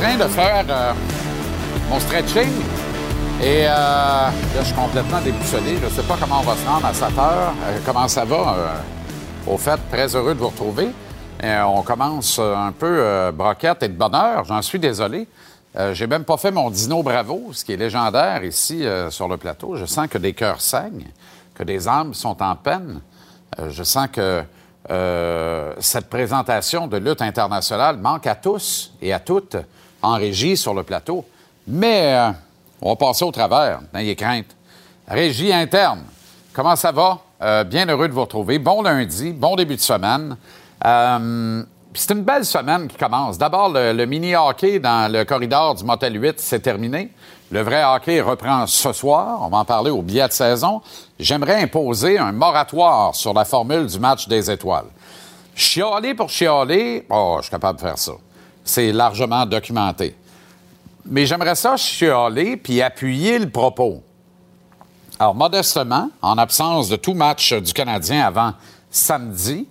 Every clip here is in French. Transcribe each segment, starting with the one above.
train de faire euh, mon stretching et euh, là, je suis complètement déboussolé. Je ne sais pas comment on va se rendre à 7 heures. Euh, comment ça va? au fait, très heureux de vous retrouver. on commence un peu broquette et de bonheur. J'en suis désolé. J'ai même pas fait mon dino bravo, ce qui est légendaire ici sur le plateau. Je sens que des cœurs saignent, que des âmes sont en peine. je sens que euh, cette présentation de lutte internationale manque à tous et à toutes en régie sur le plateau. Mais euh, on va passer au travers, n'ayez crainte. Régie interne, comment ça va? Euh, bien heureux de vous retrouver. Bon lundi, bon début de semaine. c'est une belle semaine qui commence. D'abord, le, mini-hockey dans le corridor du Motel 8, c'est terminé. Le vrai hockey reprend ce soir. On va en parler au billet de saison. J'aimerais imposer un moratoire sur la formule du match des étoiles. Chialer pour chialer, oh, je suis capable de faire ça. C'est largement documenté. Mais j'aimerais ça chialer puis appuyer le propos. Alors, modestement, en absence de tout match du Canadien avant samedi,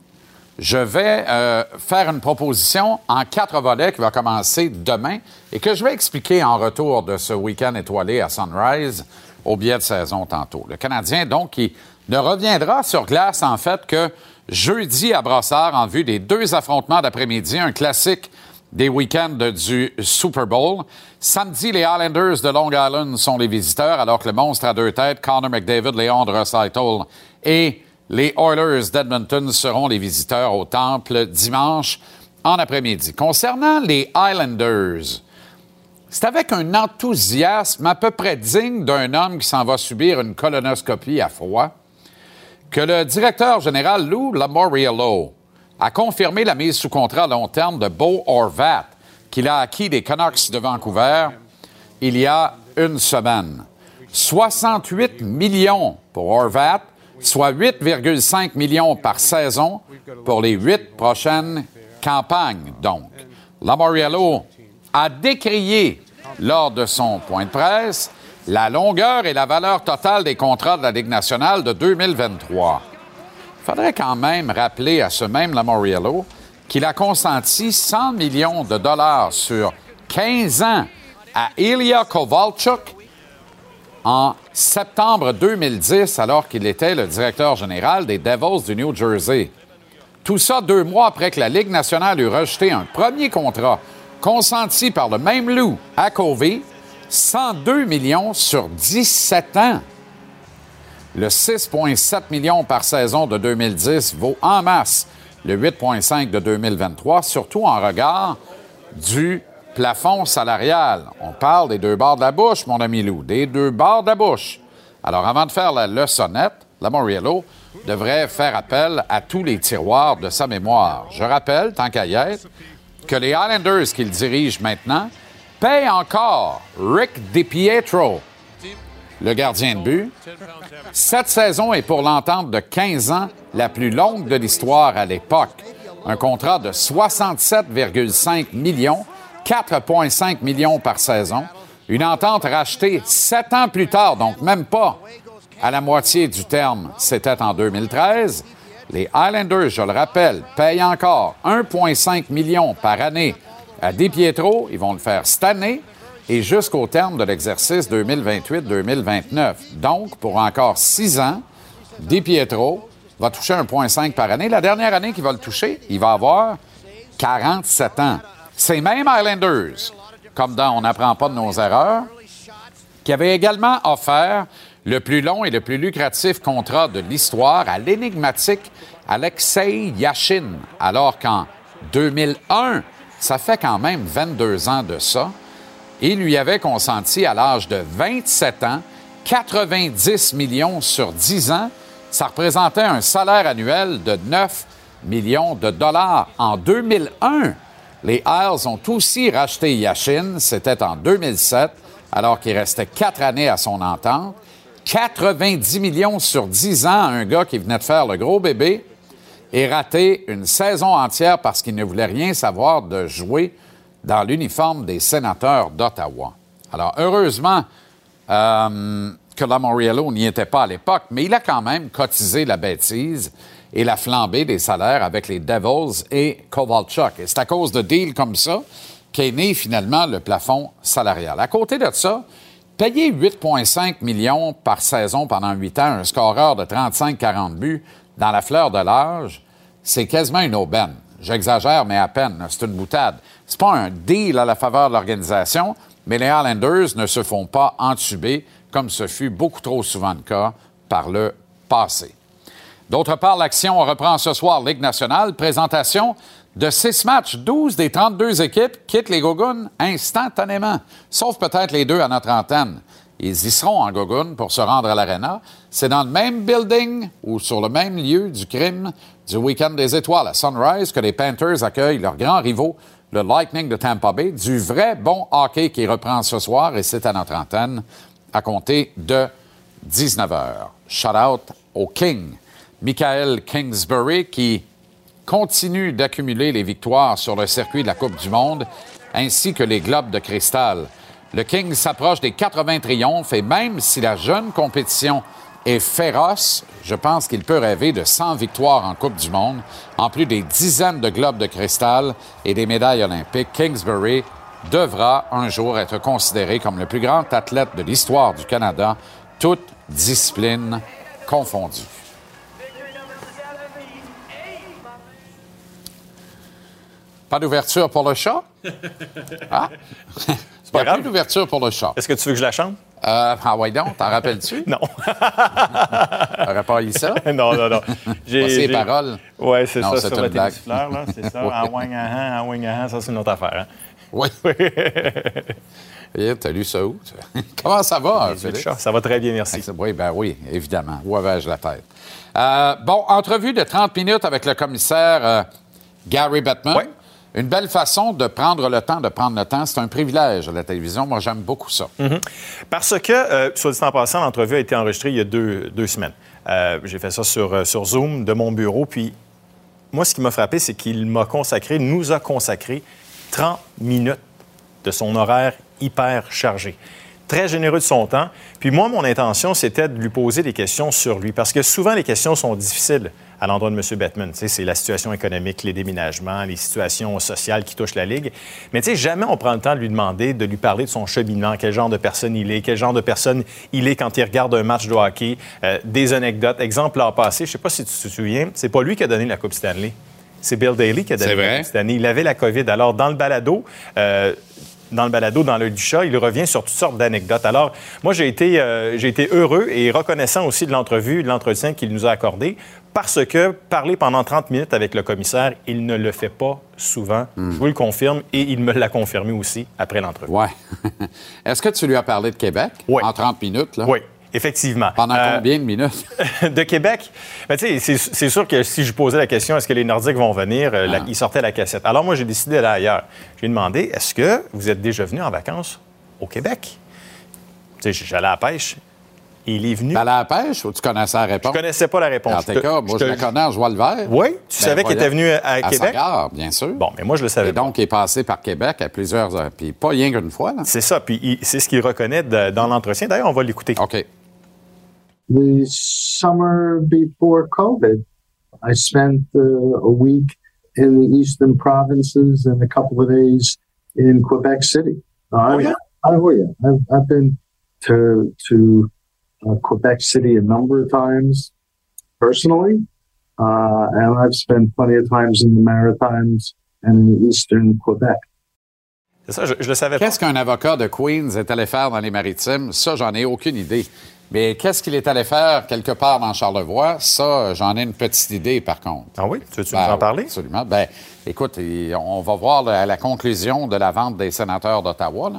je vais euh, faire une proposition en quatre volets qui va commencer demain et que je vais expliquer en retour de ce week-end étoilé à Sunrise au biais de saison tantôt. Le Canadien, donc, qui ne reviendra sur glace, en fait, que jeudi à Brossard en vue des deux affrontements d'après-midi, un classique des week-ends du Super Bowl. Samedi, les Islanders de Long Island sont les visiteurs, alors que le monstre à deux têtes, Connor McDavid, Léon Draisaitl et les Oilers d'Edmonton seront les visiteurs au Temple dimanche en après-midi. Concernant les Islanders, c'est avec un enthousiasme à peu près digne d'un homme qui s'en va subir une colonoscopie à froid que le directeur général Lou Lamoriello a confirmé la mise sous contrat à long terme de Beau Orvat, qu'il a acquis des Canucks de Vancouver il y a une semaine. 68 millions pour Orvat, soit 8,5 millions par saison pour les huit prochaines campagnes, donc. Lamoriello a décrié lors de son point de presse la longueur et la valeur totale des contrats de la Ligue nationale de 2023. Il faudrait quand même rappeler à ce même Lamoriello qu'il a consenti 100 millions de dollars sur 15 ans à Ilya Kovalchuk en septembre 2010, alors qu'il était le directeur général des Devils du New Jersey. Tout ça deux mois après que la Ligue nationale eut rejeté un premier contrat consenti par le même Lou à Covey, 102 millions sur 17 ans. Le 6,7 millions par saison de 2010 vaut en masse le 8,5 de 2023, surtout en regard du plafond salarial. On parle des deux bords de la bouche, mon ami Lou, des deux bords de la bouche. Alors, avant de faire la leçonnette, la Moriello devrait faire appel à tous les tiroirs de sa mémoire. Je rappelle, tant qu'à y être, que les Islanders qu'il dirige maintenant payent encore Rick DiPietro, le gardien de but. Cette saison est pour l'entente de 15 ans la plus longue de l'histoire à l'époque. Un contrat de 67,5 millions 4,5 millions par saison. Une entente rachetée sept ans plus tard, donc même pas à la moitié du terme, c'était en 2013. Les Highlanders, je le rappelle, payent encore 1,5 million par année à Pietro. Ils vont le faire cette année et jusqu'au terme de l'exercice 2028-2029. Donc, pour encore six ans, Pietro va toucher 1,5 par année. La dernière année qu'il va le toucher, il va avoir 47 ans. Ces mêmes Islanders, comme dans On n'apprend pas de nos erreurs, qui avaient également offert le plus long et le plus lucratif contrat de l'histoire à l'énigmatique Alexei Yashin, alors qu'en 2001, ça fait quand même 22 ans de ça, il lui avait consenti à l'âge de 27 ans 90 millions sur 10 ans. Ça représentait un salaire annuel de 9 millions de dollars en 2001. Les Isles ont aussi racheté Yashin, c'était en 2007, alors qu'il restait quatre années à son entente. 90 millions sur 10 ans à un gars qui venait de faire le gros bébé et raté une saison entière parce qu'il ne voulait rien savoir de jouer dans l'uniforme des sénateurs d'Ottawa. Alors, heureusement euh, que Lamoriello n'y était pas à l'époque, mais il a quand même cotisé la bêtise et la flambée des salaires avec les Devils et Kovalchuk. Et c'est à cause de deals comme ça qu'est né finalement le plafond salarial. À côté de ça, payer 8,5 millions par saison pendant 8 ans, un scoreur de 35-40 buts dans la fleur de l'âge, c'est quasiment une aubaine. J'exagère, mais à peine. C'est une boutade. C'est pas un deal à la faveur de l'organisation, mais les Highlanders ne se font pas entuber comme ce fut beaucoup trop souvent le cas par le passé. D'autre part, l'action reprend ce soir Ligue nationale. Présentation de six matchs. 12 des 32 équipes quittent les Gogoons instantanément, sauf peut-être les deux à notre antenne. Ils y seront en Gogoon pour se rendre à l'Arena. C'est dans le même building ou sur le même lieu du crime du Week-end des Étoiles à Sunrise que les Panthers accueillent leurs grands rivaux, le Lightning de Tampa Bay, du vrai bon hockey qui reprend ce soir et c'est à notre antenne à compter de 19h. Shout out au King. Michael Kingsbury qui continue d'accumuler les victoires sur le circuit de la Coupe du Monde ainsi que les globes de cristal. Le King s'approche des 80 triomphes et même si la jeune compétition est féroce, je pense qu'il peut rêver de 100 victoires en Coupe du Monde, en plus des dizaines de globes de cristal et des médailles olympiques. Kingsbury devra un jour être considéré comme le plus grand athlète de l'histoire du Canada, toutes disciplines confondues. Pas d'ouverture pour le chat? Ah? C'est pas Il n'y a grave. plus d'ouverture pour le chat. Est-ce que tu veux que je la chante? Euh, ah ouais donc, t'en rappelles-tu? Non. T'aurais pas eu ça? non, non, non. J'ai- j'ai- paroles. Ouais, c'est ça, c'est sur le télésouffleur, là, c'est ça. Ouais. En wing, en en ça, c'est une autre affaire. Hein? Oui. Et T'as lu ça où? Comment ça va, Félix? Ça va très bien, merci. Oui, ben oui, évidemment. Où avais-je la tête? Euh, bon, entrevue de 30 minutes avec le commissaire euh, Gary Bettman. Ouais. Une belle façon de prendre le temps, de prendre le temps. C'est un privilège à la télévision. Moi, j'aime beaucoup ça. Parce que, euh, soit dit en passant, l'entrevue a été enregistrée il y a deux, deux semaines. Euh, J'ai fait ça sur, euh, sur Zoom de mon bureau. Puis, moi, ce qui m'a frappé, c'est qu'il m'a consacré, nous a consacré 30 minutes de son horaire hyper chargé. Très généreux de son temps. Puis moi, mon intention, c'était de lui poser des questions sur lui. Parce que souvent, les questions sont difficiles à l'endroit de M. Bettman. C'est la situation économique, les déménagements, les situations sociales qui touchent la Ligue. Mais tu sais, jamais on prend le temps de lui demander, de lui parler de son cheminement, quel genre de personne il est, quel genre de personne il est quand il regarde un match de hockey, euh, des anecdotes. Exemple, l'an passé, je sais pas si tu te souviens, c'est pas lui qui a donné la Coupe Stanley. C'est Bill Daly qui a donné la. Coupe Stanley. Il avait la COVID. Alors, dans le balado, euh, dans le balado, dans l'œil du chat, il revient sur toutes sortes d'anecdotes. Alors, moi, j'ai été, euh, j'ai été heureux et reconnaissant aussi de l'entrevue, de l'entretien qu'il nous a accordé, parce que parler pendant 30 minutes avec le commissaire, il ne le fait pas souvent. Hmm. Je vous le confirme et il me l'a confirmé aussi après l'entrevue. Ouais. Est-ce que tu lui as parlé de Québec Ouais. en 30 minutes? Là? Oui, effectivement. Pendant Euh, combien de minutes? de Québec, ben, c'est sûr que si je posais la question, est-ce que les Nordiques vont venir, euh, la- Ah. ils sortaient la cassette. Alors moi, j'ai décidé d'aller ailleurs. J'ai demandé, est-ce que vous êtes déjà venu en vacances au Québec? J'allais à la pêche il est venu. À la pêche ou tu connaissais la Je réponse? connaissais pas la réponse. En Je tout cas, moi, je, te- le connais en joie le vert. Oui, tu savais qu'il était venu à À Québec? Sagard, bien sûr. Bon, mais moi, je le savais Et pas. donc, il est passé par Québec à plusieurs heures. Puis pas rien qu'une fois, là. C'est ça, puis il- c'est ce qu'il reconnaît de- dans l'entretien. D'ailleurs, on va l'écouter. OK. the summer before COVID, I spent uh, a week in the eastern provinces and a couple of days in Quebec City. Oh, yeah? Oh, yeah. I've, I've been to, to uh, Quebec City a number of times personally, uh, and I've spent plenty of times in the Maritimes and in eastern Quebec. C'est ça, je, je le savais pas. Qu'est-ce qu'un avocat de Queens est allé faire dans les maritimes? Ça, j'en ai aucune idée. Mais qu'est-ce qu'il est allé faire quelque part dans Charlevoix? Ça, j'en ai une petite idée, par contre. Ah oui? Tu veux-tu Ben, nous en parler? Absolument. Ben, écoute, on va voir la, la conclusion de la vente des sénateurs d'Ottawa.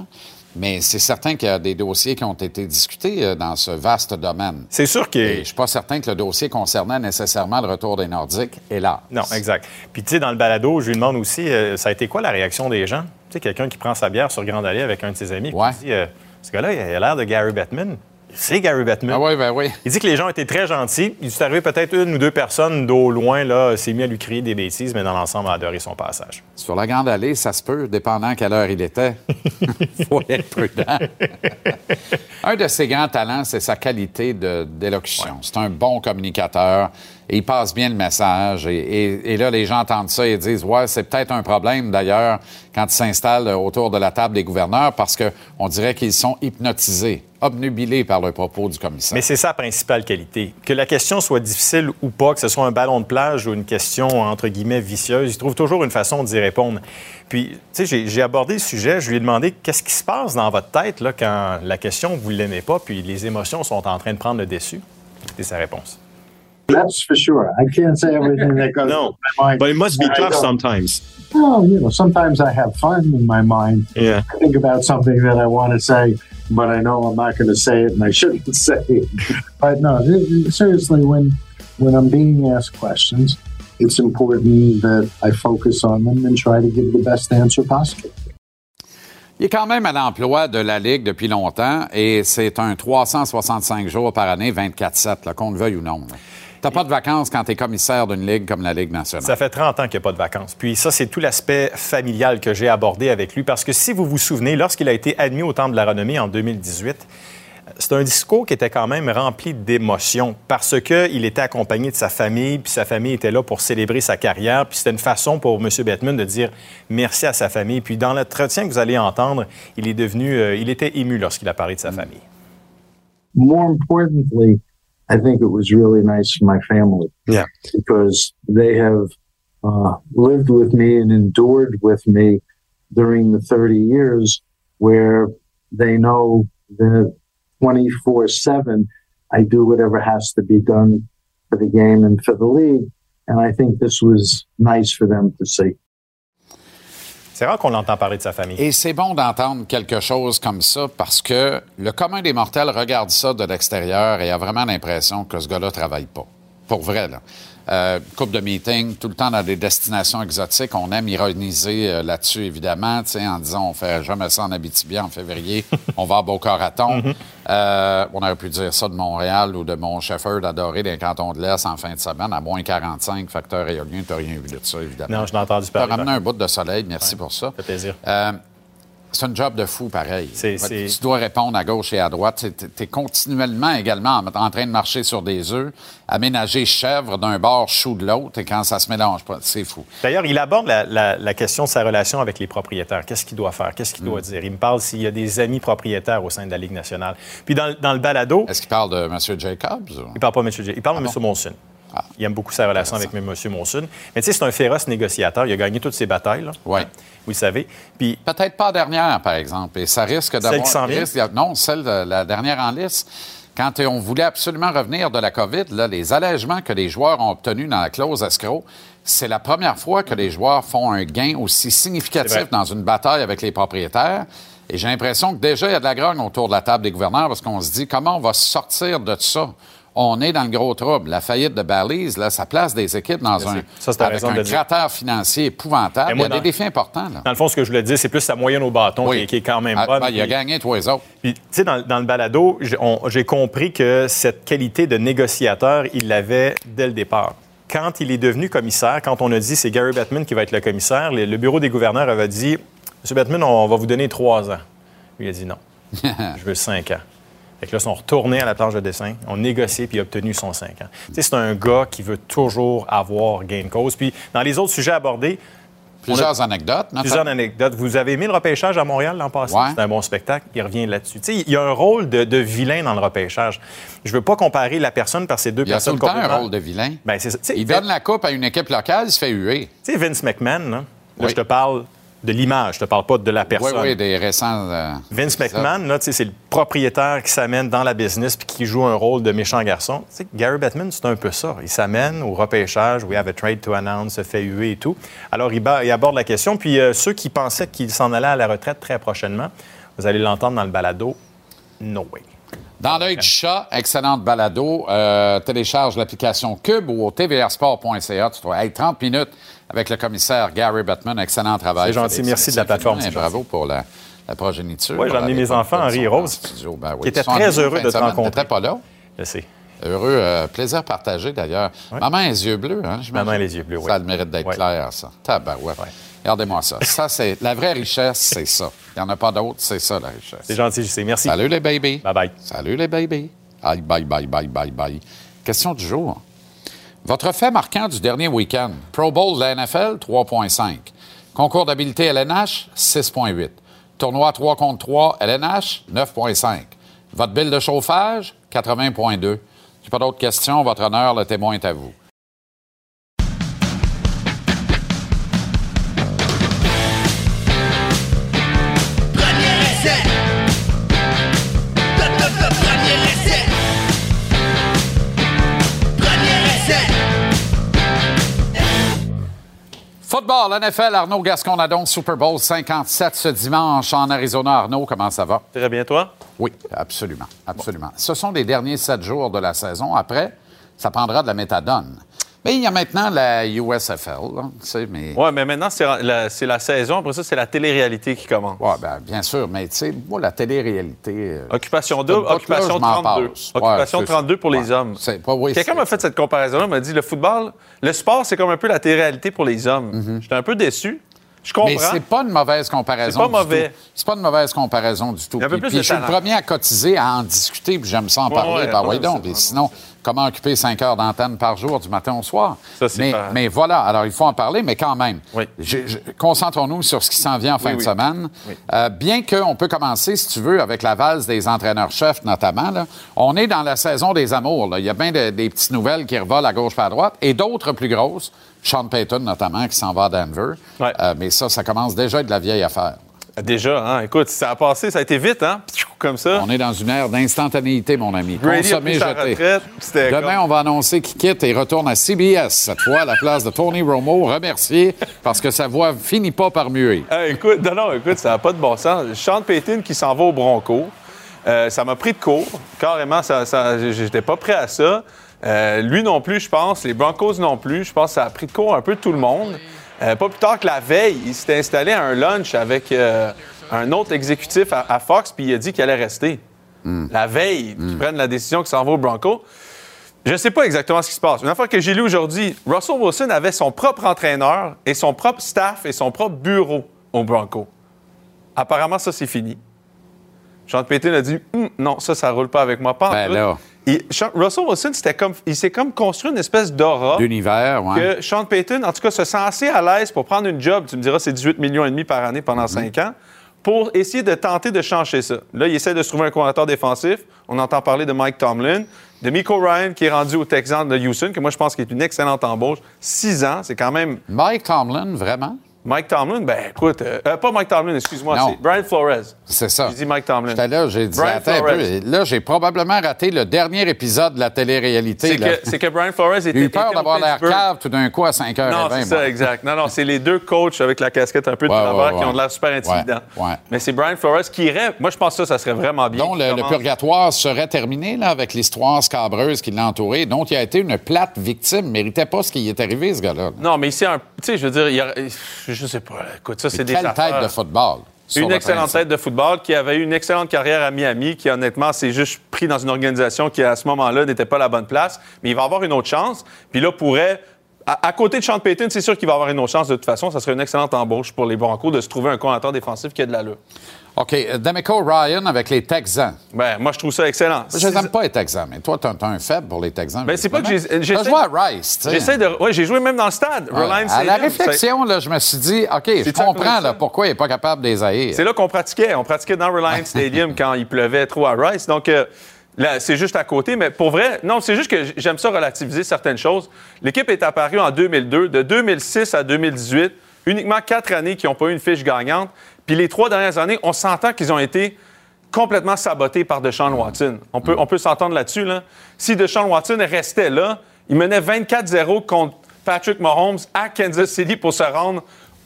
Mais c'est certain qu'il y a des dossiers qui ont été discutés euh, dans ce vaste domaine. C'est sûr que... je suis pas certain que le dossier concernait nécessairement le retour des Nordiques. Là. Non, exact. Puis, tu sais, dans le balado, je lui demande aussi, euh, ça a été quoi la réaction des gens? Tu sais, quelqu'un qui prend sa bière sur Grande Allée avec un de ses amis, Ouais. il dit, euh, ce gars-là, il a l'air de Gary Bettman. C'est Gary Bettman. Ah oui, ben oui. Il dit que les gens ont été très gentils. Il est arrivé peut-être une ou deux personnes d'au loin, là, s'est mis à lui crier des bêtises, mais dans l'ensemble, a adoré son passage. Sur la Grande Allée, ça se peut, dépendant à quelle heure il était. faut être prudent. un de ses grands talents, c'est sa qualité de- d'élocution. C'est un bon communicateur il passe bien le message. Et, là, les gens entendent ça et disent, ouais, c'est peut-être un problème d'ailleurs quand ils s'installent autour de la table des gouverneurs parce qu'on dirait qu'ils sont hypnotisés obnubilés par le propos du commissaire. Mais c'est sa principale qualité. Que la question soit difficile ou pas, que ce soit un ballon de plage ou une question, entre guillemets, vicieuse, il trouve toujours une façon d'y répondre. Puis, tu sais, j'ai abordé le sujet, je lui ai demandé qu'est-ce qui se passe dans votre tête là, quand la question, vous ne l'aimez pas, puis les émotions sont en train de prendre le dessus? C'était sa réponse. That's for sure. I can't say everything that goes no, my mind. But it must be tough sometimes. Oh, you know, sometimes I have fun in my mind. Yeah. I think about something that I want to say, but I know I'm not going to say it and I shouldn't say it. but no, seriously, when when I'm being asked questions, it's important that I focus on them and try to give the best answer possible. Il est quand même à l'emploi de la Ligue depuis longtemps et c'est un 365 jours par année, 24-7, qu'on le veuille ou non. T'as pas de vacances quand tu es commissaire d'une ligue comme la Ligue nationale. Ça fait 30 ans qu'il n'y a pas de vacances. Puis ça, c'est tout l'aspect familial que j'ai abordé avec lui parce que si vous vous souvenez, lorsqu'il a été admis au Temple de la Renommée en 2018, c'est un discours qui était quand même rempli d'émotions parce qu'il était accompagné de sa famille, puis sa famille était là pour célébrer sa carrière, puis c'était une façon pour M. Bettman de dire merci à sa famille. Puis dans l'entretien que vous allez entendre, il est devenu, euh, il était ému lorsqu'il a parlé de sa famille. More importantly, I think it was really nice for my family. Yeah. Because they have uh, lived with me and endured with me during the 30 years where they know that 24 7, I do whatever has to be done for the game and for the league. And I think this was nice for them to see. C'est rare qu'on entend parler de sa famille. Et c'est bon d'entendre quelque chose comme ça parce que le commun des mortels regarde ça de l'extérieur et a vraiment l'impression que ce gars-là travaille pas. Pour vrai, là. Euh, coupe de meeting, tout le temps dans des destinations exotiques. On aime ironiser euh, là-dessus, évidemment, en disant on fait jamais ça en Abitibi en février, on va à Beaucoraton. Mm euh, on aurait pu dire ça de Montréal ou de mon chauffeur d'adoré d'un canton de l'Est en fin de semaine à moins 45, facteur éolien. Tu n'as rien vu de ça, évidemment. Non, je l'ai entendu parler. Tu as ramené un bout de soleil, merci pour ça. Ça fait plaisir. C'est un job de fou, pareil. Tu dois répondre à gauche et à droite. Tu es, continuellement également en, train de marcher sur des œufs, aménager chèvre d'un bord, chou de l'autre, et quand ça se mélange pas, c'est fou. D'ailleurs, il aborde la, question de sa relation avec les propriétaires. Qu'est-ce qu'il doit faire? Qu'est-ce qu'il doit mm. dire? Il me parle s'il y a des amis propriétaires au sein de la Ligue nationale. Puis dans, le balado... Est-ce qu'il parle de M. Jacobs? Il parle pas de M. Jacobs. Il parle de ah M. Monson. Ah. Il aime beaucoup sa relation avec M. Monson. Mais tu sais, c'est un féroce négociateur. Il a gagné toutes ses batailles. Oui. Vous le savez. Puis... Peut-être pas dernière, par exemple. Et ça risque d'avoir... Celle qui Non, celle de la dernière en liste. Quand on voulait absolument revenir de la COVID, là, les allègements que les joueurs ont obtenus dans la clause escroc, c'est la première fois que les joueurs font un gain aussi significatif dans une bataille avec les propriétaires. Et j'ai l'impression que déjà, il y a de la grogne autour de la table des gouverneurs parce qu'on se dit comment on va sortir de ça? On est dans le gros trouble. La faillite de Bally's, là, ça place des équipes dans un, avec un cratère financier épouvantable. il y a des défis importants. Dans le fond, ce que je voulais dire, c'est plus sa moyenne au bâton qui, est quand même ah, bonne. Ben, il a gagné les autres. Puis, tu sais, dans, le balado, j'ai compris que cette qualité de négociateur, il l'avait dès le départ. Quand il est devenu commissaire, quand on a dit c'est Gary Bettman qui va être le commissaire, le, bureau des gouverneurs avait dit Monsieur Bettman, on va vous donner trois ans. Lui, il a dit non. je veux cinq ans. Fait que là, ils sont retournés à la planche de dessin, ont négocié puis obtenu son 5 ans. c'est un gars qui veut toujours avoir gain de cause. Puis dans les autres sujets abordés, Plusieurs anecdotes. Plusieurs anecdotes. Vous avez aimé le repêchage à Montréal l'an passé? C'est un bon spectacle. Il revient là-dessus. il y a un rôle de, vilain dans le repêchage. Je ne veux pas comparer la personne par ces deux personnes. Il y a tout le temps un rôle de vilain. Ben, il donne la coupe à une équipe locale, il se fait huer. Tu sais, Vince McMahon, là, je te parle de l'image, je ne te parle pas de la personne. Oui, oui, des récents. Euh, Vince McMahon, c'est le propriétaire qui s'amène dans la business puis qui joue un rôle de méchant garçon. Gary Bettman, c'est un peu ça. Il s'amène au repêchage, we have a trade to announce, se fait huer et tout. Alors, il, aborde la question. Puis, euh, ceux qui pensaient qu'il s'en allait à la retraite très prochainement, vous allez l'entendre dans le balado, no way. Dans l'œil du chat, excellente balado. Euh, télécharge l'application Cube ou au tvrsport.ca. Tu dois être 30 minutes avec le commissaire Gary Bettman. Excellent travail. C'est gentil. Merci de la plateforme. bravo pour la, progéniture. Oui, j'ai emmené mes enfants, Henri et Rose, ben qui étaient très heureux de te rencontrer. pas là? Je sais. Heureux, euh, plaisir partagé d'ailleurs. Maman a les yeux bleus, hein? Maman a les yeux bleus, oui. Ça a le mérite d'être clair, ça. Tabarouette. Ouais. Regardez-moi ça. Ça, c'est la vraie richesse, c'est ça. Il n'y en a pas d'autre, c'est ça, la richesse. C'est gentil, je sais. Merci. Salut les baby. Bye bye. Salut les baby. Bye, bye, bye, bye, bye, bye. Question du jour. Votre fait marquant du dernier week-end. Pro Bowl de la NFL, 3,5. Concours d'habileté LNH, 6,8. Tournoi 3 contre 3 LNH, 9,5. Votre bill de chauffage, 80,2. J'ai pas d'autres questions. Votre honneur, le témoin est à vous. Football, NFL, Arnaud Gascon-Nadon, Super Bowl 57 ce dimanche en Arizona. Arnaud, comment ça va? Très bien, toi? Oui, absolument, absolument. Ce sont les derniers sept jours de la saison. Après, ça prendra de la méthadone. Mais il y a maintenant la USFL, là, tu sais, mais... Oui, mais maintenant, c'est la, saison. Après ça, c'est la télé-réalité qui commence. Ouais, ben, bien sûr, mais tu sais, moi, la télé-réalité... euh, Occupation c'est 2, une botte, là, occupation je m'en 32. passe. Occupation Ouais, c'est 32 pour les hommes. C'est pas, oui, Quelqu'un m'a fait cette comparaison-là, m'a dit le football, le sport, c'est comme un peu la télé-réalité pour les hommes. J'étais un peu déçu. Je comprends. Mhm. Mais c'est pas une mauvaise comparaison. C'est pas mauvais. C'est pas une mauvaise comparaison du tout. Puis, je suis le premier à cotiser, à en discuter, puis j'aime ça en Ouais, parler. ouais, ben, ouais, oui donc. Puis sinon, comment occuper cinq heures d'antenne par jour, du matin au soir? Ça, mais, pas- mais voilà, alors il faut en parler, mais quand même. Oui. Concentrons-nous sur ce qui s'en vient en fin Oui, de oui. semaine. Oui. Euh, bien qu'on peut commencer, si tu veux, avec la valse des entraîneurs-chefs notamment, là, on est dans la saison des amours. là. Il y a bien de- des petites nouvelles qui revolent à gauche et à droite, et d'autres plus grosses. Sean Payton notamment, qui s'en va à Denver. Euh, mais ça, ça commence déjà à être de la vieille affaire. Déjà, hein, écoute, ça a passé, ça a été vite, hein? Comme ça. On est dans une ère d'instantanéité, mon ami. Brady a Consommer, jeter. retraite. Demain, comme- on va annoncer qu'il quitte et retourne à CBS, cette fois à la place de Tony Romo, remercié parce que sa voix finit pas par muer. Ah, écoute, non, non, écoute, ça n'a pas de bon sens. Sean Payton qui s'en va au Bronco. Euh, ça m'a pris de court. Carrément, ça, ça, j'étais pas prêt à ça. Euh, lui non plus, je pense. Les Broncos non plus. Je pense que ça a pris de court un peu tout le monde. Euh, pas plus tard que la veille, il s'était installé à un lunch avec euh, un autre exécutif à, à Fox, puis il a dit qu'il allait rester. La veille, qu'ils prennent la décision qu'il s'en va au Bronco. Je ne sais pas exactement ce qui se passe. Une fois que j'ai lu aujourd'hui, Russell Wilson avait son propre entraîneur et son propre staff et son propre bureau au Bronco. Apparemment, ça, c'est fini. Sean Payton a dit Hum, non, ça, ça roule pas avec moi. Pas en Ben Russell Wilson, c'était comme, il s'est comme construit une espèce d'aura L'univers, ouais. que Sean Payton, en tout cas, se sent assez à l'aise pour prendre une job. Tu me diras, c'est 18 millions et demi par année pendant 5 ans pour essayer de tenter de changer ça. Là, il essaie de se trouver un coordinateur défensif. On entend parler de Mike Tomlin, de Miko Ryan qui est rendu au Texans de Houston, que moi, je pense qu'il est une excellente embauche. 6 ans, c'est quand même Mike Tomlin, vraiment? Mike Tomlin? Ben, écoute, euh, euh, pas Mike Tomlin, excuse-moi, c'est Brian Flores. C'est ça. J'ai dit Mike Tomlin. J'étais là, j'ai dit, Brian attends un Flores. peu. Là, j'ai probablement raté le dernier épisode de la télé-réalité. C'est que, Brian Flores était. J'ai eu peur d'avoir l'air cave tout d'un coup à 5h20. Non, c'est ça, exact. Non, non, c'est les deux coachs avec la casquette un peu de Ouais, qui ont de l'air super intimidants. Mais c'est Brian Flores qui irait. Moi, je pense que ça, ça serait vraiment bien. qu'il le, purgatoire serait terminé là, avec l'histoire scabreuse qui l'a entouré, dont il a été une plate victime, méritait pas ce qui est arrivé, ce gars-là. Non, mais ici, tu sais, je veux dire, il y a... je sais pas. Écoute, ça, c'est des Quelle affaires. tête de football. Une le excellente tête de football qui avait eu une excellente carrière à Miami, qui honnêtement s'est juste pris dans une organisation qui, à ce moment-là, n'était pas la bonne place. Mais il va avoir une autre chance. Puis là, pourrait. À, à côté de Sean Payton, c'est sûr qu'il va avoir une autre chance de toute façon. Ça serait une excellente embauche pour les Broncos de se trouver un coordinateur défensif qui a de l'allure. OK, euh, D'Amico Ryan avec les Texans. Ben, moi, je trouve ça excellent. Je n'aime pas les Texans, mais toi, tu as, un faible pour les Texans. Ben, c'est pas que j'ai- as joué à Rice, tu sais. J'essaie de. Oui, j'ai joué même dans le stade. Ouais. Reliance À la Stadium. réflexion, là, je me suis dit, OK, je comprends là, pourquoi il n'est pas capable de les haïr. C'est là qu'on pratiquait. On pratiquait dans Reliance Stadium quand il pleuvait trop à Rice. Donc, euh, là, c'est juste à côté. Mais pour vrai, non, c'est juste que j'aime ça relativiser certaines choses. L'équipe est apparue en 2002. De 2006 à 2018, uniquement quatre années qui n'ont pas eu une fiche gagnante. Puis les trois dernières années, on s'entend qu'ils ont été complètement sabotés par Deshaun Watson. On peut, on peut s'entendre là-dessus. Là. Si Deshaun Watson restait là, il menait 24-0 contre Patrick Mahomes à Kansas City pour se rendre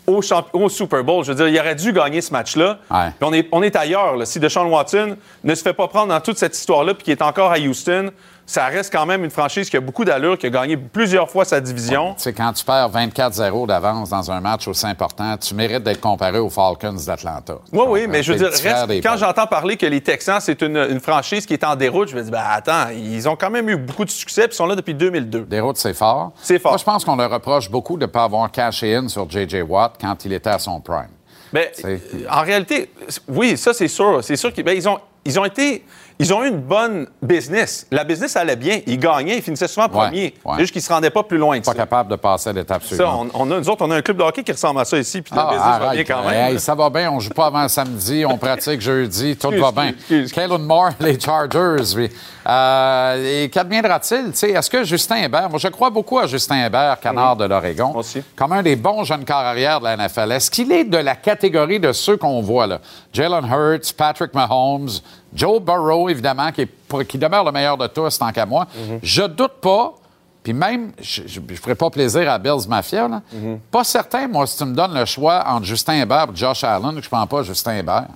au, Super Bowl. Je veux dire, il aurait dû gagner ce match-là. Ouais. On est, on est ailleurs. là. Si Deshaun Watson ne se fait pas prendre dans toute cette histoire-là puis qui est encore à Houston, ça reste quand même une franchise qui a beaucoup d'allure, qui a gagné plusieurs fois sa division. Tu sais, quand tu perds 24-0 d'avance dans un match aussi important, tu mérites d'être comparé aux Falcons d'Atlanta. Oui, oui, mais je veux dire, reste- quand j'entends parler que les Texans, c'est une, une franchise qui est en déroute, je me dis, ben attends, ils ont quand même eu beaucoup de succès puis ils sont là depuis 2002. Des routes, c'est fort. C'est fort. Moi, je pense qu'on leur reproche beaucoup de ne pas avoir caché in sur J.J. Watt quand il était à son prime. Mais C'est- euh, en réalité, oui, ça c'est sûr. C'est sûr qu'ils ben, ils ont, ils ont été. Ils ont eu une bonne business. La business allait bien. Ils gagnaient, ils finissaient souvent premier. ouais. Juste qu'ils se rendaient pas plus loin que Pas ça. capable de passer à l'étape Ça, suivante. on, on a, nous autres, on a un club de hockey qui ressemble à ça ici, puis la Ah, business va bien arrête. quand même. Hey, ça va bien, on joue pas avant samedi, on pratique jeudi, tout va bien. Kalen Moore, les Chargers, oui. Euh, et qu'adviendra-t-il? Est-ce que Justin Hébert, moi je crois beaucoup à Justin Hébert, canard de l'Oregon, comme un des bons jeunes corps arrière de la NFL. Est-ce qu'il est de la catégorie de ceux qu'on voit là? Jalen Hurts, Patrick Mahomes, Joe Burrow, évidemment, qui, est qui demeure le meilleur de tous, tant qu'à moi. Mhm. Je doute pas. Puis même, je ne ferai pas plaisir à Bills Mafia, là. Pas certain, moi, si tu me donnes le choix entre Justin Hébert et Josh Allen, je ne prends pas Justin Hébert.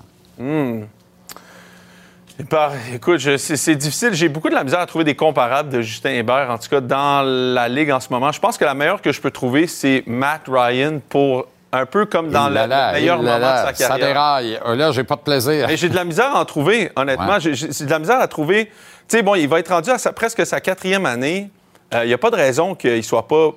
Par- écoute, c'est difficile. J'ai beaucoup de la misère à trouver des comparables de Justin Hébert, en tout cas dans la ligue en ce moment. Je pense que la meilleure que je peux trouver, c'est Matt Ryan pour un peu comme dans le, meilleur moment de sa Ça carrière. déraille. Euh, Là, j'ai pas de plaisir. Mais j'ai de la misère à en trouver, honnêtement. Ouais. J'ai- de la misère à trouver. Tu sais, bon, il va être rendu à sa- presque sa quatrième année. Euh, Il n'y a pas de raison qu'il soit pas.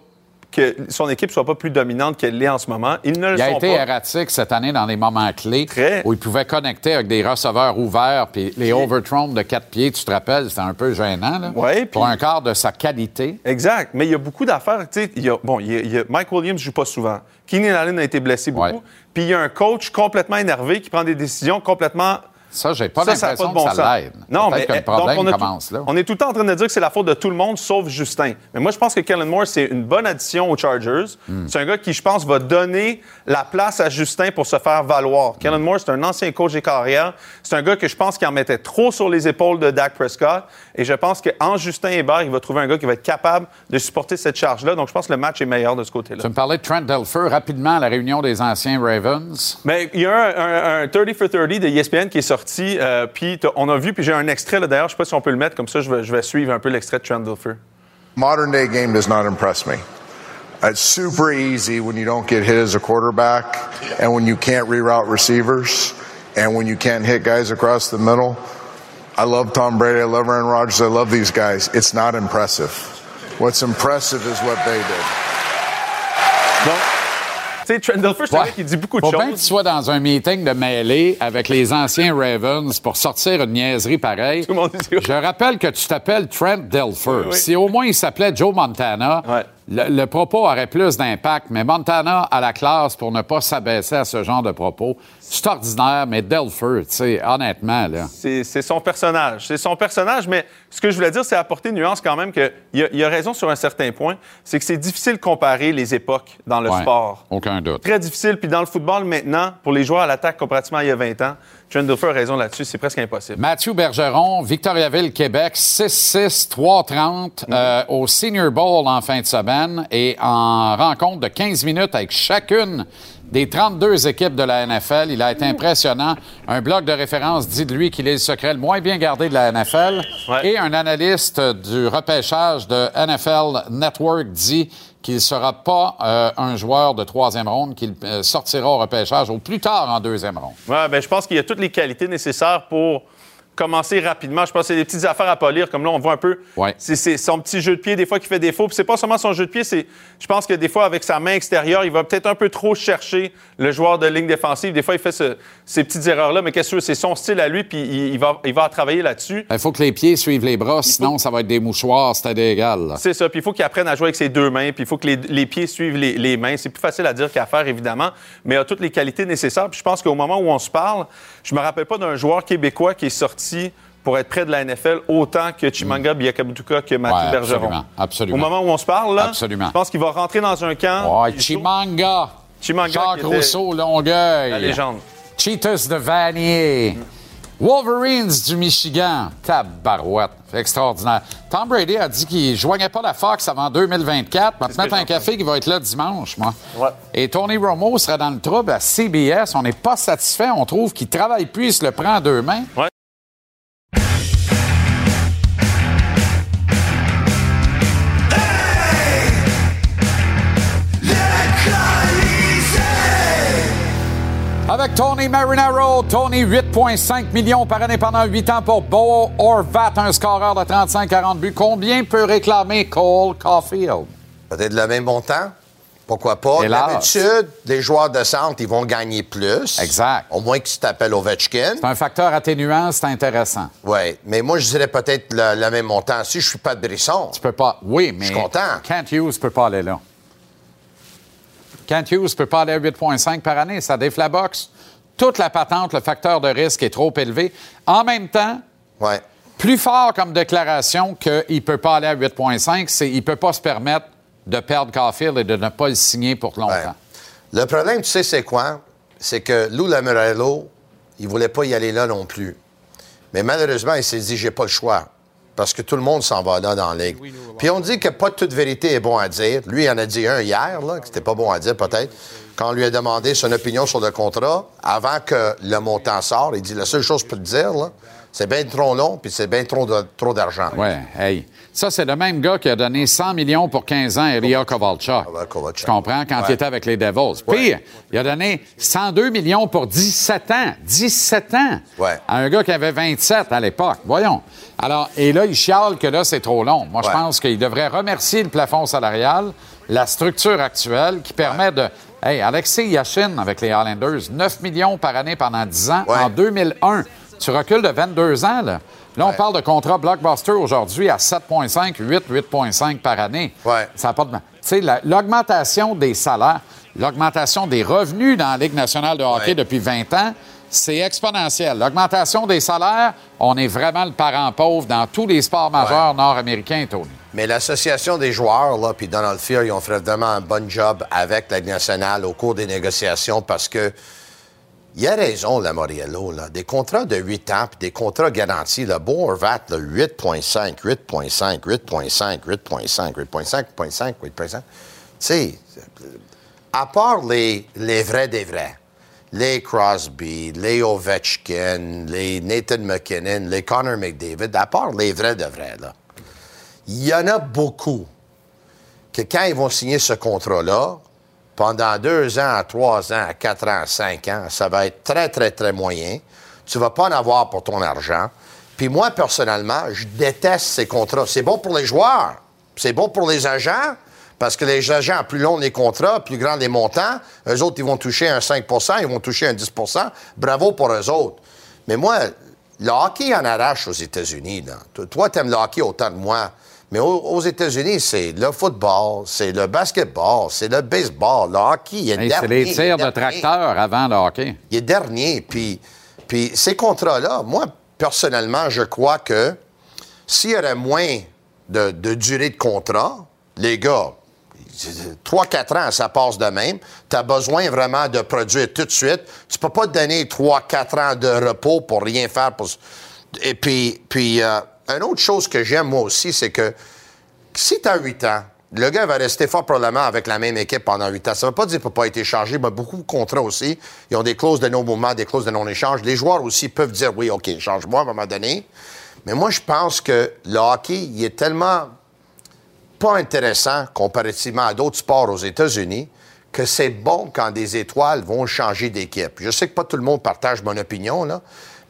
Que son équipe soit pas plus dominante qu'elle l'est en ce moment. Ils ne le Il a sont été pas. erratique cette année dans les moments clés Très. où il pouvait connecter avec des receveurs ouverts puis les overthrown de quatre pieds, tu te rappelles, c'était un peu gênant là, Ouais, pour un quart de sa qualité. Exact. Mais il y a beaucoup d'affaires. Tu sais, il y a- bon, il y a- il y a- Mike Williams joue pas souvent. Keenan Allen a été blessé beaucoup. Puis il y a un coach complètement énervé qui prend des décisions complètement Ça, j'ai pas Ça, ça a l'impression pas de bon que ça l'aide. Non, mais que le eh, donc, on, tout- commence là. on est tout le temps en train de dire que c'est la faute de tout le monde sauf Justin. Mais moi, je pense que Kellen Moore, c'est une bonne addition aux Chargers. Hmm. C'est un gars qui, je pense, va donner la place à Justin pour se faire valoir. Kellen Moore, c'est un ancien coach des carrières. C'est un gars que je pense qui en mettait trop sur les épaules de Dak Prescott. Et je pense qu'en Justin Hébert, il va trouver un gars qui va être capable de supporter cette charge-là. Donc, je pense que le match est meilleur de ce côté-là. Tu me parlais de Trent Delfer rapidement à la réunion des anciens Ravens. Mais il y a un, un- un 30 for 30 de ESPN qui est sorti, euh, puis on a vu, puis j'ai un extrait là, d'ailleurs, je sais pas si on peut le mettre, comme ça je vais, je vais suivre un peu l'extrait de Trent modern day game does not impress me. It's super easy when you don't get hit as a quarterback and when you can't reroute receivers and when you can't hit guys across the middle. I love Tom Brady. I love Aaron Rodgers. I love these guys. It's not impressive. What's impressive is what they did. Donc, tu sais, c'est un Ouais. gars qui dit beaucoup de Faut bien que tu sois dans un meeting de mêlée avec les anciens Ravens pour sortir une niaiserie pareille. Tout le monde dit- Je rappelle que tu t'appelles Trent Dilfer. oui. Si au moins il s'appelait Joe Montana, Ouais. le, le propos aurait plus d'impact. Mais Montana a la classe pour ne pas s'abaisser à ce genre de propos. C'est ordinaire, mais Dilfer, tu sais, honnêtement, là. C'est son personnage. C'est son personnage, mais ce que je voulais dire, c'est apporter une nuance quand même qu'il y, y a raison sur un certain point. C'est que c'est difficile de comparer les époques dans le Ouais, sport. Aucun doute. Très difficile. Puis dans le football maintenant, pour les joueurs à l'attaque comparativement à il y a 20 ans, Trent Dilfer a raison là-dessus, c'est presque impossible. Mathieu Bergeron, Victoriaville, Québec, 6-6, 3-30 euh, au Senior Bowl en fin de semaine et en rencontre de 15 minutes avec chacune des 32 équipes de la NFL. Il a été impressionnant. Un blog de référence dit de lui qu'il est le secret le moins bien gardé de la NFL. Ouais. Et un analyste du repêchage de NFL Network dit qu'il ne sera pas euh, un joueur de troisième ronde, qu'il euh, sortira au repêchage au plus tard en deuxième ronde. Ouais, ben, je pense qu'il y a toutes les qualités nécessaires pour commencer rapidement. Je pense que c'est des petites affaires à polir, comme là, on voit un peu. Ouais. C'est, son petit jeu de pied, des fois, qui fait défaut. Puis c'est pas seulement son jeu de pied, c'est. Je pense que des fois, avec sa main extérieure, il va peut-être un peu trop chercher le joueur de ligne défensive. Des fois, il fait ce- ces petites erreurs-là, mais qu'est-ce que c'est son style à lui, puis il, il va, il va travailler là-dessus. Il faut que les pieds suivent les bras, sinon ça va être des mouchoirs, c'est égal. C'est ça. Puis il faut qu'il apprenne à jouer avec ses deux mains. Puis il faut que les, les pieds suivent les, les mains. C'est plus facile à dire qu'à faire, évidemment, mais il a toutes les qualités nécessaires. Puis je pense qu'au moment où on se parle, je me rappelle pas d'un joueur québécois qui est sorti pour être près de la NFL autant que Chimanga Biakabutuka que Mathieu Ouais, Bergeron. absolument, absolument. Au moment où on se parle, là, Absolument. je pense qu'il va rentrer dans un camp. Ouais, Chimanga. Chimanga Jacques Rousseau, Longueuil. La légende. Cheetahs de Vanier. Wolverines du Michigan. Tabarouette. Extraordinaire. Tom Brady a dit qu'il ne joignait pas la Fox avant 2024. Va te mettre un café qui va être là dimanche, moi. Ouais. Et Tony Romo sera dans le trouble à CBS. On n'est pas satisfait. On trouve qu'il travaille plus, il se le prend à deux mains. Ouais. Avec Tony Marinaro, Tony, 8,5 millions par année pendant 8 ans pour Bo Orvat, un scoreur de 35-40 buts. Combien peut réclamer Cole Caulfield? Peut-être le même montant. Pourquoi pas? D'habitude, les joueurs de centre, ils vont gagner plus. Exact. Au moins que tu t'appelles Ovechkin. C'est un facteur atténuant, c'est intéressant. Oui, mais moi, je dirais peut-être le, le même montant. Si je suis pas de Brisson, Tu peux pas. Oui, mais. Je suis content. Kent Hughes peut pas aller là. Kent Hughes peut pas aller à 8,5 par année. Ça défle la boxe. Toute la patente, le facteur de risque est trop élevé. En même temps, ouais. plus fort comme déclaration qu'il ne peut pas aller à 8,5, c'est qu'il ne peut pas se permettre de perdre Caulfield et de ne pas le signer pour longtemps. Ouais. Le problème, tu sais, c'est quoi? C'est que Lou Lamorello, il voulait pas y aller là non plus. Mais malheureusement, il s'est dit, j'ai pas le choix. Parce que tout le monde s'en va là dans la ligue. Puis on dit que pas toute vérité est bon à dire. Lui, il en a dit un hier, là, que c'était pas bon à dire peut-être. Quand on lui a demandé son opinion sur le contrat, avant que le montant sorte, il dit, la seule chose que je peux te dire, là, c'est bien trop long, puis c'est bien trop de- trop d'argent. Ouais, hey. Ça, c'est le même gars qui a donné 100 millions pour 15 ans à Ilya Kovalchuk. Tu comprends? Quand Ouais. il était avec les Devils. Pire, il a donné 102 millions pour 17 ans. 17 ans! Ouais. À un gars qui avait 27 à l'époque. Voyons. Alors, et là, il chiale que là, c'est trop long. Moi, je pense qu'il devrait remercier le plafond salarial, la structure actuelle qui permet de. Hey, Alexei Yashin avec les Highlanders, 9 millions par année pendant 10 ans. Ouais. En 2001, tu recules de 22 ans, là. Là, on parle de contrat blockbuster aujourd'hui à 7,5, 8, 8,5 par année. Ouais. Ça pas de... Tu sais, la- l'augmentation des salaires, l'augmentation des revenus dans la Ligue nationale de hockey Ouais. depuis 20 ans, c'est exponentiel. L'augmentation des salaires, on est vraiment le parent pauvre dans tous les sports majeurs nord-américains, Tony. Mais l'association des joueurs, là, puis Donald Fear, ils ont fait vraiment un bon job avec la Ligue nationale au cours des négociations parce que il a raison, la Moriello, là. Des contrats de 8 ans, puis des contrats garantis, le Horvat, là, 8.5, 8.5, 8.5, 8.5, 8.5, 8.5, 8.5. Tu sais, à part les, les vrais des vrais, les Crosby, les Ovechkin, les Nathan McKinnon, les Connor McDavid, à part les vrais de vrais, là, il y en a beaucoup que quand ils vont signer ce contrat-là, pendant deux ans, trois ans, quatre ans, cinq ans, ça va être très, très, très moyen. Tu vas pas en avoir pour ton argent. Puis moi, personnellement, je déteste ces contrats. C'est bon pour les joueurs. C'est bon pour les agents. Parce que les agents, plus longs les contrats, plus grands les montants, eux autres, ils vont toucher un 5% ils vont toucher un 10% Bravo pour eux autres. Mais moi, le hockey en arrache aux États-Unis. Toi, tu aimes le hockey autant que moi. Mais aux, États-Unis, c'est le football, c'est le basketball, c'est le baseball, le hockey. Il est Hey, dernier, c'est les tirs de tracteur avant le hockey. Il est dernier. Puis, puis ces contrats-là, moi, personnellement, je crois que s'il y aurait moins de, de durée de contrat, les gars, 3-4 ans, ça passe de même. Tu as besoin vraiment de produire tout de suite. Tu peux pas te donner 3-4 ans de repos pour rien faire. pour- Et puis, puis euh, une autre chose que j'aime, moi aussi, c'est que si tu as 8 ans, le gars va rester fort probablement avec la même équipe pendant 8 ans. Ça ne veut pas dire qu'il peut pas être échangé, mais beaucoup de contrats aussi. Ils ont des clauses de non-mouvement, des clauses de non-échange. Les joueurs aussi peuvent dire oui, OK, change-moi à un moment donné. Mais moi, je pense que le hockey, il est tellement pas intéressant comparativement à d'autres sports aux États-Unis que c'est bon quand des étoiles vont changer d'équipe. Je sais que pas tout le monde partage mon opinion, là,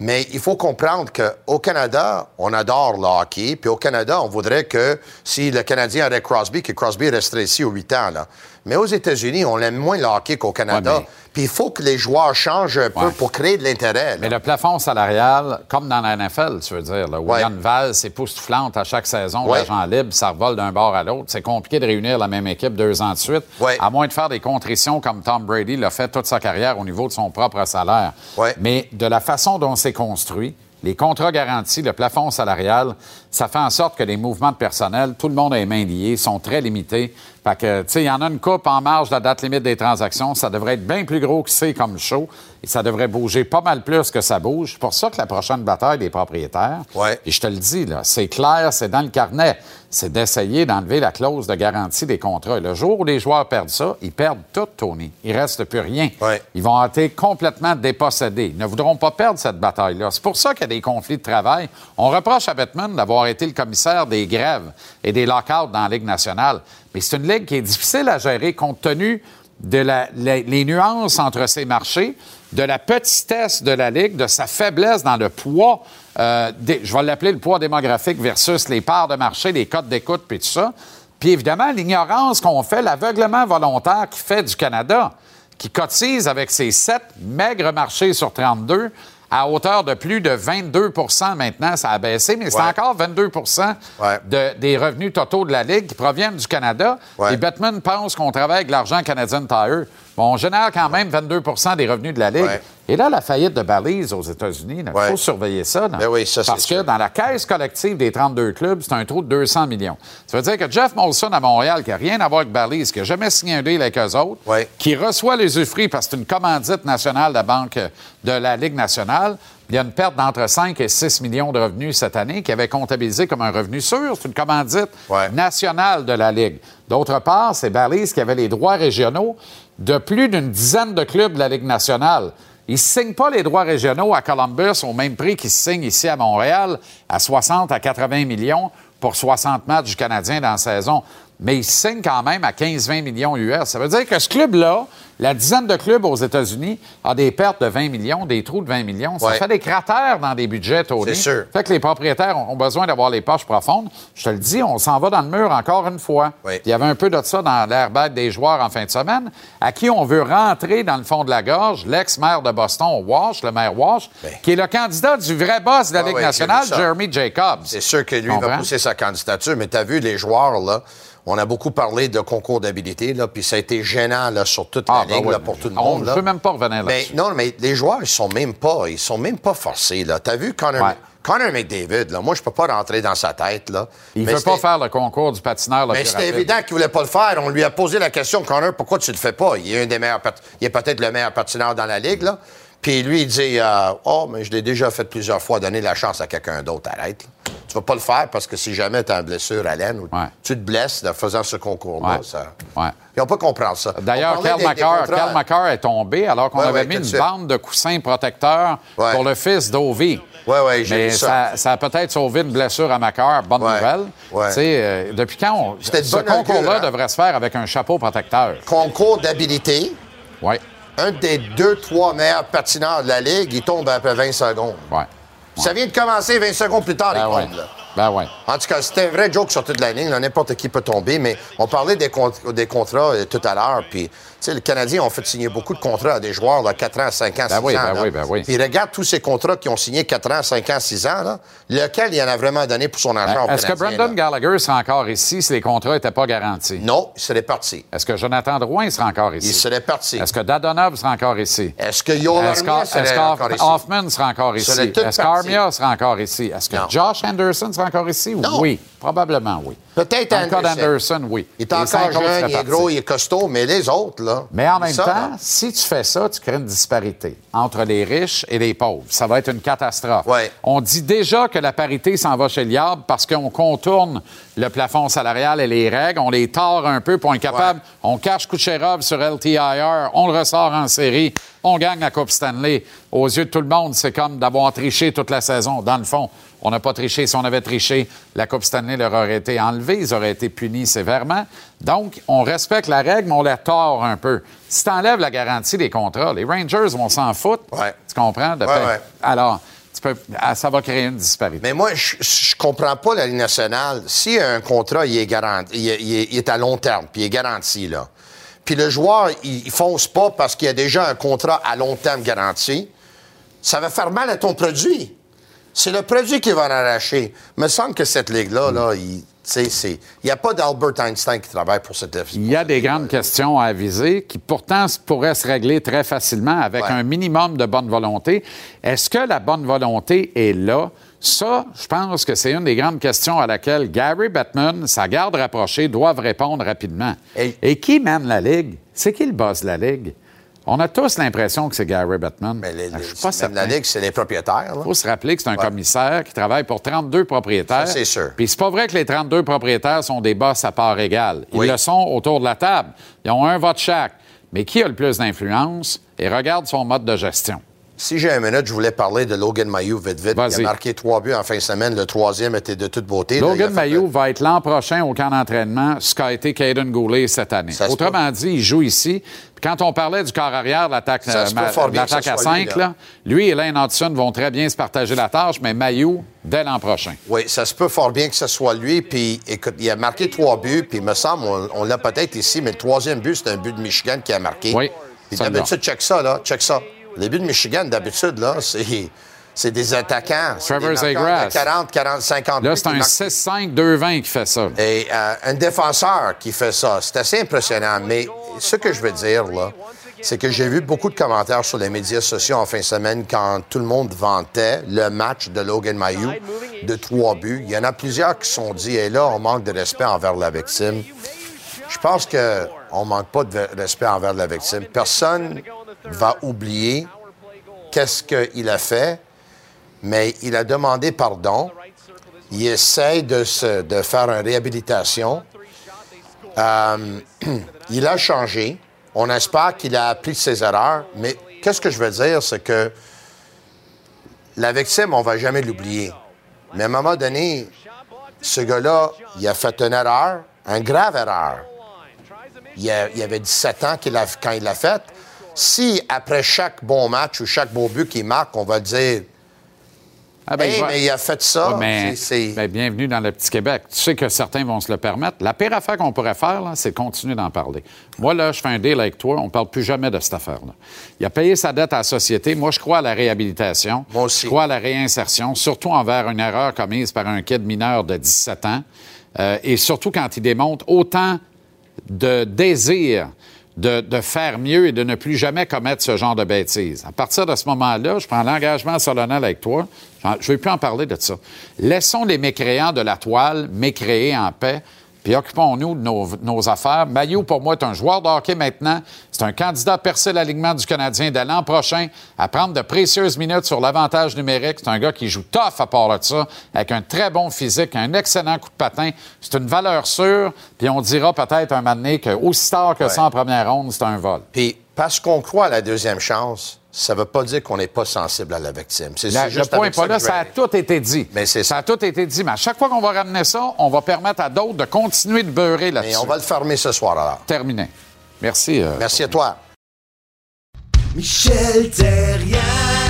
mais il faut comprendre qu'au Canada, on adore le hockey, puis au Canada, on voudrait que si le Canadien aurait Crosby, que Crosby resterait ici aux 8 ans. Là. Mais aux États-Unis, on aime moins le hockey qu'au Canada. Ouais, mais- Puis il faut que les joueurs changent un peu Ouais. pour créer de l'intérêt. Mais le plafond salarial, comme dans la NFL, tu veux dire, là, où Ouais. Yann Val s'époustouflante à chaque saison, Ouais. l'agent libre, ça revole d'un bord à l'autre. C'est compliqué de réunir la même équipe deux ans de suite, Ouais. à moins de faire des contritions comme Tom Brady l'a fait toute sa carrière au niveau de son propre salaire. Ouais. Mais de la façon dont c'est construit, les contrats garantis, le plafond salarial, ça fait en sorte que les mouvements de personnel, tout le monde a les mains liées, sont très limités. Fait que, tu sais, il y en a une coupe en marge de la date limite des transactions. Ça devrait être bien plus gros que c'est comme show. Et ça devrait bouger pas mal plus que ça bouge. C'est pour ça que la prochaine bataille des propriétaires, Ouais. et je te le dis, là, c'est clair, c'est dans le carnet, c'est d'essayer d'enlever la clause de garantie des contrats. Et le jour où les joueurs perdent ça, ils perdent tout, Tony. Il reste plus rien. Ouais. Ils vont être complètement dépossédés. Ils ne voudront pas perdre cette bataille-là. C'est pour ça qu'il y a des conflits de travail. On reproche à Bettman d'avoir été le commissaire des grèves et des lockouts dans la Ligue nationale. Mais c'est une ligue qui est difficile à gérer compte tenu de la- la- les nuances entre ces marchés, de la petitesse de la Ligue, de sa faiblesse dans le poids, euh, des- je vais l'appeler le poids démographique versus les parts de marché, les codes d'écoute, puis tout ça. Puis évidemment, l'ignorance qu'on fait, l'aveuglement volontaire qui fait du Canada, qui cotise avec ses sept maigres marchés sur 32 à hauteur de plus de 22% maintenant, ça a baissé, mais c'est Ouais. encore 22 Ouais. de- des revenus totaux de la Ligue qui proviennent du Canada. Ouais. Et Batman pense qu'on travaille avec l'argent Canadian Tire. Bon, on génère quand même 22% des revenus de la Ligue. Et là, la faillite de Balise aux États-Unis, il Ouais. faut surveiller ça. Ben oui, ça, Parce que sûr. dans la caisse collective des 32 clubs, c'est un trou de 200 millions. Ça veut dire que Jeff Molson à Montréal, qui n'a rien à voir avec Balise, qui n'a jamais signé un deal avec eux autres, Ouais. qui reçoit les usufruits parce que c'est une commandite nationale de la Banque de la Ligue nationale, il y a une perte d'entre 5 et 6 millions de revenus cette année qui avait comptabilisé comme un revenu sûr. C'est une commandite Ouais. nationale de la Ligue. D'autre part, c'est Balise qui avait les droits régionaux de plus d'une dizaine de clubs de la Ligue nationale. Ils ne signent pas les droits régionaux à Columbus au même prix qu'ils signent ici à Montréal, à 60 à 80 millions pour 60 matchs du Canadien dans la saison. Mais ils signent quand même à 15-20 millions US. Ça veut dire que ce club-là, la dizaine de clubs aux États-Unis, a des pertes de 20 millions, des trous de 20 millions. Ça Ouais. fait des cratères dans des budgets, Tony. C'est sûr. Fait que les propriétaires ont besoin d'avoir les poches profondes. Je te le dis, on s'en va dans le mur encore une fois. Il y avait un peu de ça dans l'airbag des joueurs en fin de semaine, à qui on veut rentrer dans le fond de la gorge l'ex-maire de Boston, Walsh, le maire Walsh, Ben. qui est le candidat du vrai boss de la Ah Ligue nationale. Jeremy Jacobs. C'est sûr que lui va pousser sa candidature, mais tu as vu les joueurs, là. On a beaucoup parlé de concours d'habilité, là, puis ça a été gênant là, sur toute la Ah, ben là, pour tout le On monde. ne là. peut même pas revenir Mais là-dessus. non, mais les joueurs, ils sont même pas, ils sont même pas forcés. Là. T'as vu Connor, Ouais. Connor McDavid, là, moi, je peux pas rentrer dans sa tête. Là. Il ne veut pas faire le concours du patineur le Mais c'était évident qu'il voulait pas le faire. On lui a posé la question, Connor, pourquoi tu le fais pas? Il est un des meilleurs pat- il est peut-être le meilleur patineur dans la ligue, là. Puis lui, il dit euh, Oh, mais je l'ai déjà fait plusieurs fois, donner la chance à quelqu'un d'autre. Arrête. là. Tu vas pas le faire parce que si jamais tu as une blessure à l'aine ou Ouais. tu te blesses en faisant ce concours-là, Ouais. ça. Ouais. Ils ont pas compris ça. D'ailleurs. Cal McCarr est tombé alors qu'on avait mis une suite. bande de coussins protecteurs pour le fils d'Ovi. Ouais, ouais, j'ai vu ça. ça, ça a peut-être sauvé une blessure à McCarr. Bonne nouvelle. Euh, depuis quand on... Ce concours-là hein? devrait se faire avec un chapeau protecteur? Concours d'habilité. Oui, Un des deux, trois meilleurs patineurs de la ligue, il tombe après 20 secondes. Ça vient de commencer 20 secondes plus tard, Ben il tombe, là. Ben. En tout cas, c'était un vrai joke sur toute la ligne. N'importe qui peut tomber, mais on parlait des, des contrats euh, tout à l'heure. Puis, sais, les Canadiens ont fait signer beaucoup de contrats à des joueurs de 4 ans, 5 ans, 6 Ben oui, ans. ben là. oui, ben oui. Puis, regarde tous ces contrats qui ont signé 4 ans, 5 ans, 6 ans. Là. Lequel il en a vraiment donné pour son argent Ben, Est-ce que Brendan là? Gallagher sera encore ici si les contrats n'étaient pas garantis? Non, il serait parti. Est-ce que Jonathan Drouin sera encore ici? Il serait parti. Est-ce que Dadonov sera encore ici? Est-ce que Yoel Est-ce Armia que- serait est-ce encore que ici? Hoffman sera encore ici? Est-ce qu'Armia sera encore ici? Est-ce que Non. Josh Anderson sera encore ici? Non. Oui, probablement oui. Peut-être cas Anderson. oui. Il est Les encore jeune, il est gros, il est costaud, mais les autres, là. Mais en même ça, temps, là, si tu fais ça, tu crées une disparité entre les riches et les pauvres. Ça va être une catastrophe. Ouais. On dit déjà que la parité s'en va chez Liab parce qu'on contourne le plafond salarial et les règles. On les tord un peu pour être capable. On cache Kucherov sur LTIR, on le ressort en série, on gagne la Coupe Stanley. Aux yeux de tout le monde, c'est comme d'avoir triché toute la saison. Dans le fond, on n'a pas triché. Si on avait triché, la Coupe Stanley leur aurait été enlevée. Ils auraient été punis sévèrement. Donc, on respecte la règle, mais on la tord un peu. Si tu enlèves la garantie des contrats, les Rangers vont s'en foutre. Ouais. Tu comprends? De Ouais, fait. ouais. Alors, tu peux, ah, ça va créer une disparité. Mais moi, je, je comprends pas la Ligue nationale. Si un contrat, il est garanti, il est, il est- il est à long terme, puis il est garanti, là. Puis le joueur, il, il fonce pas parce qu'il y a déjà un contrat à long terme garanti, ça va faire mal à ton produit. C'est le produit qui va en arracher. Il me semble que cette ligue-là, là, il n'y a pas d'Albert Einstein qui travaille pour cette Il y a des grandes questions à aviser qui pourtant pourraient se régler très facilement avec Ouais. un minimum de bonne volonté. Est-ce que la bonne volonté est là? Ça, je pense que c'est une des grandes questions à laquelle Gary Bettman, sa garde rapprochée, doivent répondre rapidement. Et- Et qui mène la Ligue? C'est qui le boss de la Ligue? On a tous l'impression que c'est Gary Bettman. Mais les- les- je suis pas certain. c'est les propriétaires. Il faut se rappeler que c'est un commissaire qui travaille pour 32 propriétaires. Ça, c'est sûr. Puis c'est pas vrai que les 32 propriétaires sont des boss à part égale. Ils Oui. le sont autour de la table. Ils ont un vote chaque. Mais qui a le plus d'influence? Et regarde son mode de gestion? Si j'ai un minute, je voulais parler de Logan Mayou vite vite. Il a marqué trois buts en fin de semaine. Le troisième était de toute beauté. Logan Mayou va être l'an prochain au camp d'entraînement, ce qu'a été Caden Goulet cette année. Ça Autrement dit, il joue ici. Quand on parlait du corps arrière, de l'attaque euh, à soit lui, 5, là. lui et Lane Hudson vont très bien se partager la tâche, mais Mayou, dès l'an prochain. Oui, ça se peut fort bien que ce soit lui. Puis, écoute, il a marqué trois buts. Puis, il me semble, on, on l'a peut-être ici, mais le troisième but, c'est un but de Michigan qui a marqué. Oui, Puis, d'habitude, check ça, là. Check ça. Les buts de Michigan, d'habitude, là, c'est. C'est des attaquants. C'est Trevor des marqueurs de Zegras. 40, 40, 50 Là, c'est un marquent. 6-5-2-20 qui fait ça. Et euh, un défenseur qui fait ça, c'est assez impressionnant. Mais ce que je veux dire, là, c'est que j'ai vu beaucoup de commentaires sur les médias sociaux en fin de semaine quand tout le monde vantait le match de Logan Mayou de trois buts. Il y en a plusieurs qui se sont dit, et là, on manque de respect envers la victime. Je pense qu'on manque pas de respect envers la victime. Personne va oublier qu'est-ce qu'il a fait, mais il a demandé pardon. Il essaie de, faire une réhabilitation. Euh, il a changé. On espère qu'il a appris ses erreurs. Mais qu'est-ce que je veux dire, c'est que la victime, on va jamais l'oublier. Mais à un moment donné, ce gars-là, il a fait une erreur, une grave erreur. Il, a- il avait 17 ans quand il l'a fait. Si, après chaque bon match ou chaque beau but qu'il marque, on va dire Ah, ben, Hey, mais il a fait ça. Mais, ben, bienvenue dans le petit Québec. Tu sais que certains vont se le permettre. La pire affaire qu'on pourrait faire, là, c'est continuer d'en parler. Moi, là, je fais un deal avec toi, on ne parle plus jamais de cette affaire-là. Il a payé sa dette à la société. Moi, je crois à la réhabilitation. Moi aussi. Je crois à la réinsertion, surtout envers une erreur commise par un kid mineur de 17 ans. Euh, et surtout quand il démontre autant de désir de, faire mieux et de ne plus jamais commettre ce genre de bêtises. À partir de ce moment-là, je prends l'engagement solennel avec toi. Je ne vais plus en parler de ça. Laissons les mécréants de la toile mécréer en paix, puis occupons-nous de nos, nos affaires. Maillot, pour moi, est un joueur de hockey maintenant. C'est un candidat à percer l'alignement du Canadien dès l'an prochain, à prendre de précieuses minutes sur l'avantage numérique. C'est un gars qui joue tough à part de ça, avec un très bon physique, un excellent coup de patin. C'est une valeur sûre, puis on dira peut-être un moment donné qu'aussi tard que ça en première ronde, c'est un vol. Puis, parce qu'on croit à la deuxième chance, ça ne veut pas dire qu'on n'est pas sensible à la victime. C'est le point n'est pas là, ça a tout été dit. Mais c'est ça a tout été dit. Mais à chaque fois qu'on va ramener ça, on va permettre à d'autres de continuer de beurrer là-dessus. on va le fermer ce soir alors. Terminé. Merci. euh, Merci à toi. Michel Terrien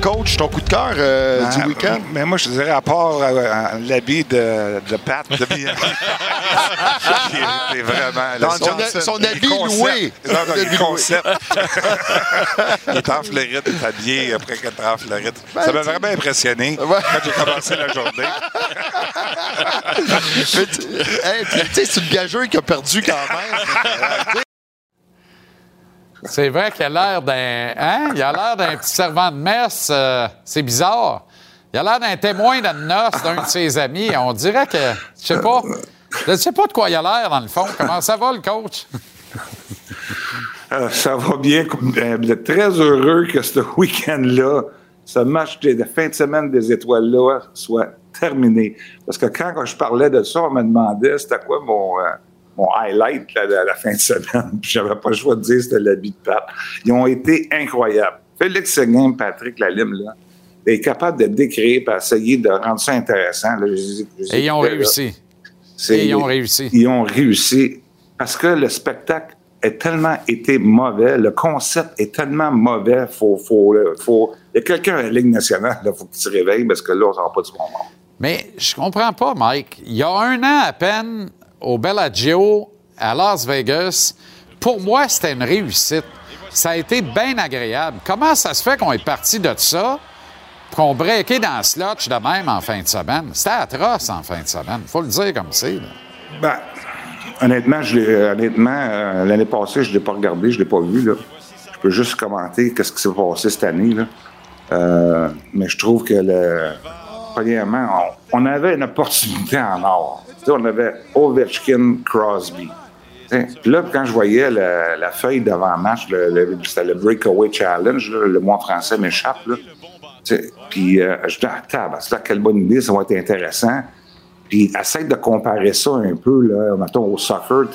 Coach, ton coup de cœur euh, Ah, du week-end? Mais moi, je dirais à part euh, euh, l'habit de, de Pat de Miami. Qui est- est vraiment. Dans le- son a- son le habit loué. Non, non, le concept. il est en Floride, il est habillé après qu'il est en Floride. Ça m'a vraiment impressionné Ben, Ouais. quand j'ai commencé la journée. Mais tu hey, sais, c'est une gageure qui a perdu quand même. C'est vrai qu'il a l'air d'un. Hein? Il a l'air d'un petit servant de messe. euh, c'est bizarre. Il a l'air d'un témoin d'une noce d'un de ses amis. On dirait que. Je sais pas. Je sais pas de quoi il a l'air, dans le fond. Comment ça va, le coach? Euh, ça va bien. Très heureux que ce week-end-là, ce match de de fin de semaine des étoiles-là soit terminé. Parce que quand je parlais de ça, on me demandait c'était quoi mon, euh, mon highlight là, de la fin de semaine. Puis j'avais pas le choix de dire c'était l'habit de Pat. Ils ont été incroyables. Félix Seguin, Patrick Lalime, là, est capable de décrire et essayer de rendre ça intéressant. là. Je je Et ils ont là. réussi. Et ils ont réussi. Ils ont réussi parce que le spectacle a tellement été mauvais, le concept est tellement mauvais, faut, faut, faut, il y a quelqu'un à la Ligue nationale, il faut qu'il se réveille parce que là, on n'aura pas du bon monde. Mais je comprends pas, Mike. Il y a un an à peine, au Bellagio, à Las Vegas, pour moi, c'était une réussite. Ça a été bien agréable. Comment ça se fait qu'on est parti de ça, qu'on breaké dans le slotch de même en fin de semaine? C'était atroce en fin de semaine. faut le dire comme c'est. Ben, honnêtement, euh, honnêtement euh, l'année passée, je ne l'ai pas regardé, je ne l'ai pas vu. Là. Je peux juste commenter qu'est-ce qui s'est passé cette année. Là. Euh, mais je trouve que, le, premièrement, on, avait une opportunité en or. On avait Ovechkin, Crosby. Puis là, quand je voyais la, feuille d'avant-match, c'était le Breakaway Challenge, le mot français m'échappe, Puis euh, je dis, ah, tabarnak, quelle bonne idée, ça va être intéressant. Puis essaie de comparer ça un peu, là, au soccer,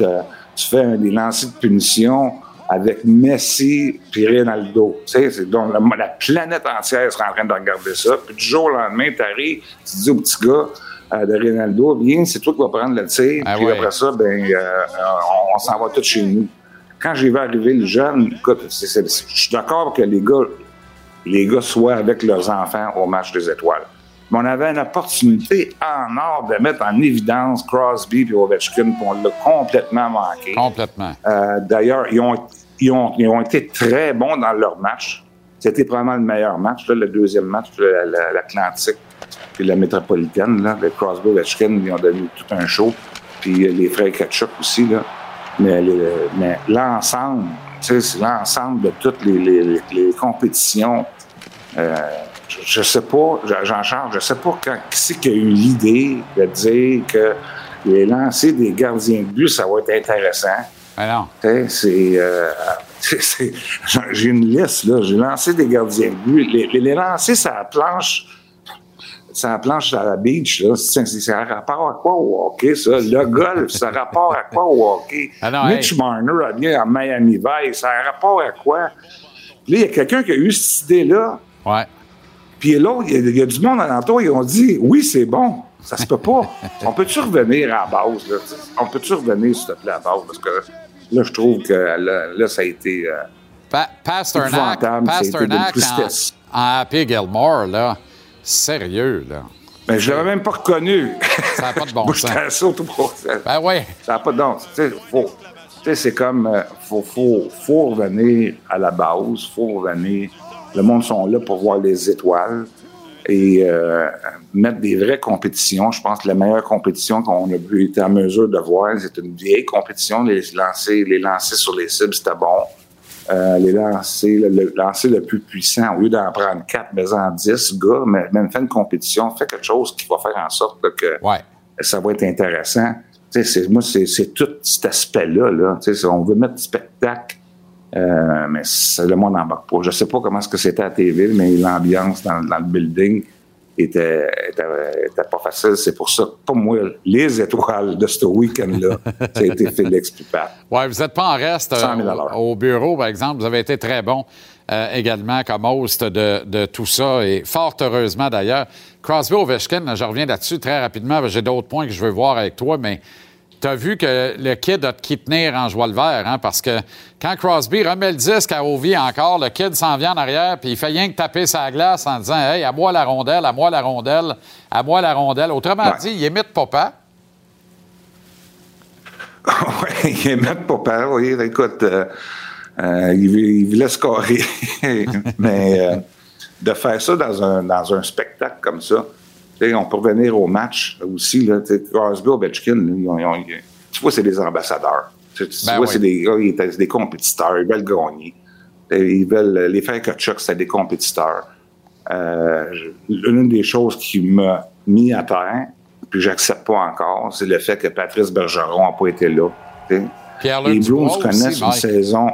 tu fais des lancers de punition avec Messi puis Ronaldo. Tu sais, c'est donc la, la planète entière sera en train de regarder ça. Puis du jour au lendemain, tu arrives, tu dis au petit gars euh, de Ronaldo, viens, c'est toi qui vas prendre le tir. Ah puis ouais. après ça, ben, euh, euh, on, on s'en va tous chez nous. Quand j'ai vu arriver le jeune, écoute, je suis d'accord que les gars, les gars soient avec leurs enfants au match des étoiles. Mais on avait une opportunité en or de mettre en évidence Crosby et Ovechkin, puis on l'a complètement manqué. Complètement. Euh, D'ailleurs, ils ont, ils, ont, été très bons dans leur match. C'était probablement le meilleur match, le deuxième match, l'Atlantique puis la métropolitaine. Là, le Crosby Ovechkin, ils ont donné tout un show. Puis euh, les frères Ketchup aussi. Là. Mais, l'ensemble, l'ensemble de toutes les, compétitions. euh, je, je sais pas, j'en charge, je sais pas quand, qui c'est qui a eu l'idée de dire que les lancers des gardiens de but, ça va être intéressant. C'est. euh, c'est- J'ai une liste, là. J'ai lancé des gardiens de but. Les, les, les lancers, ça la planche. Ça la planche à la beach, là. C'est a rapport à quoi au hockey, ça? Le golf, ça rapport à quoi au hockey? Ah Mitch hey. Marner a bien à Miami Vice. Ça a rapport à quoi? Puis là, il y a quelqu'un qui a eu cette idée-là. Ouais. Puis l'autre, il y, a- il y a du monde alentour, ils ont dit Oui, c'est bon. Ça se peut pas. On peut-tu revenir à la base? Là? On peut-tu revenir, s'il te plaît, à la base? Parce que là, je trouve que là, là, ça a été. euh, Pa Pasternak, Pasternak tristesse. en, en Happy Gilmore, là. Sérieux, là. Mais je l'avais même pas reconnu. Ça n'a pas de bon sens. Ben oui. Ça n'a pas de bon sens. C'est comme. euh, faut, faut, faut revenir à la base. faut revenir. Le monde sont là pour voir les étoiles et euh, mettre des vraies compétitions. Je pense que la meilleure compétition qu'on a pu- été en mesure de voir, c'est une vieille compétition. Les lancers, les lancers sur les cibles, c'était bon. Euh, les lancers, le, le lancer le plus puissant, au lieu d'en prendre 4, mais en 10 gars, mais même fait une compétition, fait quelque chose qui va faire en sorte là, que Ouais. ça va être intéressant. Moi, c'est c'est tout cet aspect-là. Là. C'est- on veut mettre du spectacle, euh, mais le monde n'embarque pas. Je sais pas comment est-ce que c'était à TV, mais l'ambiance dans, dans le building était, était, était pas facile. C'est pour ça que, pour moi, les étoiles de ce week-end-là, ça a été Félix Pipat. Ouais, vous n'êtes pas en reste euh, 100 000 au, au bureau, par exemple. Vous avez été très bon euh, également comme host de, de tout ça, et fort heureusement d'ailleurs. Crosby Ovechkin, je reviens là-dessus très rapidement, j'ai d'autres points que je veux voir avec toi, mais tu as vu que le kid a de qui tenir en joie le vert, hein, parce que quand Crosby remet le disque à Ovi encore, le kid s'en vient en arrière, puis il fait rien que taper sa glace en disant Hey, à moi la rondelle, à moi la rondelle, à moi la rondelle. Autrement Ouais. dit, il imite papa. oui, il pas pareil. Oui, écoute, euh, euh, il, il voulait scorer. Mais euh, de faire ça dans un, dans un spectacle comme ça, on peut revenir au match aussi. Là, Crosby, Ovechkin, là, ils ont- ils ont- tu vois, c'est des ambassadeurs. Tu, tu Ben vois, oui. c'est des gars, ils étaient- c'est des compétiteurs, ils veulent gagner. Ils veulent, les frères Kachuk, c'était des compétiteurs. Euh, L'une des choses qui m'a mis à terre, puis j'accepte pas encore, c'est le fait que Patrice Bergeron n'a pas été là. Pierre-Luc Les Blues connaissent une Mike. saison.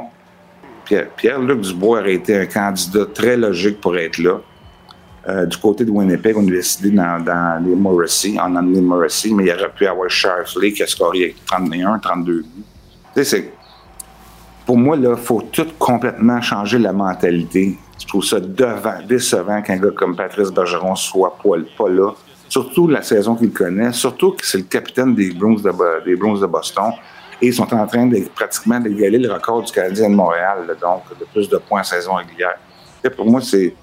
Pierre- Pierre-Luc Dubois aurait été un candidat très logique pour être là. Euh, du côté de Winnipeg, on a décidé dans, les Morrissey, on a amené Morrissey, mais il aurait pu avoir Sharsley qui a scoré avec 31, 32 buts. Pour moi, il faut tout complètement changer la mentalité. Je trouve ça devant, décevant qu'un gars comme Patrice Bergeron soit pas, pas là. Surtout la saison qu'il connaît, surtout que c'est le capitaine des Bruins de, Boston. Et ils sont en train de pratiquement d'égaler le record du Canadien de Montréal, donc de plus de points en saison régulière. Pour moi, c'est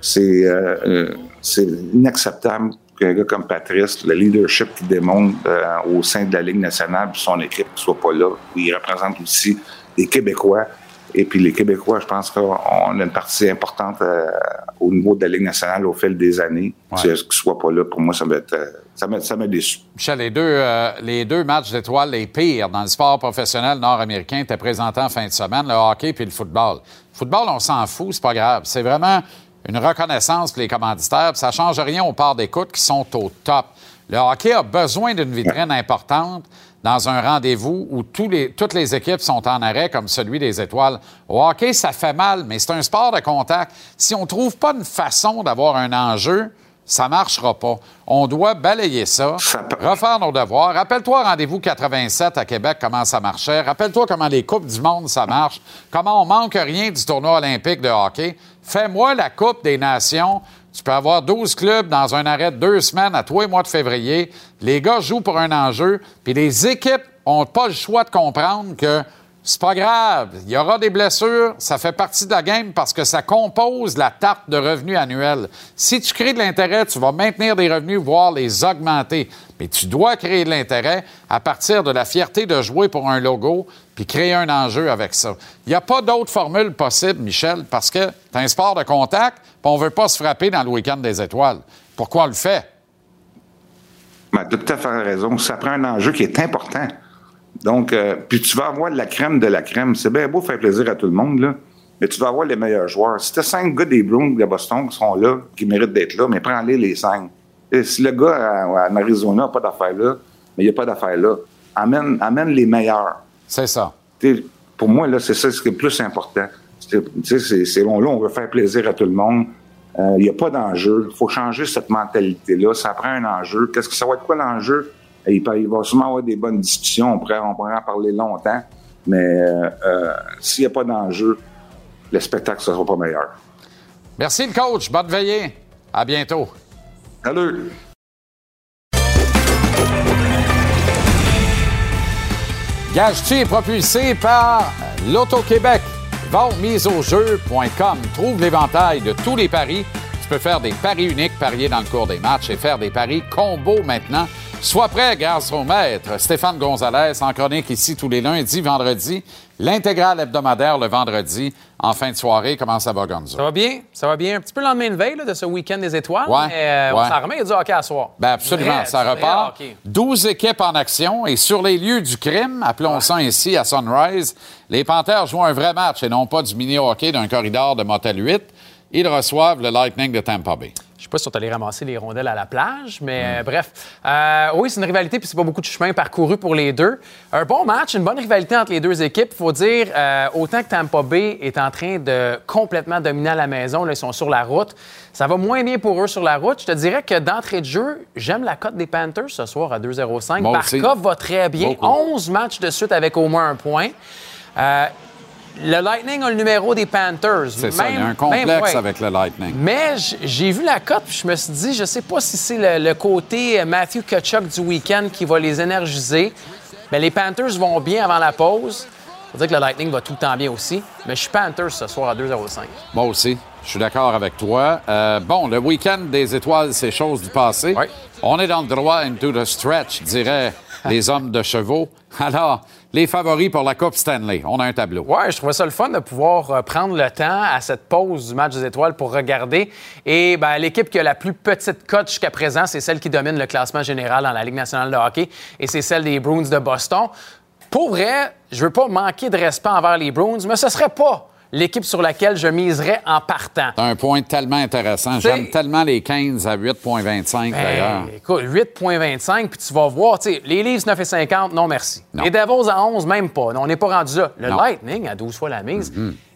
c'est euh, euh, c'est inacceptable qu'un gars comme Patrice, le leadership qu'il démontre euh, au sein de la Ligue nationale, puis son équipe ne soit pas là. Il représente aussi les Québécois. Et puis les Québécois, je pense qu'on a une partie importante euh, au niveau de la Ligue nationale au fil des années. Ouais. Qu'ils ne soient pas là, pour moi, ça m'a ça déçu. Michel, les deux, euh, les deux matchs d'étoiles les pires dans le sport professionnel nord-américain étaient présentés en fin de semaine, le hockey puis le football. Le football, on s'en fout, c'est pas grave. C'est vraiment une reconnaissance pour les commanditaires. puis Ça change rien aux parts d'écoute qui sont au top. Le hockey a besoin d'une vitrine importante dans un rendez-vous où tous les, toutes les équipes sont en arrêt, comme celui des étoiles. Au hockey, ça fait mal, mais c'est un sport de contact. Si on ne trouve pas une façon d'avoir un enjeu, ça ne marchera pas. On doit balayer ça, refaire nos devoirs. Rappelle-toi, rendez-vous 87 à Québec, comment ça marchait. Rappelle-toi comment les Coupes du Monde, ça marche. Comment on manque rien du tournoi olympique de hockey. Fais-moi la Coupe des Nations. Tu peux avoir 12 clubs dans un arrêt de deux semaines à et mois de février. Les gars jouent pour un enjeu, puis les équipes n'ont pas le choix de comprendre que c'est pas grave. Il y aura des blessures. Ça fait partie de la game parce que ça compose la tarte de revenus annuels. Si tu crées de l'intérêt, tu vas maintenir des revenus, voire les augmenter. Mais tu dois créer de l'intérêt à partir de la fierté de jouer pour un logo puis créer un enjeu avec ça. Il n'y a pas d'autre formule possible, Michel, parce que c'est un sport de contact puis on ne veut pas se frapper dans le week-end des étoiles. Pourquoi on le fait? Ben, tu as tout à fait raison. Ça prend un enjeu qui est important. Donc, euh, puis tu vas avoir de la crème de la crème. C'est bien beau faire plaisir à tout le monde, là, mais tu vas avoir les meilleurs joueurs. Si tu as cinq gars des Bruins de Boston qui sont là, qui méritent d'être là, mais prends-les les cinq. Si le gars à Arizona n'a pas d'affaires là, mais il n'y a pas d'affaires là, amène, amène les meilleurs. C'est ça. T'sais, pour moi, là, c'est ça ce qui est le plus important. C'est- bon, là, on veut faire plaisir à tout le monde. Euh, Il n'y a pas d'enjeu. Il faut changer cette mentalité-là. Ça prend un enjeu. Qu'est-ce que ça va être quoi l'enjeu? Il, il va sûrement avoir des bonnes discussions. On pourrait en parler longtemps. Mais euh, euh, s'il n'y a pas d'enjeu, le spectacle ne sera pas meilleur. Merci, le coach. Bonne veillée. À bientôt. Salut! Gage-tu est propulsé par l'Auto-Québec. Va au miseaujeu.com. Trouve l'éventail de tous les paris. Tu peux faire des paris uniques, parier dans le cours des matchs et faire des paris combo maintenant. Sois prêt, maître. Stéphane Gonzalez en chronique ici tous les lundis, vendredis. L'intégrale hebdomadaire le vendredi. En fin de soirée, comment ça va, Gonzo? Ça va bien, ça va bien? Un petit peu le lendemain de veille là, de ce week-end des étoiles, Ouais, mais euh, on ouais. s'en remet, il y a du hockey à soir. Ben absolument, Vrai, ça vrai repart. hockey. 12 équipes en action et sur les lieux du crime, appelons ça ainsi à Sunrise, les Panthers jouent un vrai match et non pas du mini-hockey d'un corridor de Motel 8. Ils reçoivent le Lightning de Tampa Bay. Je sais pas si on allé ramasser les rondelles à la plage, mais euh, bref. Euh, oui, c'est une rivalité, puis c'est pas beaucoup de chemin parcouru pour les deux. Un bon match, une bonne rivalité entre les deux équipes. Il faut dire, euh, autant que Tampa Bay est en train de complètement dominer à la maison, là, ils sont sur la route. Ça va moins bien pour eux sur la route. Je te dirais que d'entrée de jeu, j'aime la cote des Panthers ce soir à 2,05. Moi aussi. Barkov va très bien. Beaucoup. 11 matchs de suite avec au moins un point. Euh, le Lightning a le numéro des Panthers. C'est ça, il y a un complexe même- ouais. avec le Lightning. Mais j'ai vu la cote, puis je me suis dit, je sais pas si c'est le, le côté euh, Matthew Kachuk du week-end qui va les énergiser. Mais les Panthers vont bien avant la pause. Faut dire que le Lightning va tout le temps bien aussi. Mais je suis Panthers ce soir à 2,05. Moi aussi, je suis d'accord avec toi. Euh, bon, le week-end des étoiles, c'est chose du passé. Oui. On est dans le droit into the stretch, diraient les hommes de chevaux. Alors, les favoris pour la Coupe Stanley. On a un tableau. Ouais, je trouvais ça le fun de pouvoir euh, prendre le temps à cette pause du match des étoiles pour regarder. Et ben, l'équipe qui a la plus petite cote jusqu'à présent, c'est celle qui domine le classement général dans la Ligue nationale de hockey. Et c'est celle des Bruins de Boston. Pour vrai, je veux pas manquer de respect envers les Bruins, mais ce serait pas l'équipe sur laquelle je miserais en partant. C'est un point tellement intéressant. J'aime tellement les 15 à 8,25 d'ailleurs. Ben, écoute, 8,25, puis tu vas voir, tu sais, les Leafs 9,50, non merci. Non. Les Devils à 11, même pas. Non, on n'est pas rendu là. Le Non. Lightning à 12 fois la mise.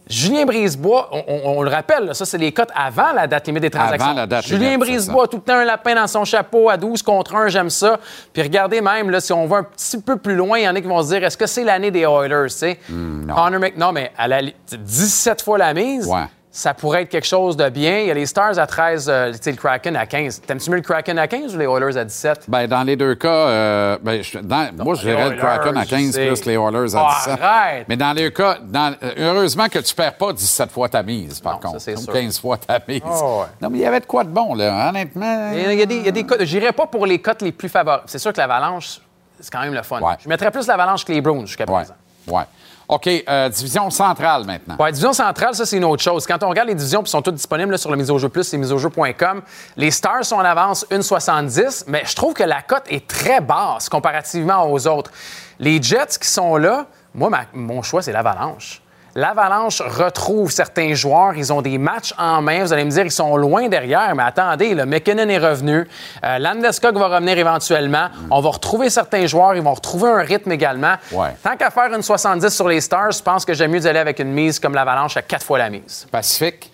Julien Brisebois, on, on- on le rappelle, là, ça, c'est les cotes avant la date limite des transactions. Avant la date Julien limite, Brisebois, tout le temps un lapin dans son chapeau à 12 contre 1, j'aime ça. Puis regardez même, là, si on va un petit peu plus loin, il y en a qui vont se dire, est-ce que c'est l'année des Oilers, tu sais? Hmm, non. Connor mais à la li- 17 fois la mise. Ouais. Ça pourrait être quelque chose de bien. Il y a les Stars à 13, euh, le Kraken à 15. T'aimes-tu mieux le Kraken à 15 ou les Oilers à 17? Ben, dans les deux cas, euh, ben, je- dans- moi, je dirais le Kraken à Oilers, 15 je sais. plus les Oilers à Oh, 17. arrête! Mais dans les cas, dans- euh, heureusement que tu perds pas 17 fois ta mise, par Non, ça, contre. c'est ou sûr. 15 fois ta mise. Oh, ouais. Non, mais il y avait de quoi de bon, là, honnêtement. Il y a, des. J'irais pas pour les cotes les plus favorables. C'est sûr que l'Avalanche, c'est quand même le fun. Ouais. Je mettrais plus l'Avalanche que les Bruins jusqu'à Ouais, présent. ouais. OK, euh, division centrale maintenant. Ouais, division centrale, ça, c'est une autre chose. Quand on regarde les divisions, puis sont toutes disponibles sur le mise au jeu plus, c'est miseaujeu.com, les Stars sont en avance 1,70, mais je trouve que la cote est très basse comparativement aux autres. Les Jets qui sont là, moi, mon choix, c'est l'Avalanche. l'Avalanche retrouve certains joueurs. Ils ont des matchs en main. Vous allez me dire, ils sont loin derrière, mais attendez, le McKinnon est revenu. Euh, Landeskog va revenir éventuellement. On va retrouver certains joueurs. Ils vont retrouver un rythme également. Ouais. Tant qu'à faire une 70 sur les Stars, je pense que j'aime mieux d'aller avec une mise comme l'Avalanche à quatre fois la mise. Pacifique?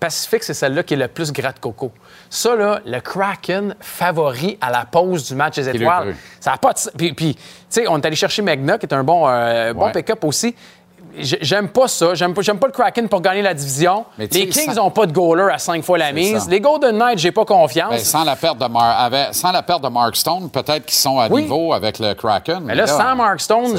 Pacifique, c'est celle-là qui est le plus gratte coco. Ça, là, le Kraken favori à la pause du match des étoiles. Ça n'a pas de... Puis, puis, tu sais, on est allé chercher Magna, qui est un bon, euh, bon Ouais. pick-up aussi. J'aime pas ça. J'aime pas, pas le Kraken pour gagner la division. Mais Les Kings n'ont pas de goaler à cinq fois la mise. ça. Les Golden Knights, j'ai pas confiance. Ben, sans, la perte de Mar- avec- sans la perte de Mark Stone, peut-être qu'ils sont à Oui. niveau avec le Kraken. mais là, sans Mark Stone,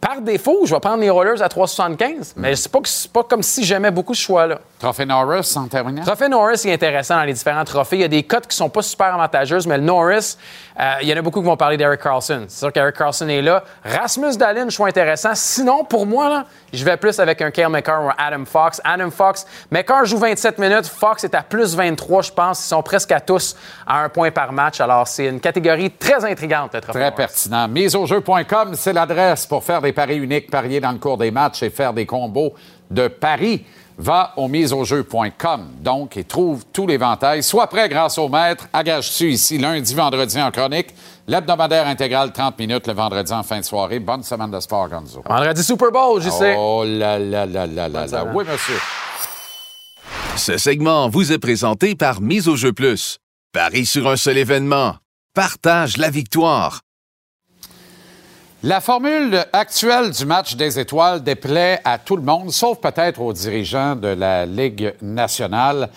par défaut, je vais prendre les Oilers à 3,75. Mais c'est pas, que- pas comme si j'aimais beaucoup ce choix-là. Trophée Norris en terminant? Trophée Norris est intéressant dans les différents trophées. Il y a des cotes qui sont pas super avantageuses, mais le Norris, euh, il y en a beaucoup qui vont parler d'Eric Carlson. C'est sûr qu'Eric Carlson est là. Rasmus Dahlin, choix intéressant. Sinon, pour moi, là, je vais plus avec un Kyle McCarr ou Adam Fox. Adam Fox, McCarr joue 27 minutes. Fox est à plus 23, je pense. Ils sont presque à tous à un point par match. Alors, c'est une catégorie très intrigante, Très pertinent. Miseaujeu.com, c'est l'adresse pour faire des paris uniques, parier dans le cours des matchs et faire des combos de paris. Va au miseaujeu.com, donc, et trouve tous les ventailles. Sois prêt grâce au maître. Agage-tu ici lundi, vendredi en chronique? L'hebdomadaire intégral, 30 minutes le vendredi en fin de soirée. Bonne semaine de sport, Gonzo. Vendredi Super Bowl, je sais. Oh là là là là là là. Oui, monsieur. Ce segment vous est présenté par Mise au jeu plus. Paris sur un seul événement. Partage la victoire. La formule actuelle du match des étoiles déplaît à tout le monde, sauf peut-être aux dirigeants de la Ligue nationale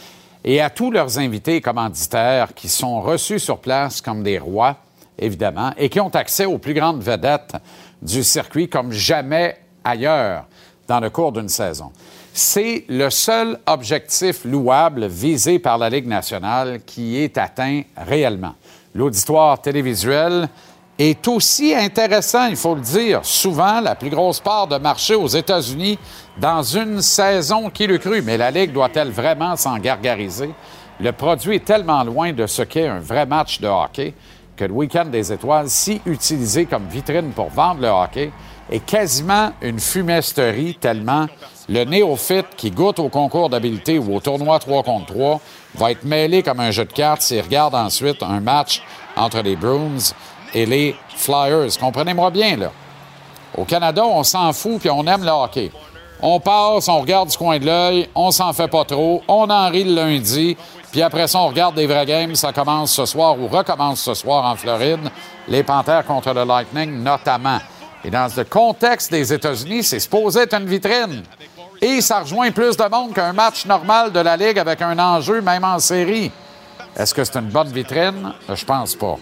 et à tous leurs invités et commanditaires qui sont reçus sur place comme des rois, évidemment, et qui ont accès aux plus grandes vedettes du circuit comme jamais ailleurs dans le cours d'une saison. C'est le seul objectif louable visé par la Ligue nationale qui est atteint réellement. L'auditoire télévisuel est aussi intéressant, il faut le dire. Souvent, la plus grosse part de marché aux États-Unis dans une saison qui le crut. Mais la Ligue doit-elle vraiment s'en gargariser? Le produit est tellement loin de ce qu'est un vrai match de hockey que le Week-end des Étoiles, si utilisé comme vitrine pour vendre le hockey, est quasiment une fumisterie tellement le néophyte qui goûte au concours d'habileté ou au tournoi 3 contre 3 va être mêlé comme un jeu de cartes s'il regarde ensuite un match entre les Bruins et les Flyers. Comprenez-moi bien, là. Au Canada, on s'en fout puis on aime le hockey. On passe, on regarde du coin de l'œil, on s'en fait pas trop, on en rit le lundi, puis après ça, on regarde des vrais games. Ça commence ce soir ou recommence ce soir en Floride. Les Panthers contre le Lightning, notamment. Et dans le contexte des États-Unis, c'est supposé être une vitrine. Et ça rejoint plus de monde qu'un match normal de la Ligue avec un enjeu, même en série. Est-ce que c'est une bonne vitrine? Je pense pas.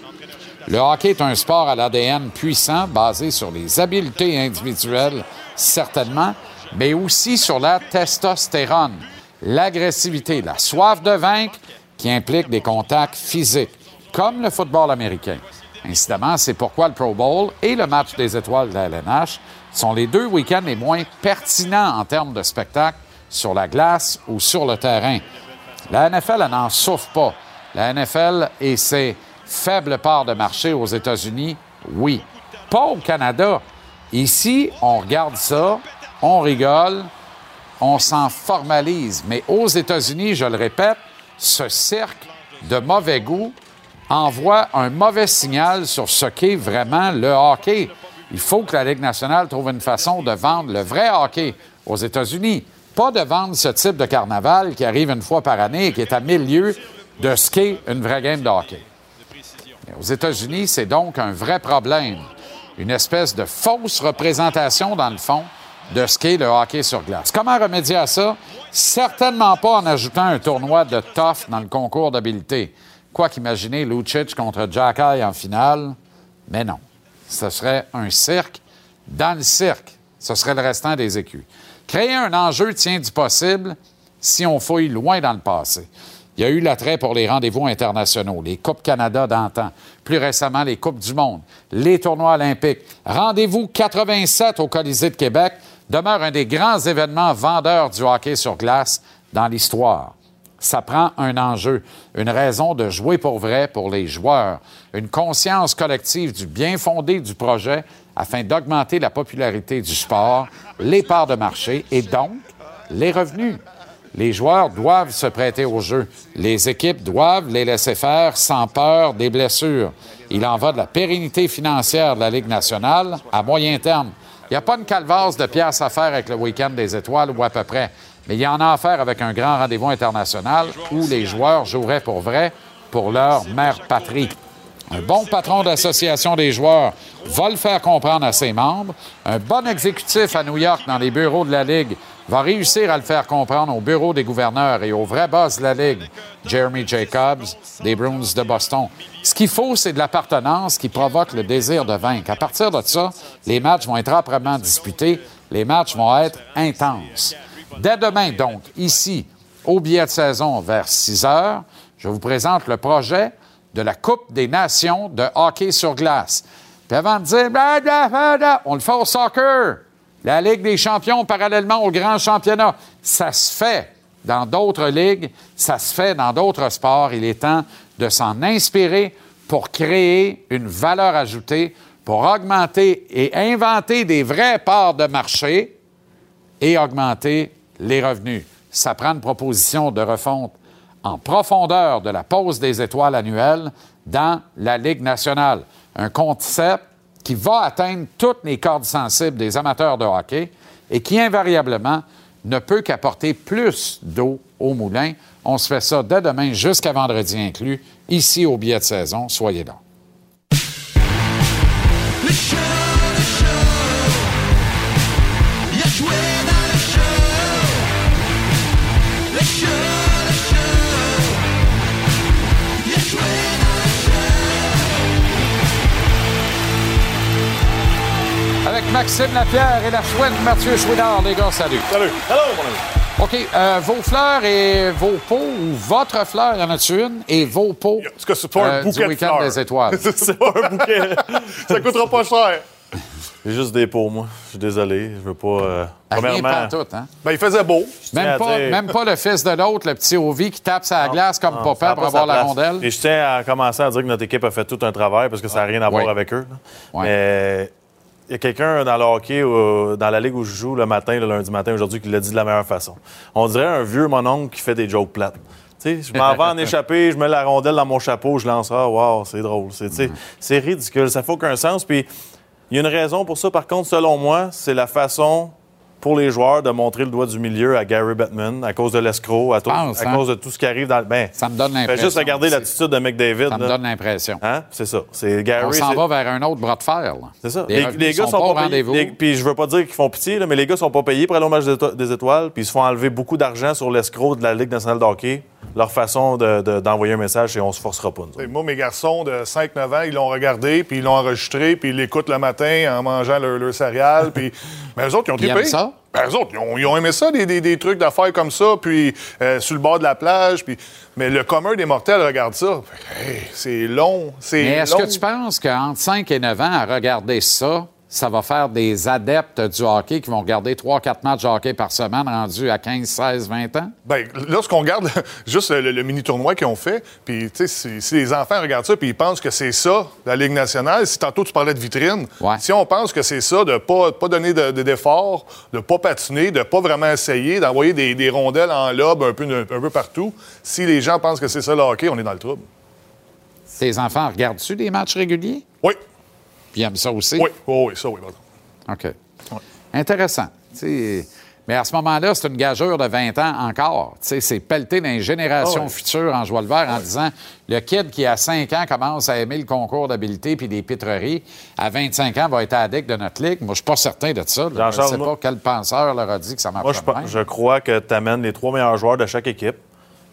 Le hockey est un sport à l'ADN puissant, basé sur les habiletés individuelles, certainement, mais aussi sur la testostérone, l'agressivité, la soif de vaincre qui implique des contacts physiques, comme le football américain. Incidemment, c'est pourquoi le Pro Bowl et le match des étoiles de la LNH sont les deux week-ends les moins pertinents en termes de spectacle sur la glace ou sur le terrain. La NFL, n'en souffre pas. La NFL et ses faibles parts de marché aux États-Unis, oui. Pas au Canada. Ici, on regarde ça, on rigole, on s'en formalise. Mais aux États-Unis, je le répète, ce cirque de mauvais goût envoie un mauvais signal sur ce qu'est vraiment le hockey. Il faut que la Ligue nationale trouve une façon de vendre le vrai hockey aux États-Unis. Pas de vendre ce type de carnaval qui arrive une fois par année et qui est à milieu de ce qu'est une vraie game de hockey. Aux États-Unis, c'est donc un vrai problème. Une espèce de fausse représentation, dans le fond, de ce qu'est le hockey sur glace. Comment remédier à ça? Certainement pas en ajoutant un tournoi de tough dans le concours d'habileté. Quoi qu'imaginer Lucic contre Jack Eye en finale, mais non. Ce serait un cirque dans le cirque. Ce serait le restant des écus. Créer un enjeu tient du possible si on fouille loin dans le passé. Il y a eu l'attrait pour les rendez-vous internationaux, les Coupes Canada d'antan, plus récemment les Coupes du Monde, les tournois olympiques. Rendez-vous 87 au Colisée de Québec demeure un des grands événements vendeurs du hockey sur glace dans l'histoire. Ça prend un enjeu, une raison de jouer pour vrai pour les joueurs, une conscience collective du bien fondé du projet afin d'augmenter la popularité du sport, les parts de marché et donc les revenus. Les joueurs doivent se prêter au jeu. Les équipes doivent les laisser faire sans peur des blessures. Il en va de la pérennité financière de la Ligue nationale à moyen terme. Il n'y a pas une calvasse de pièces à faire avec le week-end des étoiles ou à peu près. Mais il y en a à faire avec un grand rendez-vous international où les joueurs joueraient pour vrai pour leur mère patrie. Un bon patron d'association des joueurs va le faire comprendre à ses membres. Un bon exécutif à New York dans les bureaux de la Ligue va réussir à le faire comprendre au bureau des gouverneurs et au vrai boss de la Ligue, Jeremy Jacobs, des Bruins de Boston. Ce qu'il faut, c'est de l'appartenance qui provoque le désir de vaincre. À partir de ça, les matchs vont être âprement disputés, les matchs vont être intenses. Dès demain, donc, ici, au billet de saison vers 6 heures, je vous présente le projet de la Coupe des Nations de hockey sur glace. Puis avant de dire, blablabla, on le fait au soccer, la Ligue des champions parallèlement au grand championnat, ça se fait dans d'autres ligues, ça se fait dans d'autres sports. Il est temps de s'en inspirer pour créer une valeur ajoutée, pour augmenter et inventer des vraies parts de marché et augmenter les revenus. Ça prend une proposition de refonte en profondeur de la pause des étoiles annuelles dans la Ligue nationale. Un concept qui va atteindre toutes les cordes sensibles des amateurs de hockey et qui invariablement ne peut qu'apporter plus d'eau au moulin. On se fait ça dès demain jusqu'à vendredi inclus, ici au billet de saison. Soyez là. Avec Maxime Lapierre et la chouette Mathieu Chouinard, les gars, salut. Salut. Hello, mon ami. OK, euh, vos fleurs et vos pots, ou votre fleur, y en a-tu une, et vos pots En tout cas, c'est pas un euh, bouquet du de week-end fleurs. des étoiles. c'est pas un bouquet. ça coûtera pas cher. J'ai juste des pots, moi. Je suis désolé. Je veux pas. euh, Rien premièrement. hein? Ben, il faisait beau. Même pas, dire- même pas le fils de l'autre, le petit Ovi qui tape sa glace comme Non, papa pour pas avoir la place. rondelle. Et je tiens à commencer à dire que notre équipe a fait tout un travail parce que ça n'a rien à voir avec eux. là. Ouais. Mais il y a quelqu'un dans le hockey, euh, dans la ligue où je joue le matin, le lundi matin, aujourd'hui, qui l'a dit de la meilleure façon. On dirait un vieux mononcle qui fait des jokes plates. Tu sais, je m'en vais en échapper, je mets la rondelle dans mon chapeau, je lance Ah, wow, c'est drôle. C'est, sais, c'est ridicule, ça fait aucun sens. Puis il y a une raison pour ça, par contre, selon moi, c'est la façon pour les joueurs de montrer le doigt du milieu à Gary Bettman à cause de l'escroc, à, à hein? cause de tout ce qui arrive dans le. Ben, Ça me donne l'impression. juste regarder aussi. l'attitude de McDavid. Ça me là. donne l'impression. Hein? C'est ça. C'est Gary. On s'en va vers un autre bras de fer. là. C'est ça. Les, Les, gars sont, sont, pas payés. les- Puis je veux pas dire qu'ils font pitié, là, mais les gars sont pas payés pour aller au match des étoiles, puis ils se font enlever beaucoup d'argent sur l'escroc de la Ligue nationale de hockey. Leur façon de- de- d'envoyer un message, c'est on se forcera pas. nous Moi, mes garçons de 5-9 ans, ils l'ont regardé, puis ils l'ont enregistré, puis ils l'écoutent le matin en mangeant leur, leur céréales. Puis... Mais eux autres, ils ont Ils trippé. aiment ça? Ben, eux autres, ils ont, ils ont aimé ça, des, des- des trucs d'affaires comme ça, puis euh, sur le bord de la plage. Puis... Mais le commun des mortels regarde ça. Hey, c'est long, c'est Mais est-ce long. que tu penses qu'entre 5 et 9 ans, à regarder ça, ça va faire des adeptes du hockey qui vont regarder 3-4 matchs de hockey par semaine rendus à 15, 16, 20 ans? Ben, lorsqu'on regarde juste le, le mini-tournoi qu'ils ont fait, puis, tu sais, si, si les enfants regardent ça, puis ils pensent que c'est ça, la Ligue nationale, si tantôt tu parlais de vitrine, Ouais. si on pense que c'est ça, de pas, pas donner de- de- d'efforts, de, pas patiner, de pas vraiment essayer, d'envoyer des, des rondelles en lobe un peu, un peu partout, si les gens pensent que c'est ça le hockey, on est dans le trouble. Tes enfants regardent-tu des matchs réguliers? Oui, Puis ils aiment ça aussi? oui, oui, oui, ça, oui. pardon. OK. Intéressant. Tu sais, Mais à ce moment-là, c'est une gageure de 20 ans encore. C'est pelleter dans les générations Ah futures en joie le vert en disant le kid qui, à 5 ans, commence à aimer le concours d'habileté puis des pitreries, à 25 ans, va être addict de notre ligue. Moi, je suis pas certain de ça. là. Je ne sais pas quel penseur leur a dit que ça marche Moi, je, je crois que tu amènes les trois meilleurs joueurs de chaque équipe.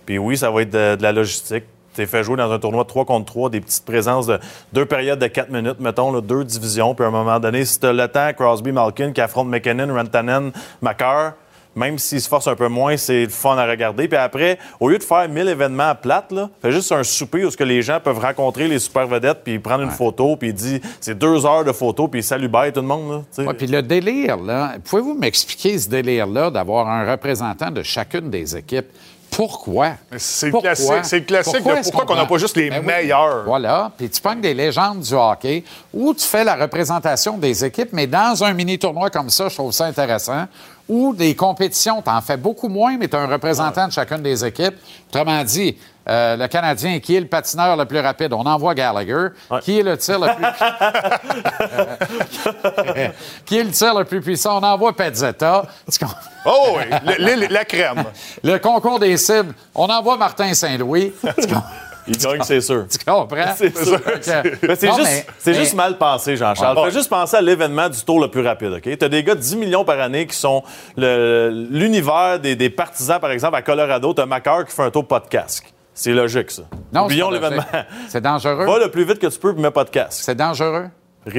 Puis oui, ça va être de, de la logistique. Tu fait jouer dans un tournoi de 3 contre 3, des petites présences de deux périodes de 4 minutes, mettons, là, deux divisions. Puis à un moment donné, si le temps, Crosby, Malkin qui affrontent McKinnon, Rantanen, Makar, même s'ils se forcent un peu moins, c'est le fun à regarder. Puis après, au lieu de faire 1000 événements à plate, là, fais juste un souper où ce que les gens peuvent rencontrer les super vedettes, puis prendre une photo, puis dit c'est deux heures de photo, puis salut bye tout le monde. Là. Ouais, puis le délire, là, pouvez-vous m'expliquer ce délire-là d'avoir un représentant de chacune des équipes? Pourquoi? C'est le Pourquoi? classique, c'est le classique de est-ce pourquoi qu'on n'a pas juste les Ben oui. meilleurs? Voilà. Puis tu pognes des légendes du hockey où tu fais la représentation des équipes, mais dans un mini-tournoi comme ça, je trouve ça intéressant. Ou des compétitions, tu en fais beaucoup moins, mais tu as un représentant de chacune des équipes. Autrement dit, euh, le Canadien, qui est le patineur le plus rapide? On envoie Gallagher. Qui est le tir le plus... qui est le tir le plus puissant? On envoie Pezzetta. Oh oui, le- le- la crème. Le concours des cibles, on envoie Martin Saint-Louis. Il gagne, c'est sûr. tu comprends? C'est sûr. Mais c'est juste, mais- mais- mal pensé, Jean-Charles. Ouais. Fais juste penser à l'événement du tour le plus rapide, OK? Tu as des gars de 10 millions par année qui sont l'univers des, des partisans, par exemple, à Colorado. Tu as Macar qui fait un tour pas de casque. C'est logique, ça. Non, Oublions l'événement. C'est dangereux. Va le plus vite que tu peux, mets pas de casque. C'est dangereux.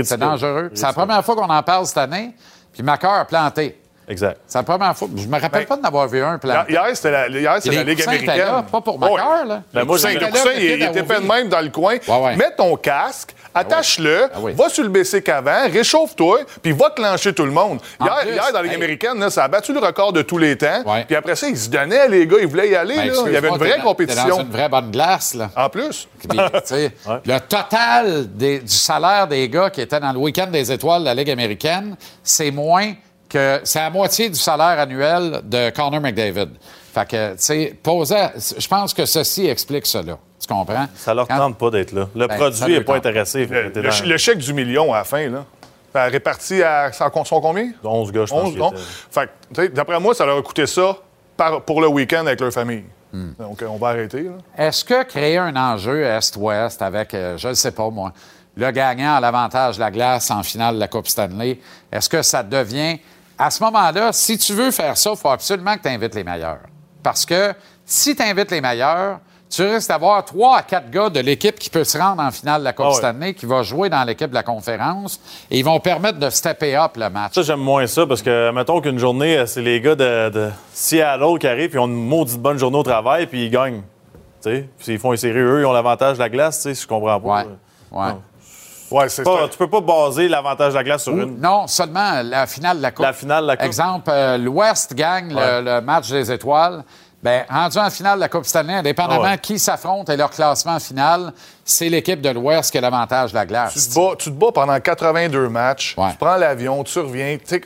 C'est dangereux. C'est la première fois qu'on en parle cette année. Puis Macar a planté. Exact. C'est la première fois. Je me rappelle pas d'en avoir vu un planté. Hier, c'était la, hier, la Ligue américaine. là, pas pour Oh, Macar, là. Ben, moi, le coussin, il, il était fait de même dans le coin. Ouais, ouais. Mets ton casque, attache-le, Ah oui. va sur le BC avant, réchauffe-toi, puis va clencher tout le monde. Hier, plus, hier, dans la Ligue hey. américaine, là, ça a battu le record de tous les temps. Puis après ça, ils se donnaient, les gars, ils voulaient y aller. Ben, là. Il y avait une vraie dans- compétition. dans une vraie bonne glace, là. En plus. Puis, Le total des- du salaire des gars qui étaient dans le week-end des étoiles de la Ligue américaine, c'est moins que. C'est la moitié du salaire annuel de Connor McDavid. Fait que, tu sais, poser- Je pense que ceci explique cela. Tu comprends? Ça leur Quand- tente pas d'être là. Le Ben, produit n'est pas tente. intéressé. Le, chèque du million à la fin, là. Réparti à. Ça en sont combien? 11 gars, je pense. 11, qu'il non? était. Fait que, tu sais, d'après moi, ça leur a coûté ça par- pour le week-end avec leur famille. Hmm. Donc, euh, on va arrêter. Là. Est-ce que créer un enjeu Est-Ouest avec, euh, je ne sais pas moi, le gagnant à l'avantage de la glace en finale de la Coupe Stanley, est-ce que ça devient. À ce moment-là, si tu veux faire ça, il faut absolument que tu invites les meilleurs. Parce que si tu invites les meilleurs, tu risques d'avoir trois à quatre gars de l'équipe qui peut se rendre en finale de la Coupe Ah ouais. Stanley, qui va jouer dans l'équipe de la conférence, et ils vont permettre de stepper up le match. Ça, j'aime moins ça parce que, mettons qu'une journée, euh, c'est les gars de, de Seattle qui arrivent puis ils ont une maudite bonne journée au travail puis ils gagnent. Tu sais, puis s'ils font une série, eux, ils ont l'avantage de la glace, tu sais, je comprends pas. Ouais. Ouais. Ouais, c'est Pas- tu peux pas baser l'avantage de la glace sur Ou- une. Non, seulement la finale de la Coupe. La finale de la Coupe. Exemple, euh, l'Ouest gagne le- Ouais. le, match des étoiles. Bien, rendu en finale de la Coupe Stanley, indépendamment Ah ouais. qui s'affronte et leur classement final, c'est l'équipe de l'Ouest qui a l'avantage de la Tu glace. te, bats, tu te bats pendant 82 matchs, Ouais. tu prends l'avion, tu reviens, tu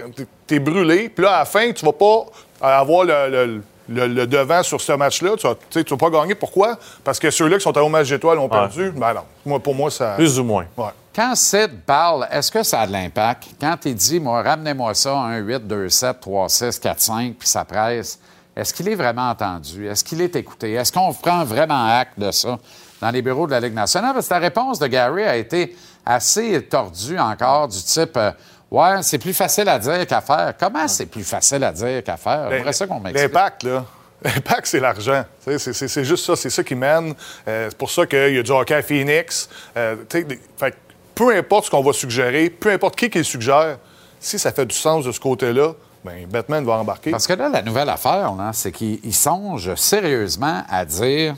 t'es brûlé, puis là, à la fin, tu vas pas avoir le, le- le- le devant sur ce match-là. Tu vas pas gagner. Pourquoi? Parce que ceux-là qui sont allés au match d'étoiles ont perdu. Ben non. Moi, pour moi, ça. Plus ou moins. Ouais. Quand Sid parle, est-ce que ça a de l'impact? Quand il dit, moi, ramenez-moi ça, 1, 8, 2, 7, 3, 6, 4, 5, puis ça presse, est-ce qu'il est vraiment entendu? Est-ce qu'il est écouté? Est-ce qu'on prend vraiment acte de ça dans les bureaux de la Ligue nationale? Parce que la réponse de Gary a été assez tordue encore, du type, euh, ouais, c'est plus facile à dire qu'à faire. Comment c'est plus facile à dire qu'à faire? J'aimerais ça qu'on m'explique. L'impact, là. L'impact, c'est l'argent. C'est juste ça. C'est ça qui mène. Euh, c'est pour ça qu'il y a du hockey à Phoenix. Euh, fait peu importe ce qu'on va suggérer, peu importe qui qui le suggère, si ça fait du sens de ce côté-là, ben Batman va embarquer. Parce que là, la nouvelle affaire, là, c'est qu'ils songent sérieusement à dire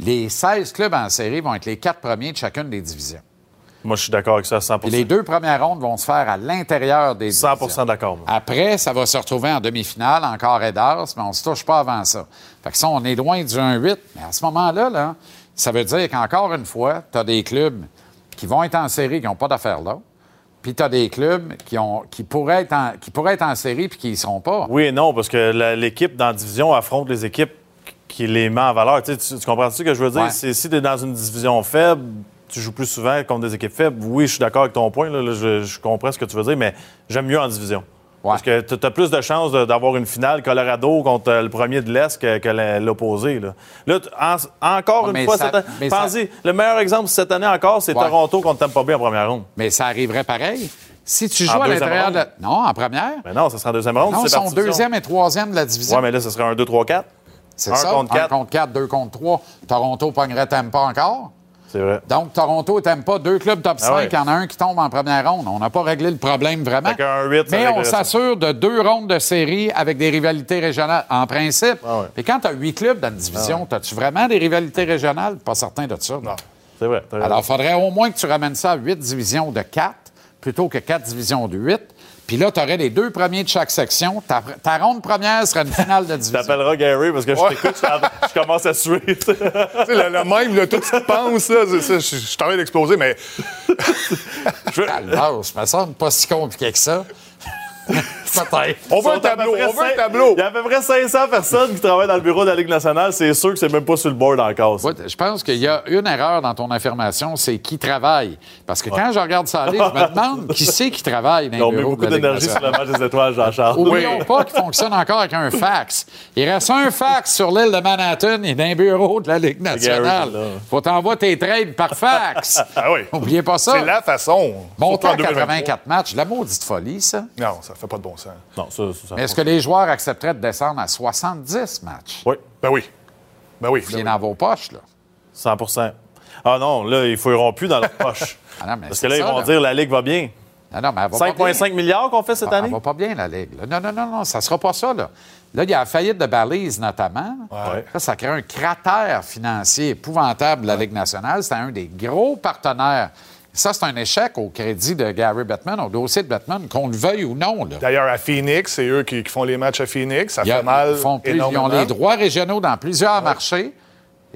les 16 clubs en série vont être les quatre premiers de chacune des divisions. Moi, je suis d'accord avec ça à 100 Puis les deux premières rondes vont se faire à l'intérieur des 100 divisions. d'accord. Après, ça va se retrouver en demi-finale, encore et d'as, mais on ne se touche pas avant ça. Fait que ça, on est loin du 1-8. Mais à ce moment-là, là, ça veut dire qu'encore une fois, tu as des clubs qui vont être en série qui n'ont pas d'affaires là. Puis tu as des clubs qui, ont, qui, pourraient être en, qui pourraient être en série puis qui n'y seront pas. Oui et non, parce que l'équipe dans la division affronte les équipes qui les met en valeur. Tu, sais, tu- tu comprends ce que je veux dire? Ouais. Si tu es dans une division faible, tu joues plus souvent contre des équipes faibles. Oui, je suis d'accord avec ton point. là, là, je, je comprends ce que tu veux dire, mais j'aime mieux en division. Parce que tu as plus de chances d'avoir une finale Colorado contre euh, le premier de l'Est que, l'opposé. Là, Là, t- en- encore Ouais, une fois, ça- cette année- mais ça- pensez, le meilleur exemple cette année encore, c'est Ouais. Toronto contre Tampa Bay en première ronde. Mais ça arriverait pareil. Si tu En joues à l'intérieur de... Non, en première? Mais non, ça sera en deuxième ronde. Non, ils sont deuxième et troisième de la division. Ouais, mais là, ce serait un 2, 3, 4. C'est ça. contre Un quatre. contre 4, deux contre 3. Toronto pognerait Tampa encore? C'est vrai. Donc, Toronto et Tampa, deux clubs top 5, Ah ouais. il y en a un qui tombe en première ronde. On n'a pas réglé le problème vraiment. Fait qu'un 8, ça Mais on s'assure de deux rondes de série avec des rivalités régionales, en principe. Ah ouais. Et quand tu as huit clubs dans une division, as-tu vraiment des rivalités régionales? Pas certain de ça. Non. C'est vrai. Alors, il faudrait au moins que tu ramènes ça à huit divisions de 4 plutôt que quatre divisions de 8. Puis là, tu aurais les deux premiers de chaque section. Ta, ta ronde première serait une finale de Tu division. t'appelleras Gary parce que je t'écoute, je, je commence à suer. Tu sais, le, le même, là, tout ce que tu penses, là, je, je suis en train d'exploser, mais Calvaire, ça me semble pas si compliqué que ça. On veut un tableau, on veut un tableau. Il y a à peu près 500 personnes qui travaillent dans le bureau de la Ligue nationale. C'est sûr que c'est même pas sur le board encore. Ouais, je pense qu'il y a une erreur dans ton affirmation, c'est qui travaille. Parce que quand je regarde ça aller, je me demande qui c'est qui travaille dans Ils ont les mis bureaux beaucoup de la Ligue d'énergie sur le match des étoiles, Jean-Charles. Oublions pas qu'il fonctionne encore avec un fax. Il reste un fax sur l'île de Manhattan et d'un bureau de la Ligue nationale. Faut t'envoyer tes trades par fax. Ah oui. Oubliez pas ça. C'est la façon. 2023. 84 matchs, la maudite folie, ça. Non, ça fait pas de bon sens. Non, ça, ça, ça- Mais est-ce que les joueurs accepteraient de descendre à 70 matchs? Oui, Ben oui. Ben oui. Est dans vos poches, là. 100% Ah non, là, ils fouilleront plus dans leur poche. Ah non, mais Parce c'est que là, ils vont là. dire la Ligue va bien. Non, non, mais elle va pas bien. 5,5 milliards qu'on fait cette Ah, année? Elle va pas bien, la Ligue. là. Non, non, non, non, ça sera pas ça. Là, là il y a la faillite de Balise, notamment. Ouais. Ça, ça crée un cratère financier épouvantable de la Ligue nationale. C'était un des gros partenaires. Ça, c'est un échec au crédit de Gary Bettman, au dossier de Bettman, qu'on le veuille ou non. D'ailleurs, à Phoenix, c'est eux qui, qui font les matchs à Phoenix. Ça a- fait mal. ils, font plus- ils ont les droits régionaux dans plusieurs marchés.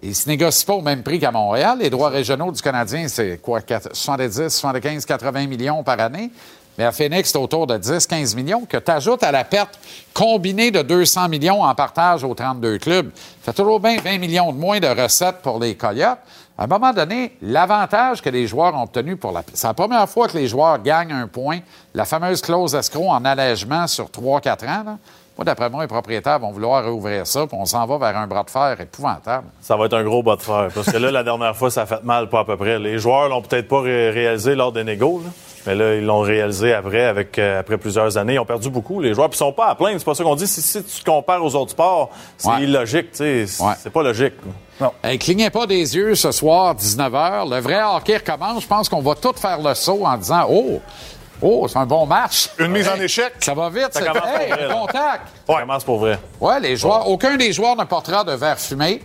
Ils ne se négocient pas au même prix qu'à Montréal. Les droits régionaux du Canadien, c'est quoi, 4 70, 75, 80 millions par année. Mais à Phoenix, c'est autour de 10, 15 millions que tu ajoutes à la perte combinée de 200 millions en partage aux 32 clubs. Ça fait toujours bien 20 millions de moins de recettes pour les Coyotes. À un moment donné, l'avantage que les joueurs ont obtenu pour la... C'est la première fois que les joueurs gagnent un point. La fameuse clause escroc en allègement sur 3-4 ans. Moi, d'après moi, les propriétaires vont vouloir réouvrir ça, puis on s'en va vers un bras de fer épouvantable. Ça va être un gros bas de fer. Parce que là, la dernière fois, ça a fait mal, pas à peu près. Les joueurs l'ont peut-être pas ré- réalisé lors des négos, là. mais là, ils l'ont réalisé après, avec, euh, après plusieurs années. Ils ont perdu beaucoup, les joueurs. Puis ils sont pas à plaindre. C'est pas ça qu'on dit. Si, si tu te compares aux autres sports, c'est Ouais. illogique. tu sais. C'est Ouais. pas logique. Non. Hey, clignez pas des yeux ce soir, 19h. Le vrai hockey recommence. Je pense qu'on va tout faire le saut en disant Oh, oh, c'est un bon match. Une mise en échec. Ça va vite. Ça c'est- commence hey, pour vrai, contact. Ça commence pour vrai. Ouais, les joueurs, aucun des joueurs ne portera de verre fumé.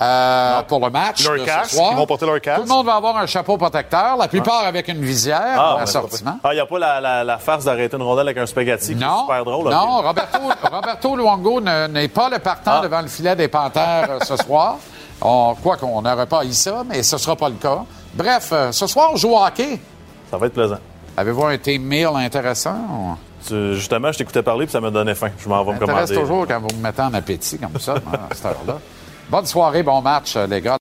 euh, pour le match. Leur de ce casque, soir. ils vont porter leur casque. Tout le monde va avoir un chapeau protecteur, la plupart avec une visière, Ah, ouais, assortiment. Ah, il n'y a pas la, la, la farce d'arrêter une rondelle avec un spaghetti qui est Non, super drôle. non, Roberto, Roberto Luongo ne- n'est pas le partant Ah. devant le filet des Panthères euh, ce soir. On croit qu'on n'aurait pas eu ça, mais ce ne sera pas le cas. Bref, euh, ce soir, on joue au hockey. Ça va être plaisant. Avez-vous un team meal intéressant? ou- Tu- justement, je t'écoutais parler puis ça me donnait faim. Je m'en vais me commander. toujours quand vous me mettez en appétit comme ça, hein, à cette heure-là. Bonne soirée, bon match, euh, les gars.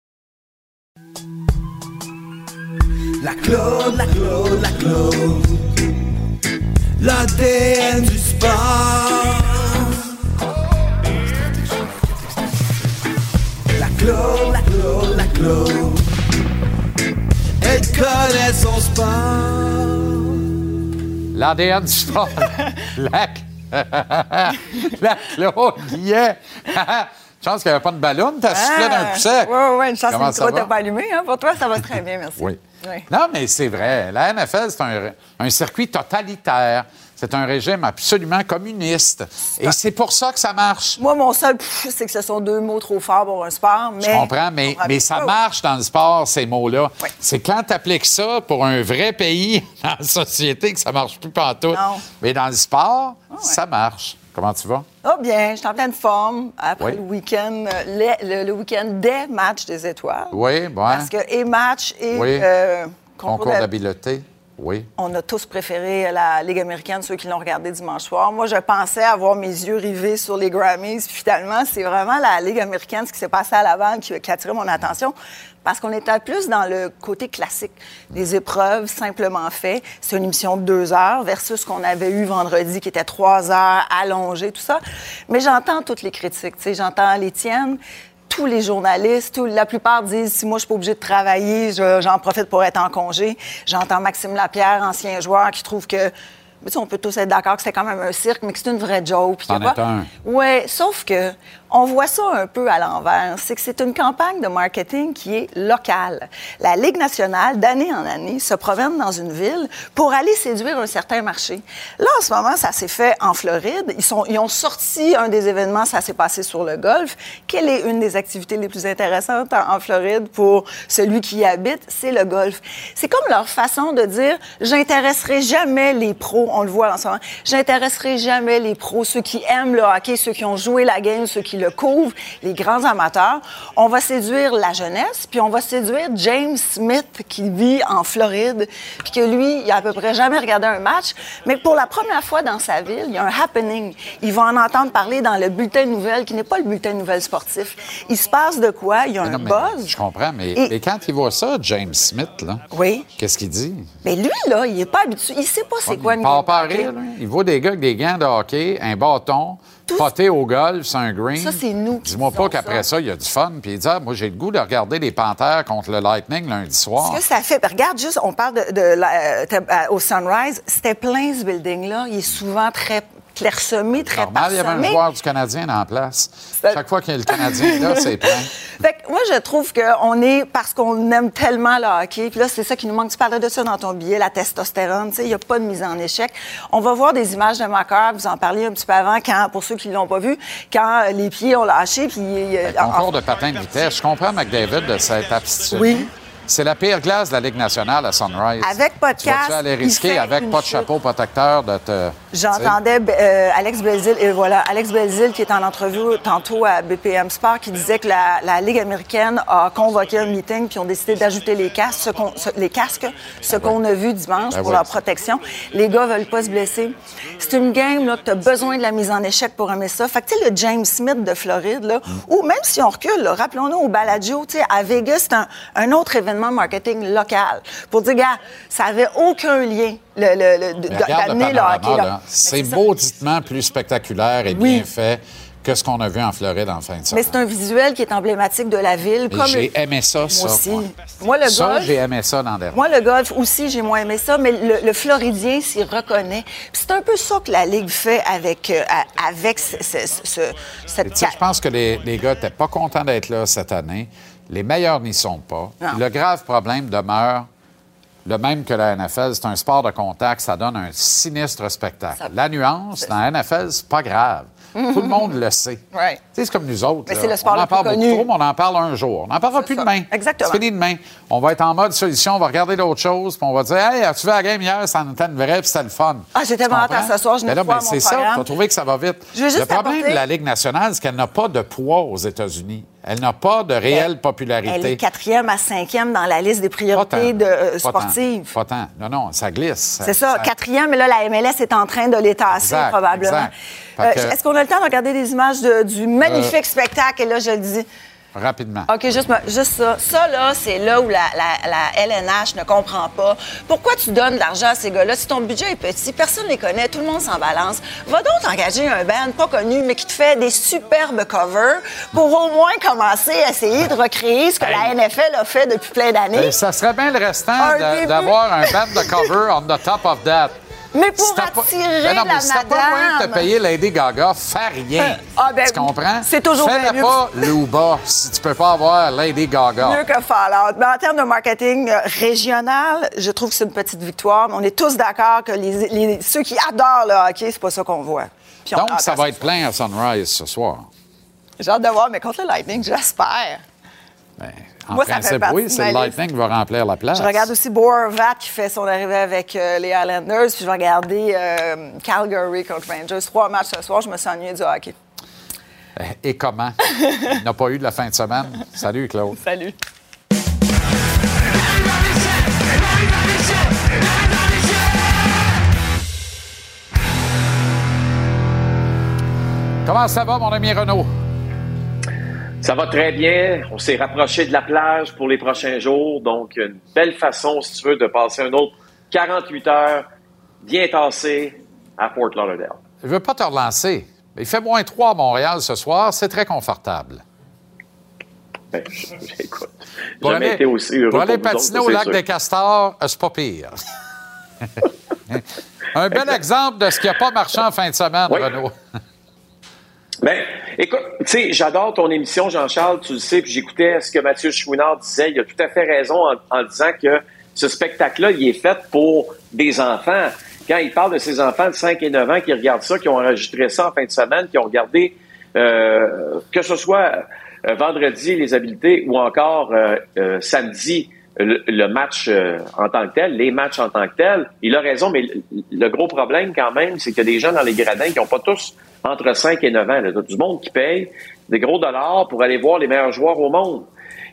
La Claude, la Claude, la Claude. L'ADN du sport. La Claude, la Claude, la Claude. Elle connaît son sport. L'ADN du sport. la... la Claude Guillet. Chance qu'il n'y avait pas de ballon, t'as soufflé d'un coup sec. Oui, oui, une chance que le micro t'a pas allumé. Hein? Pour toi, ça va très bien, merci. Oui. Oui. Non, mais c'est vrai. La NFL, c'est un, un circuit totalitaire. C'est un régime absolument communiste. Et c'est pour ça que ça marche. Moi, mon seul, c'est que ce sont deux mots trop forts pour un sport. Mais Je comprends, mais, mais ça marche dans le sport, ces mots-là. C'est quand tu appliques ça pour un vrai pays dans la société que ça marche plus pantoute. Non. Mais dans le sport, ça marche. Comment tu vas? Oh bien, je suis en pleine forme après Oui. le week-end, le, le week-end des matchs des étoiles. Oui, bon. Parce que et match et Oui. euh, concours Concours de- d'habileté? On a tous préféré la Ligue américaine, ceux qui l'ont regardé dimanche soir. Moi, je pensais avoir mes yeux rivés sur les Grammys. Finalement, c'est vraiment la Ligue américaine, ce qui s'est passé à Laval, qui, qui a attiré mon attention. Parce qu'on était plus dans le côté classique des épreuves simplement faites. C'est une émission de deux heures versus ce qu'on avait eu vendredi, qui était trois heures, allongé, tout ça. Mais j'entends toutes les critiques. J'entends les tiennes tous les journalistes, la plupart disent si moi je suis pas obligé de travailler, je- j'en profite pour être en congé. J'entends Maxime Lapierre, ancien joueur, qui trouve que mais tu sais, on peut tous être d'accord que c'est quand même un cirque, mais que c'est une vraie joke. Oui, sauf que on voit ça un peu à l'envers. C'est que c'est une campagne de marketing qui est locale. La Ligue nationale, d'année en année, se promène dans une ville pour aller séduire un certain marché. Là, en ce moment, ça s'est fait en Floride. Ils, ont sorti un des événements, ça s'est passé sur le golf. Quelle est une des activités les plus intéressantes en, en Floride pour celui qui y habite? C'est le golf. C'est comme leur façon de dire, j'intéresserai jamais les pros, on le voit en ce moment, j'intéresserai jamais les pros, ceux qui aiment le hockey, ceux qui ont joué la game, ceux qui le couvrent, les grands amateurs. On va séduire la jeunesse, puis on va séduire James Smith qui vit en Floride, puis que lui, il a à peu près jamais regardé un match, mais pour la première fois dans sa ville, il y a un happening. Il va en entendre parler dans le bulletin de nouvelles, qui n'est pas le bulletin de nouvelles sportif. Il se passe de quoi? Il y a Mais un non, buzz. Je comprends, mais, Et- mais quand il voit ça, James Smith, là, Oui. qu'est-ce qu'il dit? Mais lui, là, il est pas habitué. Il sait pas c'est quoi il une part pas rire. Il voit des gars avec des gants de hockey, un bâton, poté au golf sur un green. Ça, c'est nous Dis-moi pas qu'après ça. il y a du fun. Puis il dit, ah, moi, j'ai le goût de regarder les Panthères contre le Lightning lundi soir. Ce que ça fait, ben, regarde juste, on parle de, euh, euh, au Sunrise, c'était plein ce building-là. Il est souvent très très Normal, il y avait un joueur du Canadien en place. Chaque fois qu'il y a le Canadien, là, c'est plein. Fait que moi, je trouve qu'on est, parce qu'on aime tellement le hockey, puis là, c'est ça qui nous manque. Tu parlais de ça dans ton billet, la testostérone, tu sais, il n'y a pas de mise en échec. On va voir des images de Macar, vous en parliez un petit peu avant, quand, pour ceux qui ne l'ont pas vu, quand les pieds ont lâché, puis... euh, en- de patin de vitesse. Je comprends, McDavid, de cette aptitude. Oui. C'est la pire glace de la Ligue nationale à Sunrise. Avec pas de Tu vas-tu casque, aller risquer avec pas de chute. chapeau protecteur de te. J'entendais euh, Alex Belzil, et voilà, Alex Belzil qui est en entrevue tantôt à BPM Sport, qui disait que la, la Ligue américaine a convoqué un meeting puis ont décidé d'ajouter les casques, ce les casques, ce qu'on a vu dimanche Ben pour oui. leur protection. Les gars veulent pas se blesser. C'est une game là, que tu as besoin de la mise en échec pour aimer ça. Fait que tu sais, le James Smith de Floride, là, Mm. ou même si on recule, rappelons-nous au tu sais, à Vegas, c'est un, un autre événement marketing local. Pour dire, gars, ça avait aucun lien Mais d'amener le hockey. C'est mauditement plus spectaculaire et bien fait que ce qu'on a vu en Floride en fin de Mais semaine. c'est un visuel qui est emblématique de la ville. Et Comme J'ai aimé ça, Moi ça. aussi. moi. Moi, le ça, golf. j'ai aimé ça dans des Moi, le golf aussi, j'ai moins aimé ça, mais le, le Floridien s'y reconnaît. Puis c'est un peu ça que la Ligue fait avec, euh, avec ce, ce- ce- cette je pense que les, les gars n'étaient pas contents d'être là cette année. Les meilleurs n'y sont pas. Non. Le grave problème demeure le même que la NFL. C'est un sport de contact. Ça donne un sinistre spectacle. La nuance, dans la NFL, c'est pas grave. Tout le monde le sait. Ouais. C'est comme nous autres. Mais là. c'est le sport on en parle beaucoup trop, mais on en parle un jour. On n'en parlera plus ça. demain. Exactement. C'est fini demain. On va être en mode solution, on va regarder d'autres choses, puis on va dire Hey, as-tu vu la game hier? Ça en était une vraie, puis c'était le fun. Ah, Tu hâte à ce soir, je n'ai pas ben, mon C'est ça, tu vas trouver que ça va vite. Je veux juste le problème apporter- de la Ligue nationale, c'est qu'elle n'a pas de poids aux États-Unis. Elle n'a pas de réelle popularité. Elle est quatrième à cinquième dans la liste des priorités de, euh, sportives. Pas tant. Non, non, ça glisse. C'est ça, quatrième, mais là, la MLS est en train de les tasser, Exact, probablement. Euh, Est-ce qu'on a le temps de regarder des images de- du magnifique spectacle? Et là, je le dis. Rapidement. OK, juste, ça. Ça, là, c'est là où la, la- la LNH ne comprend pas. Pourquoi tu donnes de l'argent à ces gars-là? Si ton budget est petit, personne ne les connaît, tout le monde s'en balance? Va donc engager un band pas connu, mais qui te fait des superbes covers pour au moins commencer à essayer de recréer ce que la NFL a fait depuis plein d'années. Ben, ça serait bien le restant d'avoir un band de cover on the top of that. Mais pour Si t'as pas- attirer Ben non, mais la si t'as pas moyen de te madame. payer Lady Gaga, fais rien. Ah, ben, tu comprends? c'est toujours bien Fais-le mieux. pas Luba si tu peux pas avoir Lady Gaga. Mieux que Fallout. Mais en termes de marketing euh, régional, je trouve que c'est une petite victoire. On est tous d'accord que les, les- ceux qui adorent le hockey, c'est pas ça qu'on voit. On- Donc, ça va être plein à Sunrise ce soir. J'ai hâte de voir, mais contre le Lightning, j'espère. Ben, en Moi, ça fait principe, partie oui, c'est le. Lightning qui va remplir la place. Je regarde aussi Boervat qui fait son arrivée avec euh, les Highlanders. Puis je vais regarder euh, Calgary contre Rangers. Trois matchs ce soir. Je me suis ennuyée du hockey. Et comment? Il n'a pas eu de la fin de semaine. Salut, Claude. Salut. Comment ça va, mon ami Renaud? Ça va très bien. On s'est rapproché de la plage pour les prochains jours. Donc, une belle façon, si tu veux, de passer un autre 48 heures bien tassé à Fort Lauderdale. Je ne veux pas te relancer. mais Il fait moins 3 à Montréal ce soir. C'est très confortable. Ben, écoute, Pour aller, été aussi heureux pour aller patiner au lac sûr. des Castors, euh, c'est pas pire. Un bel exemple de ce qui n'a pas marché en fin de semaine, Renaud. Ben, Écoute, tu sais, j'adore ton émission, Jean-Charles, tu le sais, puis j'écoutais ce que Mathieu Chouinard disait. Il a tout à fait raison en, disant que ce spectacle-là, il est fait pour des enfants. Quand il parle de ces enfants de 5 et 9 ans qui regardent ça, qui ont enregistré ça en fin de semaine, qui ont regardé, euh, que ce soit euh, vendredi, les habiletés, ou encore euh, euh, samedi, le, match euh, en tant que tel, les matchs en tant que tel. Il a raison, mais le, le gros problème quand même, c'est a des gens dans les gradins qui n'ont pas tous entre 5 et 9 ans. Là. Du monde qui paye des gros dollars pour aller voir les meilleurs joueurs au monde.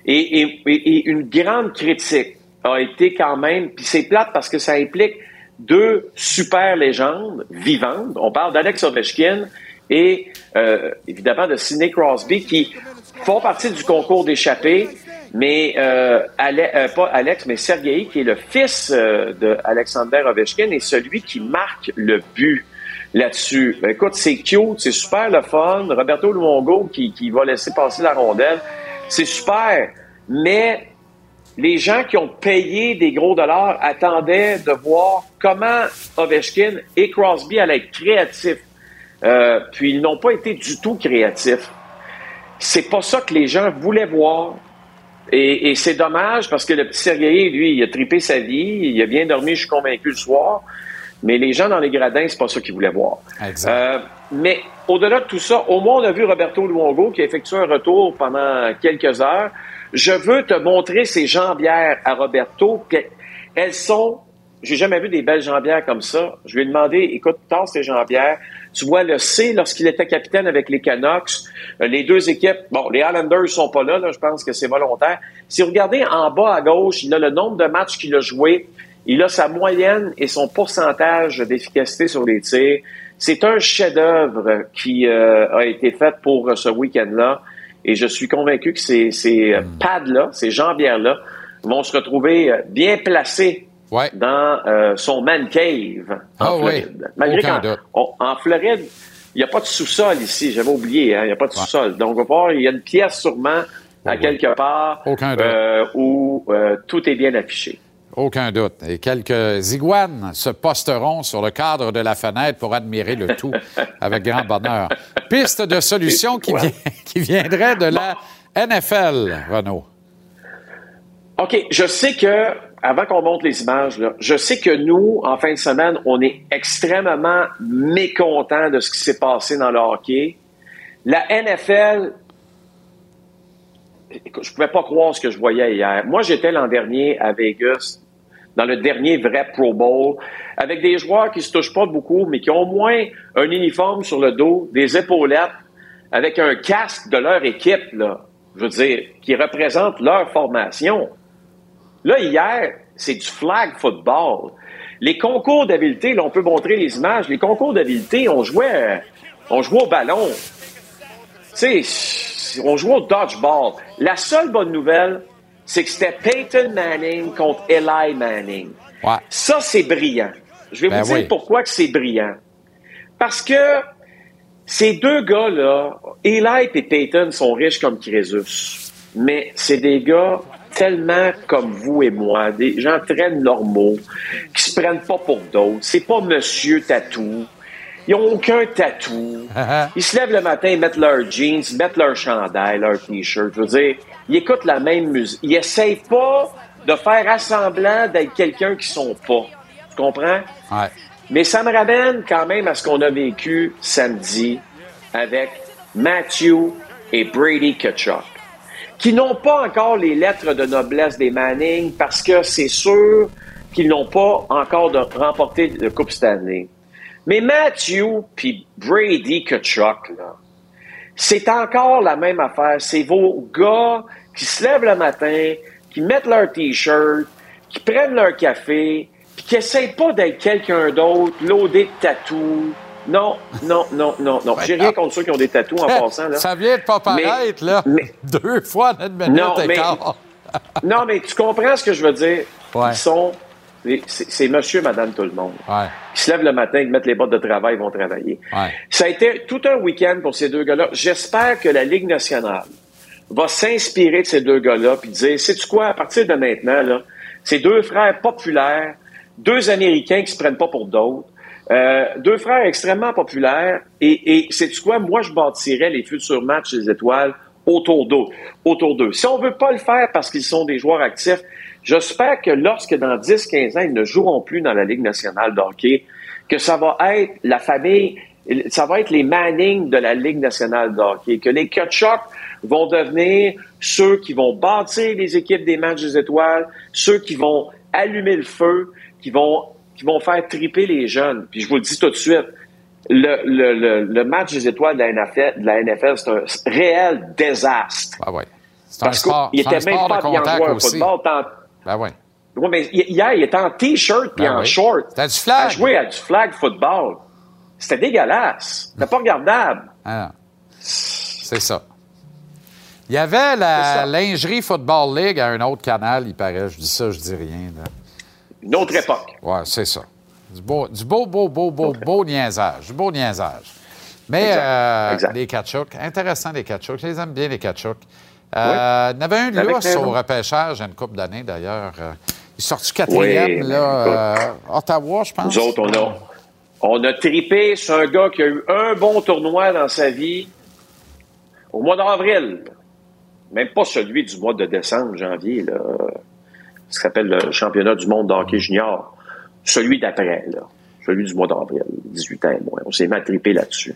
Et, une grande critique a été quand même, puis c'est plate parce que ça implique deux super légendes vivantes. On parle d'Alex Ovechkin et euh, évidemment de Sidney Crosby qui font partie du concours d'échappée, mais euh, euh, pas Alex, mais Sergei qui est le fils euh, de Alexander Ovechkin et celui qui marque le but là-dessus. Ben, écoute, c'est cute, c'est super le fun. Roberto Luongo qui, qui va laisser passer la rondelle, c'est super, mais les gens qui ont payé des gros dollars attendaient de voir comment Ovechkin et Crosby allaient être créatifs. Euh, puis ils n'ont pas été du tout créatifs. C'est pas ça que les gens voulaient voir. Et, c'est dommage parce que le petit Sergei, lui, il a tripé sa vie, il a bien dormi, je suis convaincu, le soir. Mais les gens dans les gradins, c'est pas ça qu'ils voulaient voir. Euh, mais au-delà de tout ça, au moins, on a vu Roberto Luongo qui a effectué un retour pendant quelques heures. Je veux te montrer ces jambières à Roberto. Elles sont. J'ai jamais vu des belles jambières comme ça. Je lui ai demandé, écoute, tasse tes jambières. Tu vois le C lorsqu'il était capitaine avec les Canucks. Euh, les deux équipes, bon, les Islanders sont pas là, là je pense que c'est volontaire. Si vous regardez en bas à gauche, il a le nombre de matchs qu'il a joué. Il a sa moyenne et son pourcentage d'efficacité sur les tirs. C'est un chef-d'œuvre qui euh, a été fait pour ce week-end-là. Et je suis convaincu que ces, ces pads-là, ces jambières-là, vont se retrouver bien placés dans euh, son man cave en Ah oui, Floride. Malgré aucun qu'en on- en Floride, il n'y a pas de sous-sol ici. J'avais oublié, hein, il n'y a pas de sous-sol. Donc, on va voir, il y a une pièce sûrement à quelque part euh, où euh, tout est bien affiché. Aucun doute. Et quelques iguanes se posteront sur le cadre de la fenêtre pour admirer le tout avec grand bonheur. Piste de solution qui, vient- qui viendrait de la NFL, Renaud. OK, je sais que, avant qu'on monte les images, là, je sais que nous, en fin de semaine, on est extrêmement mécontents de ce qui s'est passé dans le hockey. La NFL, je pouvais pas croire ce que je voyais hier. Moi, j'étais l'an dernier à Vegas, dans le dernier vrai Pro Bowl, avec des joueurs qui se touchent pas beaucoup, mais qui ont au moins un uniforme sur le dos, des épaulettes, avec un casque de leur équipe, là. Je veux dire, qui représente leur formation. Là, hier, c'est du flag football. Les concours d'habileté, là, on peut montrer les images. Les concours d'habileté, on jouait, euh, on jouait au ballon. Tu sais, on jouait au dodgeball. La seule bonne nouvelle, c'est que c'était Peyton Manning contre Eli Manning. Ça, c'est brillant. Je vais Ben vous dire oui. pourquoi que c'est brillant. Parce que ces deux gars-là, Eli et Peyton sont riches comme Crésus. Mais c'est des gars tellement comme vous et moi, des gens très normaux, qui se prennent pas pour d'autres. C'est pas Monsieur Tatou. Ils ont aucun tatou. Ils se lèvent le matin, ils mettent leurs jeans, ils mettent leur chandail, leur t-shirt. Je veux dire, ils écoutent la même musique. Ils essayent pas de faire assemblant d'être quelqu'un qui sont pas. Tu comprends? Ouais. Mais ça me ramène quand même à ce qu'on a vécu samedi avec Matthew et Brady Kachuk, qui n'ont pas encore les lettres de noblesse des Manning parce que c'est sûr qu'ils n'ont pas encore de, remporté de Coupe Stanley. Mais Matthew puis Brady Kachuk, là, c'est encore la même affaire. C'est vos gars qui se lèvent le matin, qui mettent leur T-shirt, qui prennent leur café, puis qui essayent pas d'être quelqu'un d'autre, loadé de tatous. Non, non, non, non, non. J'ai rien contre ceux qui ont des tatous en passant. Là. Ça vient de pas Mais- paraître, là. Deux fois notre minute Non, mais- non, mais tu comprends ce que je veux dire? Ils sont. C'est monsieur, madame, tout le monde. Ils se lèvent le matin, ils mettent les bottes de travail, ils vont travailler. Ça a été tout un week-end pour ces deux gars-là. J'espère que la Ligue nationale va s'inspirer de ces deux gars-là puis dire, sais-tu quoi, à partir de maintenant, là, ces deux frères populaires, deux Américains qui se prennent pas pour d'autres, Euh, deux frères extrêmement populaires. Et, et c'est quoi? Moi, je bâtirais les futurs matchs des étoiles autour d'eux. Autour d'eux. Si on veut pas le faire parce qu'ils sont des joueurs actifs, j'espère que lorsque dans 10-15 ans, ils ne joueront plus dans la Ligue nationale de hockey, que ça va être la famille, ça va être les Manning de la Ligue nationale de hockey, que les Kutchuk vont devenir ceux qui vont bâtir les équipes des matchs des étoiles, ceux qui vont allumer le feu, qui vont, qui vont faire triper les jeunes. Puis je vous le dis tout de suite, le, le, le, le match des étoiles de la NFL, de la NFL c'est un réel désastre. Ah ouais. C'est un Parce sport, un était même sport pas de bien joué football. Ben oui. Ouais, mais hier, il était en T-shirt puis Ben en oui. short. C'était du flag. À jouer à du flag football. C'était dégueulasse. C'était pas regardable. Ah. C'est ça. Il y avait la lingerie Football League à un autre canal, il paraît. Je dis ça, je dis rien. là. Une autre époque. Ouais, c'est ça. Du beau, du beau, beau, beau, beau, beau niaisage. Du beau niaisage. Mais Exact, euh, exact. les Kachuk, intéressant les Kachuk. Je les aime bien, les Kachuk. Euh, Il y en avait un lousse raison. au repêchage une couple d'années, d'ailleurs. Euh, il est sorti quatrième, Oui, là, euh, Ottawa, je pense. Nous autres, on a, on a tripé sur un gars qui a eu un bon tournoi dans sa vie au mois d'avril. Même pas celui du mois de décembre, janvier, là. Ce s'appelle le championnat du monde de hockey junior. Celui d'après, là. Celui du mois d'avril, 18 ans et moins. On s'est mal trippé là-dessus.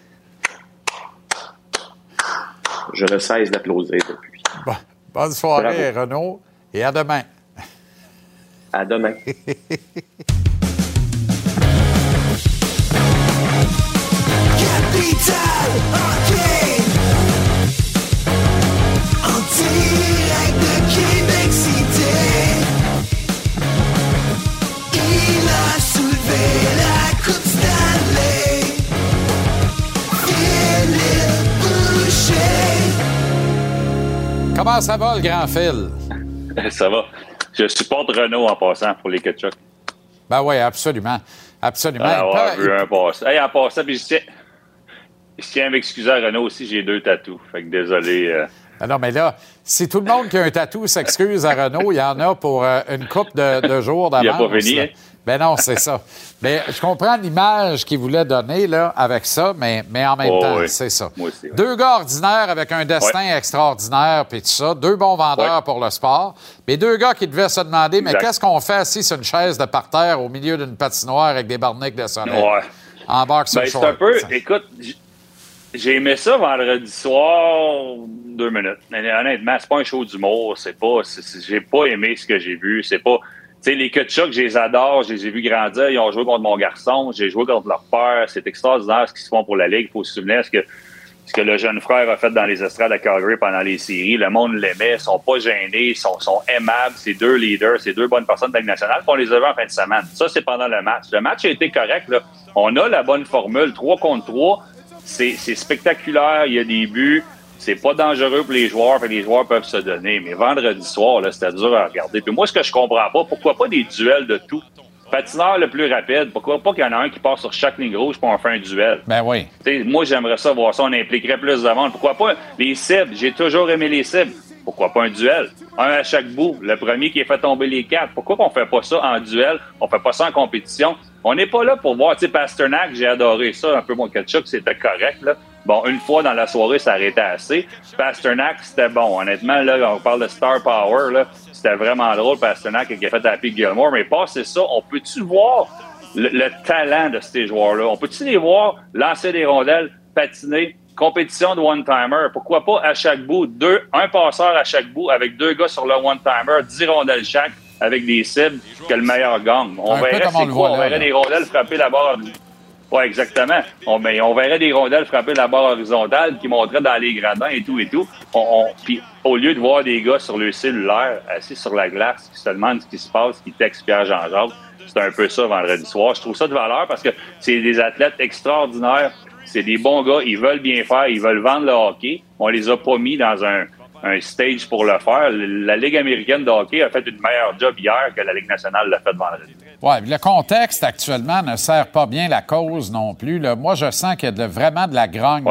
Je ne cesse d'applaudir depuis. Bon, bonne soirée, Bravo. Renaud, et à demain. À demain. Capital Comment ça va, le grand fil? Ça va. Je supporte Renault en passant pour les ketchup. Ben oui, absolument. Absolument. Ah, ouais, un passant. Hey, en passant, puis je tiens, je tiens à m'excuser à Renault aussi, j'ai deux tatous. Fait que désolé. euh, Ah Non, mais là, si tout le monde qui a un tatou s'excuse à Renault, il y en a pour euh, une coupe de, de jours d'avance. Il pas fini, hein? Ben non, c'est ça. Mais je comprends l'image qu'il voulait donner là, avec ça, mais, mais en même Oh, temps, oui. c'est ça. Moi aussi, ouais. Deux gars ordinaires avec un destin extraordinaire, puis tout ça. Deux bons vendeurs pour le sport. Mais deux gars qui devaient se demander, mais qu'est-ce qu'on fait assis sur une chaise de parterre au milieu d'une patinoire avec des barniques de soleil? Ouais. En boxer Ben, c'est un peu. Écoute, j'ai aimé ça vendredi soir, deux minutes. Mais honnêtement, c'est pas un show d'humour. C'est pas. j'ai pas aimé ce que j'ai vu. C'est pas. Sais, les Kutchuk, je les adore, je les ai vus grandir. Ils ont joué contre mon garçon, j'ai joué contre leur père. C'est extraordinaire ce qu'ils font pour la Ligue. Il faut se souvenir ce que, ce que le jeune frère a fait dans les estrades à Calgary pendant les séries. Le monde l'aimait, ils sont pas gênés, ils sont, sont aimables. C'est deux leaders, c'est deux bonnes personnes de la Ligue nationale. On les a vus en fin de semaine. Ça, c'est pendant le match. Le match a été correct. Là. On a la bonne formule, 3 contre 3. C'est c'est spectaculaire, il y a des buts. C'est pas dangereux pour les joueurs, puis les joueurs peuvent se donner. Mais vendredi soir, c'était dur à regarder. Puis moi, ce que je comprends pas, pourquoi pas des duels de tout? Patineur le plus rapide, pourquoi pas qu'il y en a un qui passe sur chaque ligne rouge pour en faire un duel? Ben oui. T'sais, moi, j'aimerais ça voir ça. On impliquerait plus de monde. Pourquoi pas les cibles? J'ai toujours aimé les cibles. Pourquoi pas un duel? Un à chaque bout. Le premier qui a fait tomber les quatre. Pourquoi qu'on fait pas ça en duel? On fait pas ça en compétition? On n'est pas là pour voir. Tu sais, Pasternak, j'ai adoré ça. Un peu mon ketchup, c'était correct, là. Bon, une fois dans la soirée, ça arrêtait assez. Pasternak, c'était bon. Honnêtement, là, on parle de star power, là. C'était vraiment drôle, Pasternak, qui a fait Happy Gilmore. Mais pas c'est ça. On peut-tu voir le, le talent de ces joueurs-là? On peut-tu les voir lancer des rondelles, patiner, compétition de one-timer? Pourquoi pas à chaque bout, deux, un passeur à chaque bout avec deux gars sur le one-timer, dix rondelles chaque avec des cibles que le meilleur gagne. On verrait c'est quoi? On verrait des rondelles frapper la barre. Oui, exactement. On, on verrait des rondelles frapper la barre horizontale qui montraient dans les gradins et tout et tout. On, on- puis au lieu de voir des gars sur le cellulaire, assis sur la glace, qui se demandent ce qui se passe, qui textent Pierre Jean-Jacques, c'est un peu ça vendredi soir. Je trouve ça de valeur parce que c'est des athlètes extraordinaires. C'est des bons gars, ils veulent bien faire, ils veulent vendre le hockey. On les a pas mis dans un, un stage pour le faire. La Ligue américaine de hockey a fait une meilleure job hier que la Ligue nationale l'a fait vendredi. Oui, le contexte actuellement ne sert pas bien la cause non plus. là. Moi, je sens qu'il y a de- vraiment de la grogne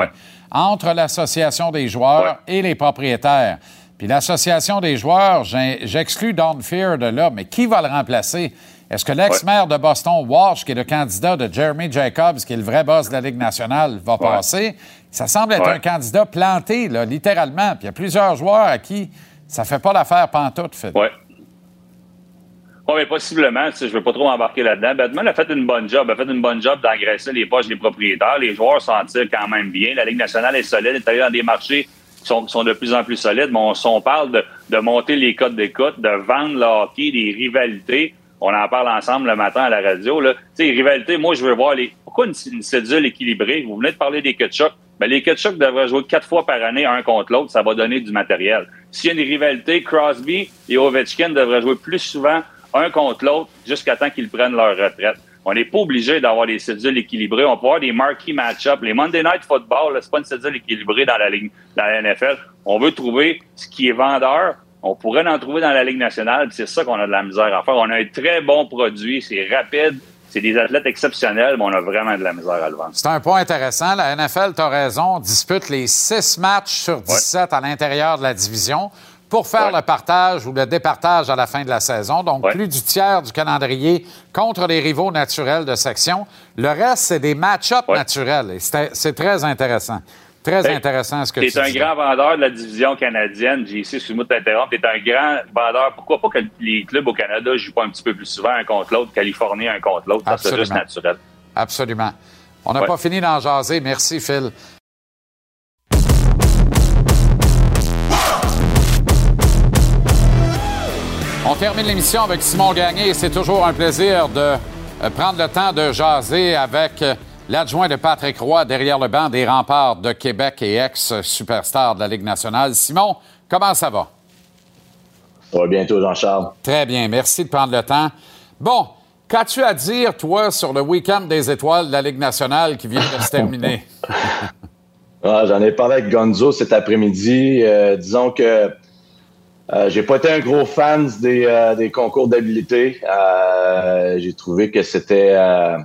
entre l'association des joueurs et les propriétaires. Puis l'association des joueurs, j'exclus Don Fear de là, mais qui va le remplacer? Est-ce que l'ex-maire de Boston, Walsh, qui est le candidat de Jeremy Jacobs, qui est le vrai boss de la Ligue nationale, va passer? Ça semble être un candidat planté, là, littéralement. Puis il y a plusieurs joueurs à qui ça fait pas l'affaire pantoute, Phil. Mais possiblement, je ne veux pas trop m'embarquer là-dedans. Batman a fait une bonne job, a fait une bonne job d'engraisser les poches des propriétaires. Les joueurs s'en tirent quand même bien. La Ligue nationale est solide, est allée dans des marchés qui sont, de plus en plus solides. Mais on, parle de, monter les codes d'écoute, de vendre le hockey, des rivalités. On en parle ensemble le matin à la radio. Là. Tu sais, les rivalités, moi, je veux voir les. Pourquoi une, cédule équilibrée? Vous venez de parler des Kutchuk. Ben, les Kutchuk devraient jouer quatre fois par année, un contre l'autre. Ça va donner du matériel. S'il y a une rivalité, Crosby et Ovechkin devraient jouer plus souvent un contre l'autre jusqu'à temps qu'ils prennent leur retraite. On n'est pas obligé d'avoir des cédules équilibrées. On peut avoir des marquee match-up. Les Monday Night Football, c'est pas une cédule équilibrée dans la ligue, dans la NFL. On veut trouver ce qui est vendeur. On pourrait en trouver dans la Ligue nationale. C'est ça qu'on a de la misère à faire. On a un très bon produit. C'est rapide. C'est des athlètes exceptionnels, mais on a vraiment de la misère à le vendre. C'est un point intéressant. La NFL, tu as raison, dispute les six matchs sur 17 à l'intérieur de la division pour faire le partage ou le départage à la fin de la saison. Donc, plus du tiers du calendrier contre les rivaux naturels de section. Le reste, c'est des match-ups naturels. Et c'est très intéressant. Très Hey, intéressant ce que tu T'es un dis. grand vendeur de la division canadienne. JC, excuse-moi de t'interrompre. T'es un grand vendeur. Pourquoi pas que les clubs au Canada jouent pas un petit peu plus souvent un contre l'autre, Californie un contre l'autre? Ça, C'est juste naturel. Absolument. On n'a pas fini d'en jaser. Merci, Phil. On termine l'émission avec Simon Gagné et c'est toujours un plaisir de euh, prendre le temps de jaser avec euh, l'adjoint de Patrick Roy derrière le banc des remparts de Québec et ex-superstar de la Ligue nationale. Simon, comment ça va? Ça va bientôt, Jean-Charles? Très bien, merci de prendre le temps. Bon, qu'as-tu à dire, toi, sur le week-end des étoiles de la Ligue nationale qui vient de se terminer? Ah, J'en ai parlé avec Gonzo cet après-midi. Euh, disons que euh, j'ai pas été un gros fan des, euh, des concours d'habileté. Euh, j'ai trouvé que c'était... euh,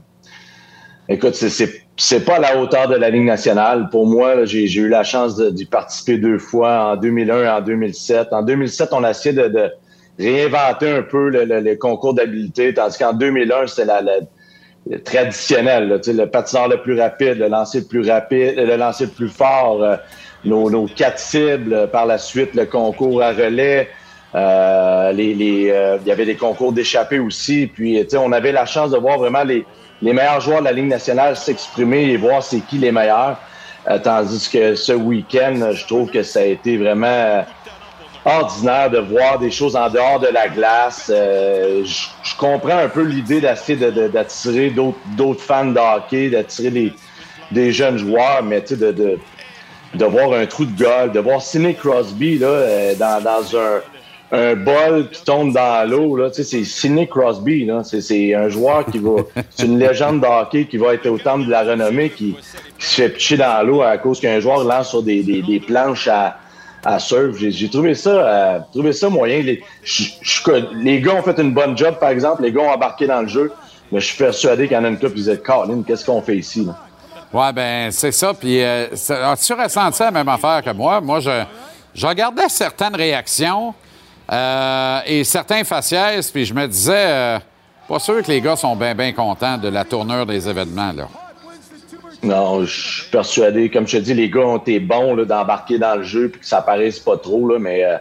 écoute, c'est- pas à la hauteur de la Ligue nationale. Pour moi, j'ai eu la chance d'y participer deux fois, en 2001 et en 2007. En 2007, on a essayé de, de réinventer un peu le, le- le concours d'habileté, tandis qu'en 2001, c'était la, la- le traditionnel, le patineur le plus rapide, le lancer le plus rapide, le lancer le plus fort, euh, nos, nos quatre cibles, euh, par la suite le concours à relais, euh, les, les, euh, il y avait des concours d'échappée aussi, puis on avait la chance de voir vraiment les, les meilleurs joueurs de la Ligue nationale s'exprimer et voir c'est qui les meilleurs, Euh, tandis que ce week-end, je trouve que ça a été vraiment euh, ordinaire de voir des choses en dehors de la glace. Euh, je je comprends un peu l'idée d'essayer de- de- d'attirer d'autres fans de hockey, d'attirer des, jeunes joueurs, mais de, de, de voir un trou de golf, de voir Sidney Crosby là, euh, dans, un, un bol qui tombe dans l'eau. là, C'est Sidney Crosby. là. C'est un joueur qui va. C'est une légende de hockey qui va être au temple de la renommée, qui, se fait pitcher dans l'eau à cause qu'un joueur lance sur des, planches à, à surf. J'ai trouvé ça, euh, trouvé ça moyen. Les, gars ont fait une bonne job, par exemple. Les gars ont embarqué dans le jeu. Mais je suis persuadé qu'il y en a une qui qu'est-ce qu'on fait ici? Là? Oui, ben c'est ça. Puis, euh, as-tu ressenti la même affaire que moi? Moi, je, je regardais certaines réactions euh, et certains faciès, puis je me disais, euh, pas sûr que les gars sont bien, bien contents de la tournure des événements, là. Non, je suis persuadé. Comme je te dis, les gars ont été bons d'embarquer dans le jeu puis que ça paraisse pas trop, là, mais euh,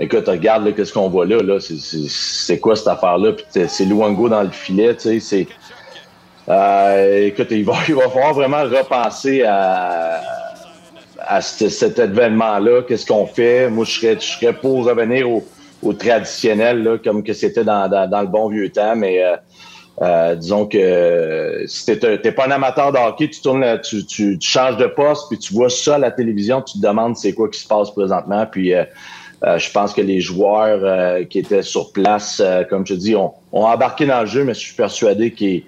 écoute, regarde qu'est-ce qu'on voit là. là. C'est- quoi cette affaire-là? Puis c'est Luango dans le filet, tu sais. C'est. Euh, écoute, il va, il va falloir vraiment repenser à, à ce- cet événement-là. Qu'est-ce qu'on fait? Moi, je serais, je serais pour revenir au, au traditionnel, là, comme que c'était dans, dans, dans le bon vieux temps, mais euh, euh, disons que si t'es t'es pas un amateur de hockey, tu tournes, tu, tu, tu changes de poste, puis tu vois ça à la télévision, tu te demandes c'est quoi qui se passe présentement, puis euh, euh, je pense que les joueurs euh, qui étaient sur place, euh, comme je dis, ont, ont embarqué dans le jeu, mais je suis persuadé qu'ils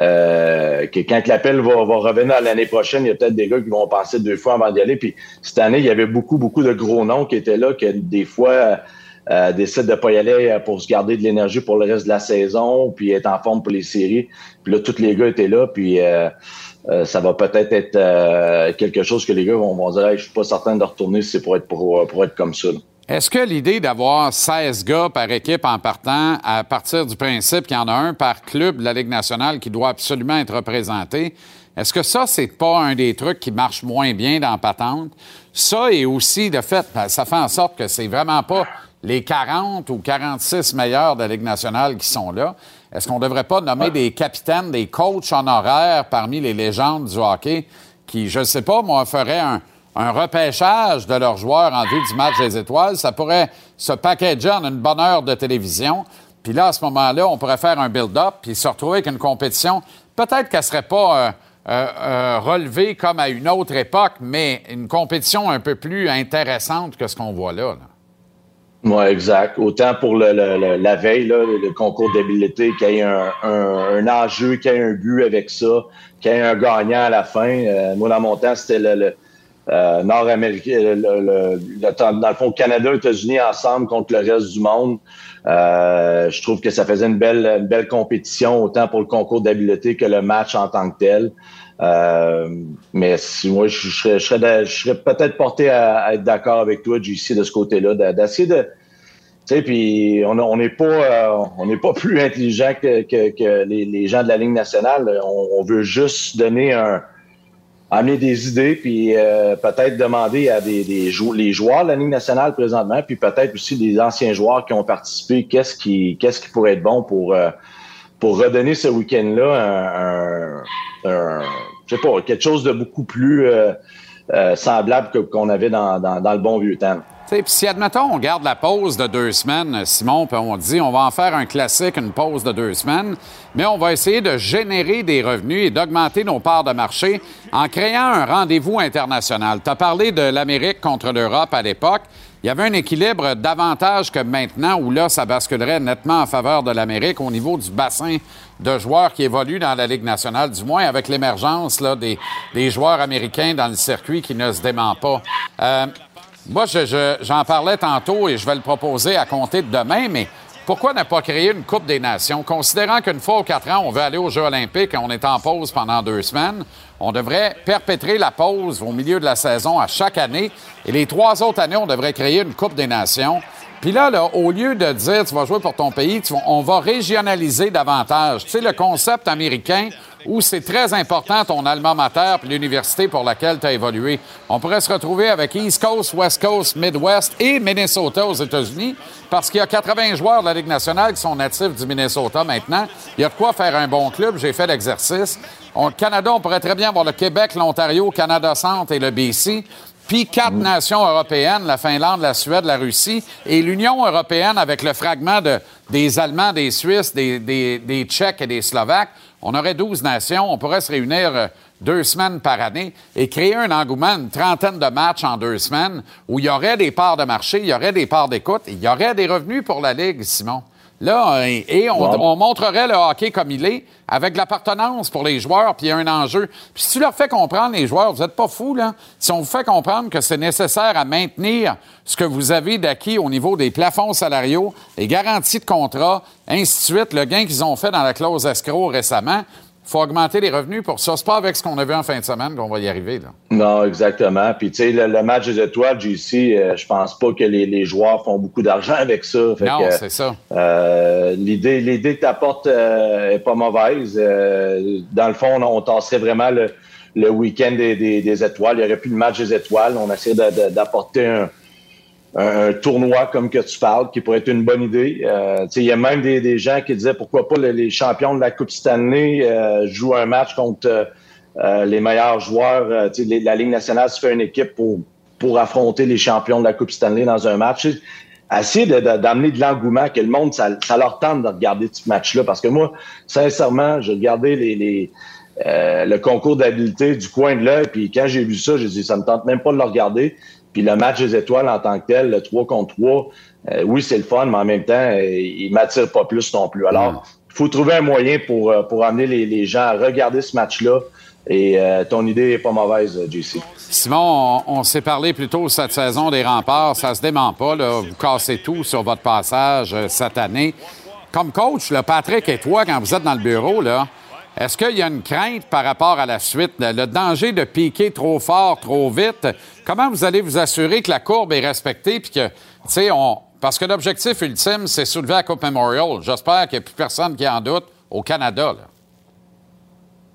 euh, que quand l'appel va, va revenir l'année prochaine, il y a peut-être des gars qui vont passer deux fois avant d'y aller. Puis cette année, il y avait beaucoup, beaucoup de gros noms qui étaient là, que des fois euh, décident de pas y aller euh, pour se garder de l'énergie pour le reste de la saison, puis être en forme pour les séries. Puis là, tous les gars étaient là, puis euh, euh, ça va peut-être être, euh, quelque chose que les gars vont, vont dire Hey, je suis pas certain de retourner si c'est pour être pour, pour être comme ça. là. Est-ce que l'idée d'avoir 16 gars par équipe en partant, à partir du principe qu'il y en a un par club de la Ligue nationale qui doit absolument être représenté, est-ce que ça, c'est pas un des trucs qui marche moins bien dans patente? Ça et aussi le fait, ben, ça fait en sorte que c'est vraiment pas les 40 ou 46 meilleurs de la Ligue nationale qui sont là. Est-ce qu'on ne devrait pas nommer des capitaines, des coachs honoraires parmi les légendes du hockey qui, je ne sais pas, moi, feraient un, un repêchage de leurs joueurs en vue du match des étoiles? Ça pourrait se packager en une bonne heure de télévision. Puis là, à ce moment-là, on pourrait faire un build-up puis se retrouver avec une compétition. Peut-être qu'elle ne serait pas euh, euh, euh, relevée comme à une autre époque, mais une compétition un peu plus intéressante que ce qu'on voit là. là. Oui, exact. Autant pour la veille, le concours d'habileté, qu'il y ait un, enjeu, qu'il y ait un but avec ça, qu'il y ait un gagnant à la fin. Euh, moi, dans c'était le, euh, nord-américain, le, le- le- dans le fond, Canada, États-Unis ensemble contre le reste du monde. Euh, je trouve que ça faisait une belle, une belle compétition, autant pour le concours d'habileté que le match en tant que tel. Euh, mais si moi, je, je serais, je serais, serais peut-être porté à, à être d'accord avec toi, JC, de ce côté-là, d'essayer de. Tu sais, puis on n'est pas, euh, on n'est pas plus intelligent que, que, que les, les gens de la Ligue nationale. On, on veut juste donner un, amener des idées, puis euh, peut-être demander à des, des les joueurs de la Ligue nationale présentement, puis peut-être aussi des anciens joueurs qui ont participé, qu'est-ce qui, qu'est-ce qui pourrait être bon pour, euh, pour redonner ce week-end-là un, un- je sais pas, quelque chose de beaucoup plus euh, euh, semblable qu'on avait dans, dans, dans le bon vieux temps. Puis si, admettons, on garde la pause de deux semaines, Simon, puis on dit on va en faire un classique, une pause de deux semaines, mais on va essayer de générer des revenus et d'augmenter nos parts de marché en créant un rendez-vous international. Tu as parlé de l'Amérique contre l'Europe à l'époque. Il y avait un équilibre davantage que maintenant où là, ça basculerait nettement en faveur de l'Amérique au niveau du bassin de joueurs qui évoluent dans la Ligue nationale, du moins avec l'émergence des, des joueurs américains dans le circuit qui ne se dément pas. Euh, moi, je- je- j'en parlais tantôt et je vais le proposer à compter de demain, mais pourquoi ne pas créer une Coupe des Nations? Considérant qu'une fois ou quatre ans, on veut aller aux Jeux olympiques et on est en pause pendant deux semaines, on devrait perpétrer la pause au milieu de la saison à chaque année. Et les trois autres années, on devrait créer une Coupe des Nations. Puis là, au lieu de dire tu vas jouer pour ton pays, on va régionaliser davantage. Tu sais, le concept américain où c'est très important ton alma mater puis l'université pour laquelle tu as évolué. On pourrait se retrouver avec East Coast, West Coast, Midwest et Minnesota aux États-Unis parce qu'il y a 80 joueurs de la Ligue nationale qui sont natifs du Minnesota maintenant. Il y a de quoi faire un bon club. J'ai fait l'exercice. Au Canada, on pourrait très bien avoir le Québec, l'Ontario, Canada Centre et le BC puis quatre nations européennes, la Finlande, la Suède, la Russie, et l'Union européenne avec le fragment de, des Allemands, des Suisses, des, des- des Tchèques et des Slovaques. On aurait 12 nations, on pourrait se réunir euh, deux semaines par année et créer un engouement, une trentaine de matchs en deux semaines où il y aurait des parts de marché, il y aurait des parts d'écoute, il y aurait des revenus pour la Ligue, Simon. Là, et on, Wow. on montrerait le hockey comme il est, avec de l'appartenance pour les joueurs, puis il y a un enjeu. Puis si tu leur fais comprendre, les joueurs, vous n'êtes pas fous, là. Si on vous fait comprendre que c'est nécessaire à maintenir ce que vous avez d'acquis au niveau des plafonds salariaux, les garanties de contrat, ainsi de suite, le gain qu'ils ont fait dans la clause escroc récemment, faut augmenter les revenus pour ça. C'est pas avec ce qu'on a vu en fin de semaine qu'on va y arriver, là. Non, exactement. Puis, tu sais, le, le match des étoiles, JC, euh, je pense pas que les, les joueurs font beaucoup d'argent avec ça. Fait Non, c'est ça. euh, l'idée, l'idée que tu apportes est pas mauvaise. Euh, dans le fond, on, on tasserait vraiment le, le week-end des, des- des étoiles. Il n'y aurait plus le match des étoiles. On essaie de- de- d'apporter un, un, tournoi comme que tu parles, qui pourrait être une bonne idée. Euh, il y a même des, des gens qui disaient pourquoi pas le- les champions de la Coupe Stanley euh, jouent un match contre euh, les meilleurs joueurs. Euh, les- la Ligue nationale se fait une équipe pour, pour affronter les champions de la Coupe Stanley dans un match. Sais, Essayer de- de- d'amener de, l'engouement, que le monde, ça, ça leur tente de regarder ce match-là. Parce que moi, sincèrement, j'ai regardé les, les, euh, le concours d'habileté du coin de l'œil, puis quand j'ai vu ça, j'ai dit, ça me tente même pas de le regarder. Puis le match des étoiles en tant que tel, le 3 contre 3, euh, oui, c'est le fun, mais en même temps, euh, il m'attire pas plus non plus. Alors, il faut trouver un moyen pour, euh, pour amener les, les gens à regarder ce match-là. Et euh, ton idée est pas mauvaise, JC. Simon, on, on s'est parlé plus tôt cette saison des remparts. Ça se dément pas. Là. Vous cassez tout sur votre passage euh, cette année. Comme coach, là, Patrick et toi, quand vous êtes dans le bureau, là, est-ce qu'il y a une crainte par rapport à la suite? Le, danger de piquer trop fort, trop vite? Comment vous allez vous assurer que la courbe est respectée puis que parce que l'objectif ultime, c'est soulever la Coupe Memorial. J'espère qu'il n'y a plus personne qui en doute au Canada. Là.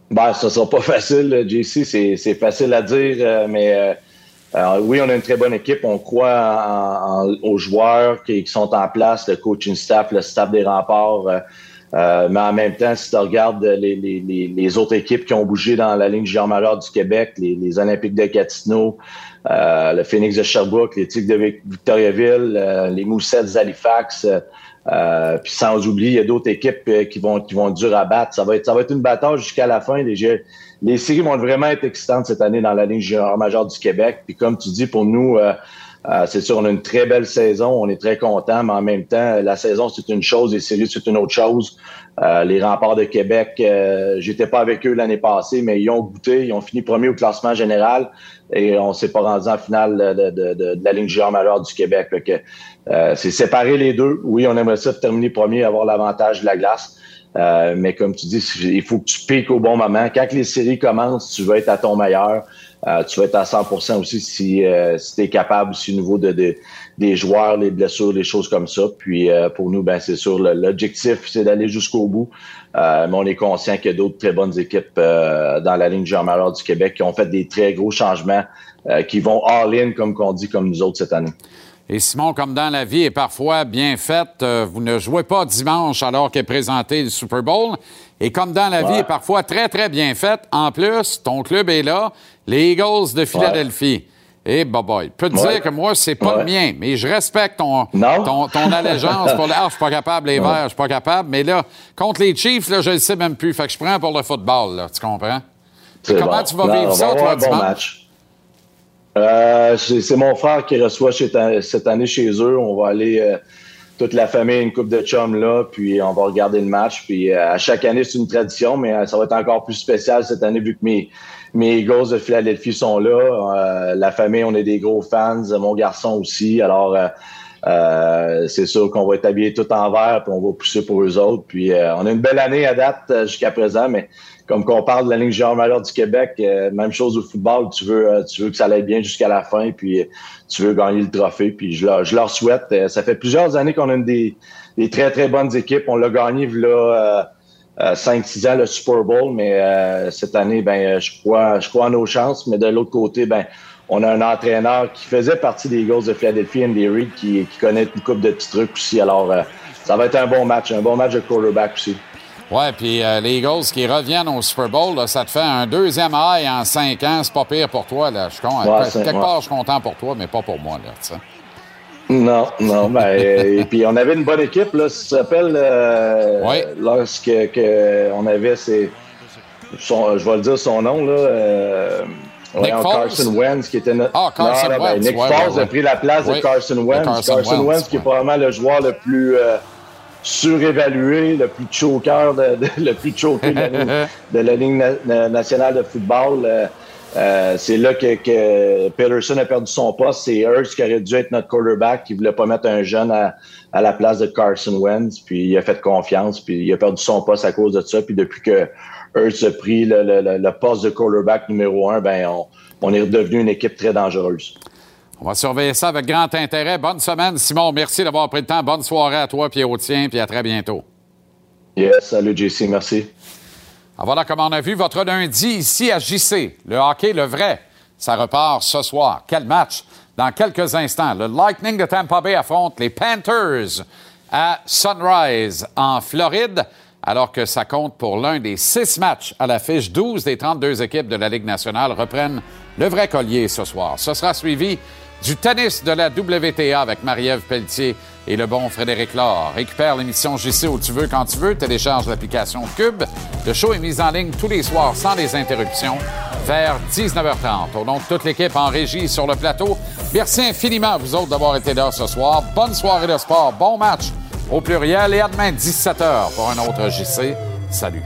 Ben, ça sera pas facile, JC. C'est, facile à dire, euh, mais euh, oui, on a une très bonne équipe. On croit aux joueurs qui, qui sont en place, le coaching staff, le staff des remparts. euh, euh, mais en même temps, si tu regardes les, les- les- autres équipes qui ont bougé dans la ligne Jean du Québec, les, les Olympiques de Gatineau, euh, le Phoenix de Sherbrooke, les Tigres de Vic- Victoriaville, euh, les Moussettes d'Halifax, euh, puis sans oublier, il y a d'autres équipes euh, qui vont qui vont dures à battre. Ça va être ça va être une bataille jusqu'à la fin. Les, jeux- les séries vont vraiment être excitantes cette année dans la ligne junior majeure du Québec. Puis comme tu dis, pour nous, euh, c'est sûr, on a une très belle saison. On est très contents, mais en même temps, la saison, c'est une chose, les séries, c'est une autre chose. Euh, les remparts de Québec, euh, j'étais pas avec eux l'année passée, mais ils ont goûté, ils ont fini premier au classement général et on s'est pas rendu en finale de, de- de- de la ligne junior majeure du Québec. Euh, c'est séparer les deux. Oui, on aimerait ça terminer premier, avoir l'avantage de la glace. Euh, mais comme tu dis, il faut que tu piques au bon moment. Quand les séries commencent, tu veux être à ton meilleur. Euh, tu vas être à 100% aussi si, euh, si tu es capable aussi au niveau de, de- des joueurs, les blessures, les choses comme ça. Puis euh, pour nous, ben c'est sûr, l'objectif, c'est d'aller jusqu'au bout. Euh, mais on est conscient qu'il y a d'autres très bonnes équipes euh, dans la ligne jean majeure du Québec qui ont fait des très gros changements, euh, qui vont all-in, comme qu'on dit, comme nous autres cette année. Et Simon, comme dans la vie est parfois bien faite, euh, vous ne jouez pas dimanche alors qu'est présenté le Super Bowl. Et comme dans la vie est parfois très, très bien faite, en plus, ton club est là, les Eagles de Philadelphie. Et bah boy, je peux te Ouais. dire que moi, c'est pas Ouais. le mien, mais je respecte ton, ton, ton allégeance pour le. Ah, je suis pas capable, les. Verts, je suis pas capable. Mais là, contre les Chiefs, là, je le sais même plus. Fait que je prends pour le football, là, tu comprends? Comment bon. tu vas Non, vivre ça, toi, bon dimanche? match. Euh, c'est mon frère qui reçoit cette année chez eux. On va aller euh, toute la famille, une coupe de chum là, puis on va regarder le match. Puis euh, à chaque année, c'est une tradition, mais euh, ça va être encore plus spécial cette année vu que mes, mes Eagles de Philadelphie sont là. La famille, on est des gros fans. Mon garçon aussi. Alors, c'est sûr qu'on va être habillés tout en vert, puis on va pousser pour eux autres. Puis on a une belle année à date jusqu'à présent, mais comme qu'on parle de la ligne géant majeure du Québec, euh, même chose au football, tu veux, euh, tu veux que ça aille bien jusqu'à la fin, puis euh, tu veux gagner le trophée, puis je leur, souhaite. Ça fait plusieurs années qu'on a une des, très très bonnes équipes. On l'a gagné là. Euh, 5-6 ans le Super Bowl, mais cette année, ben, je crois, je crois en nos chances. Mais de l'autre côté, ben, on a un entraîneur qui faisait partie des Eagles de Philadelphie, Andy Reid, qui, qui connaît une coupe de petits trucs aussi. Alors, ça va être un bon match, un bon match de quarterback aussi. Ouais, puis euh, les Eagles qui reviennent au Super Bowl, là, ça te fait un deuxième high en cinq ans. C'est pas pire pour toi. Là. Je suis con- Ouais, quelque part, je suis content pour toi, mais pas pour moi. Là, tu. Non, non, ben, euh, et puis on avait une bonne équipe, là, ça s'appelle, euh, lorsque que on avait ses, son, je vais le dire son nom, là, euh, Nick voyons? Carson Wentz, qui était notre... Ah, Carson Non, ben, Wentz, Nick Foles a pris la place de Carson Wentz. Carson Carson, Wentz, Wentz, qui est probablement le joueur le plus euh, surévalué, le plus choker, de, de- le plus choqué de la ligne, de la Ligue na- na- nationale de football. Euh, euh, c'est là que, que Peterson a perdu son poste. C'est Hurts qui aurait dû être notre quarterback, qui voulait pas mettre un jeune à, à la place de Carson Wentz. Puis il a fait confiance, puis il a perdu son poste à cause de ça. Puis depuis que Hurts a pris le- le poste de quarterback numéro un, ben on, on est redevenu une équipe très dangereuse. On va surveiller ça avec grand intérêt. Bonne semaine, Simon. Merci d'avoir pris le temps. Bonne soirée à toi puis au tien, puis à très bientôt. Yes, salut JC, merci. Ah, Voilà comme on a vu votre lundi ici à JC. Le hockey, le vrai, ça repart ce soir. Quel match! Dans quelques instants, le Lightning de Tampa Bay affronte les Panthers à Sunrise en Floride, alors que ça compte pour l'un des six matchs à l'affiche. 12 des 32 équipes de la Ligue nationale reprennent le vrai collier ce soir. Ce sera suivi du tennis de la WTA avec Marie-Ève Pelletier et le bon Frédéric Laure. Récupère l'émission JC où tu veux, quand tu veux. Télécharge l'application Cube. Le show est mis en ligne tous les soirs sans les interruptions vers 19h30. Au nom de toute l'équipe en régie sur le plateau, merci infiniment à vous autres d'avoir été là ce soir. Bonne soirée de sport, bon match au pluriel et à demain 17h pour un autre JC. Salut.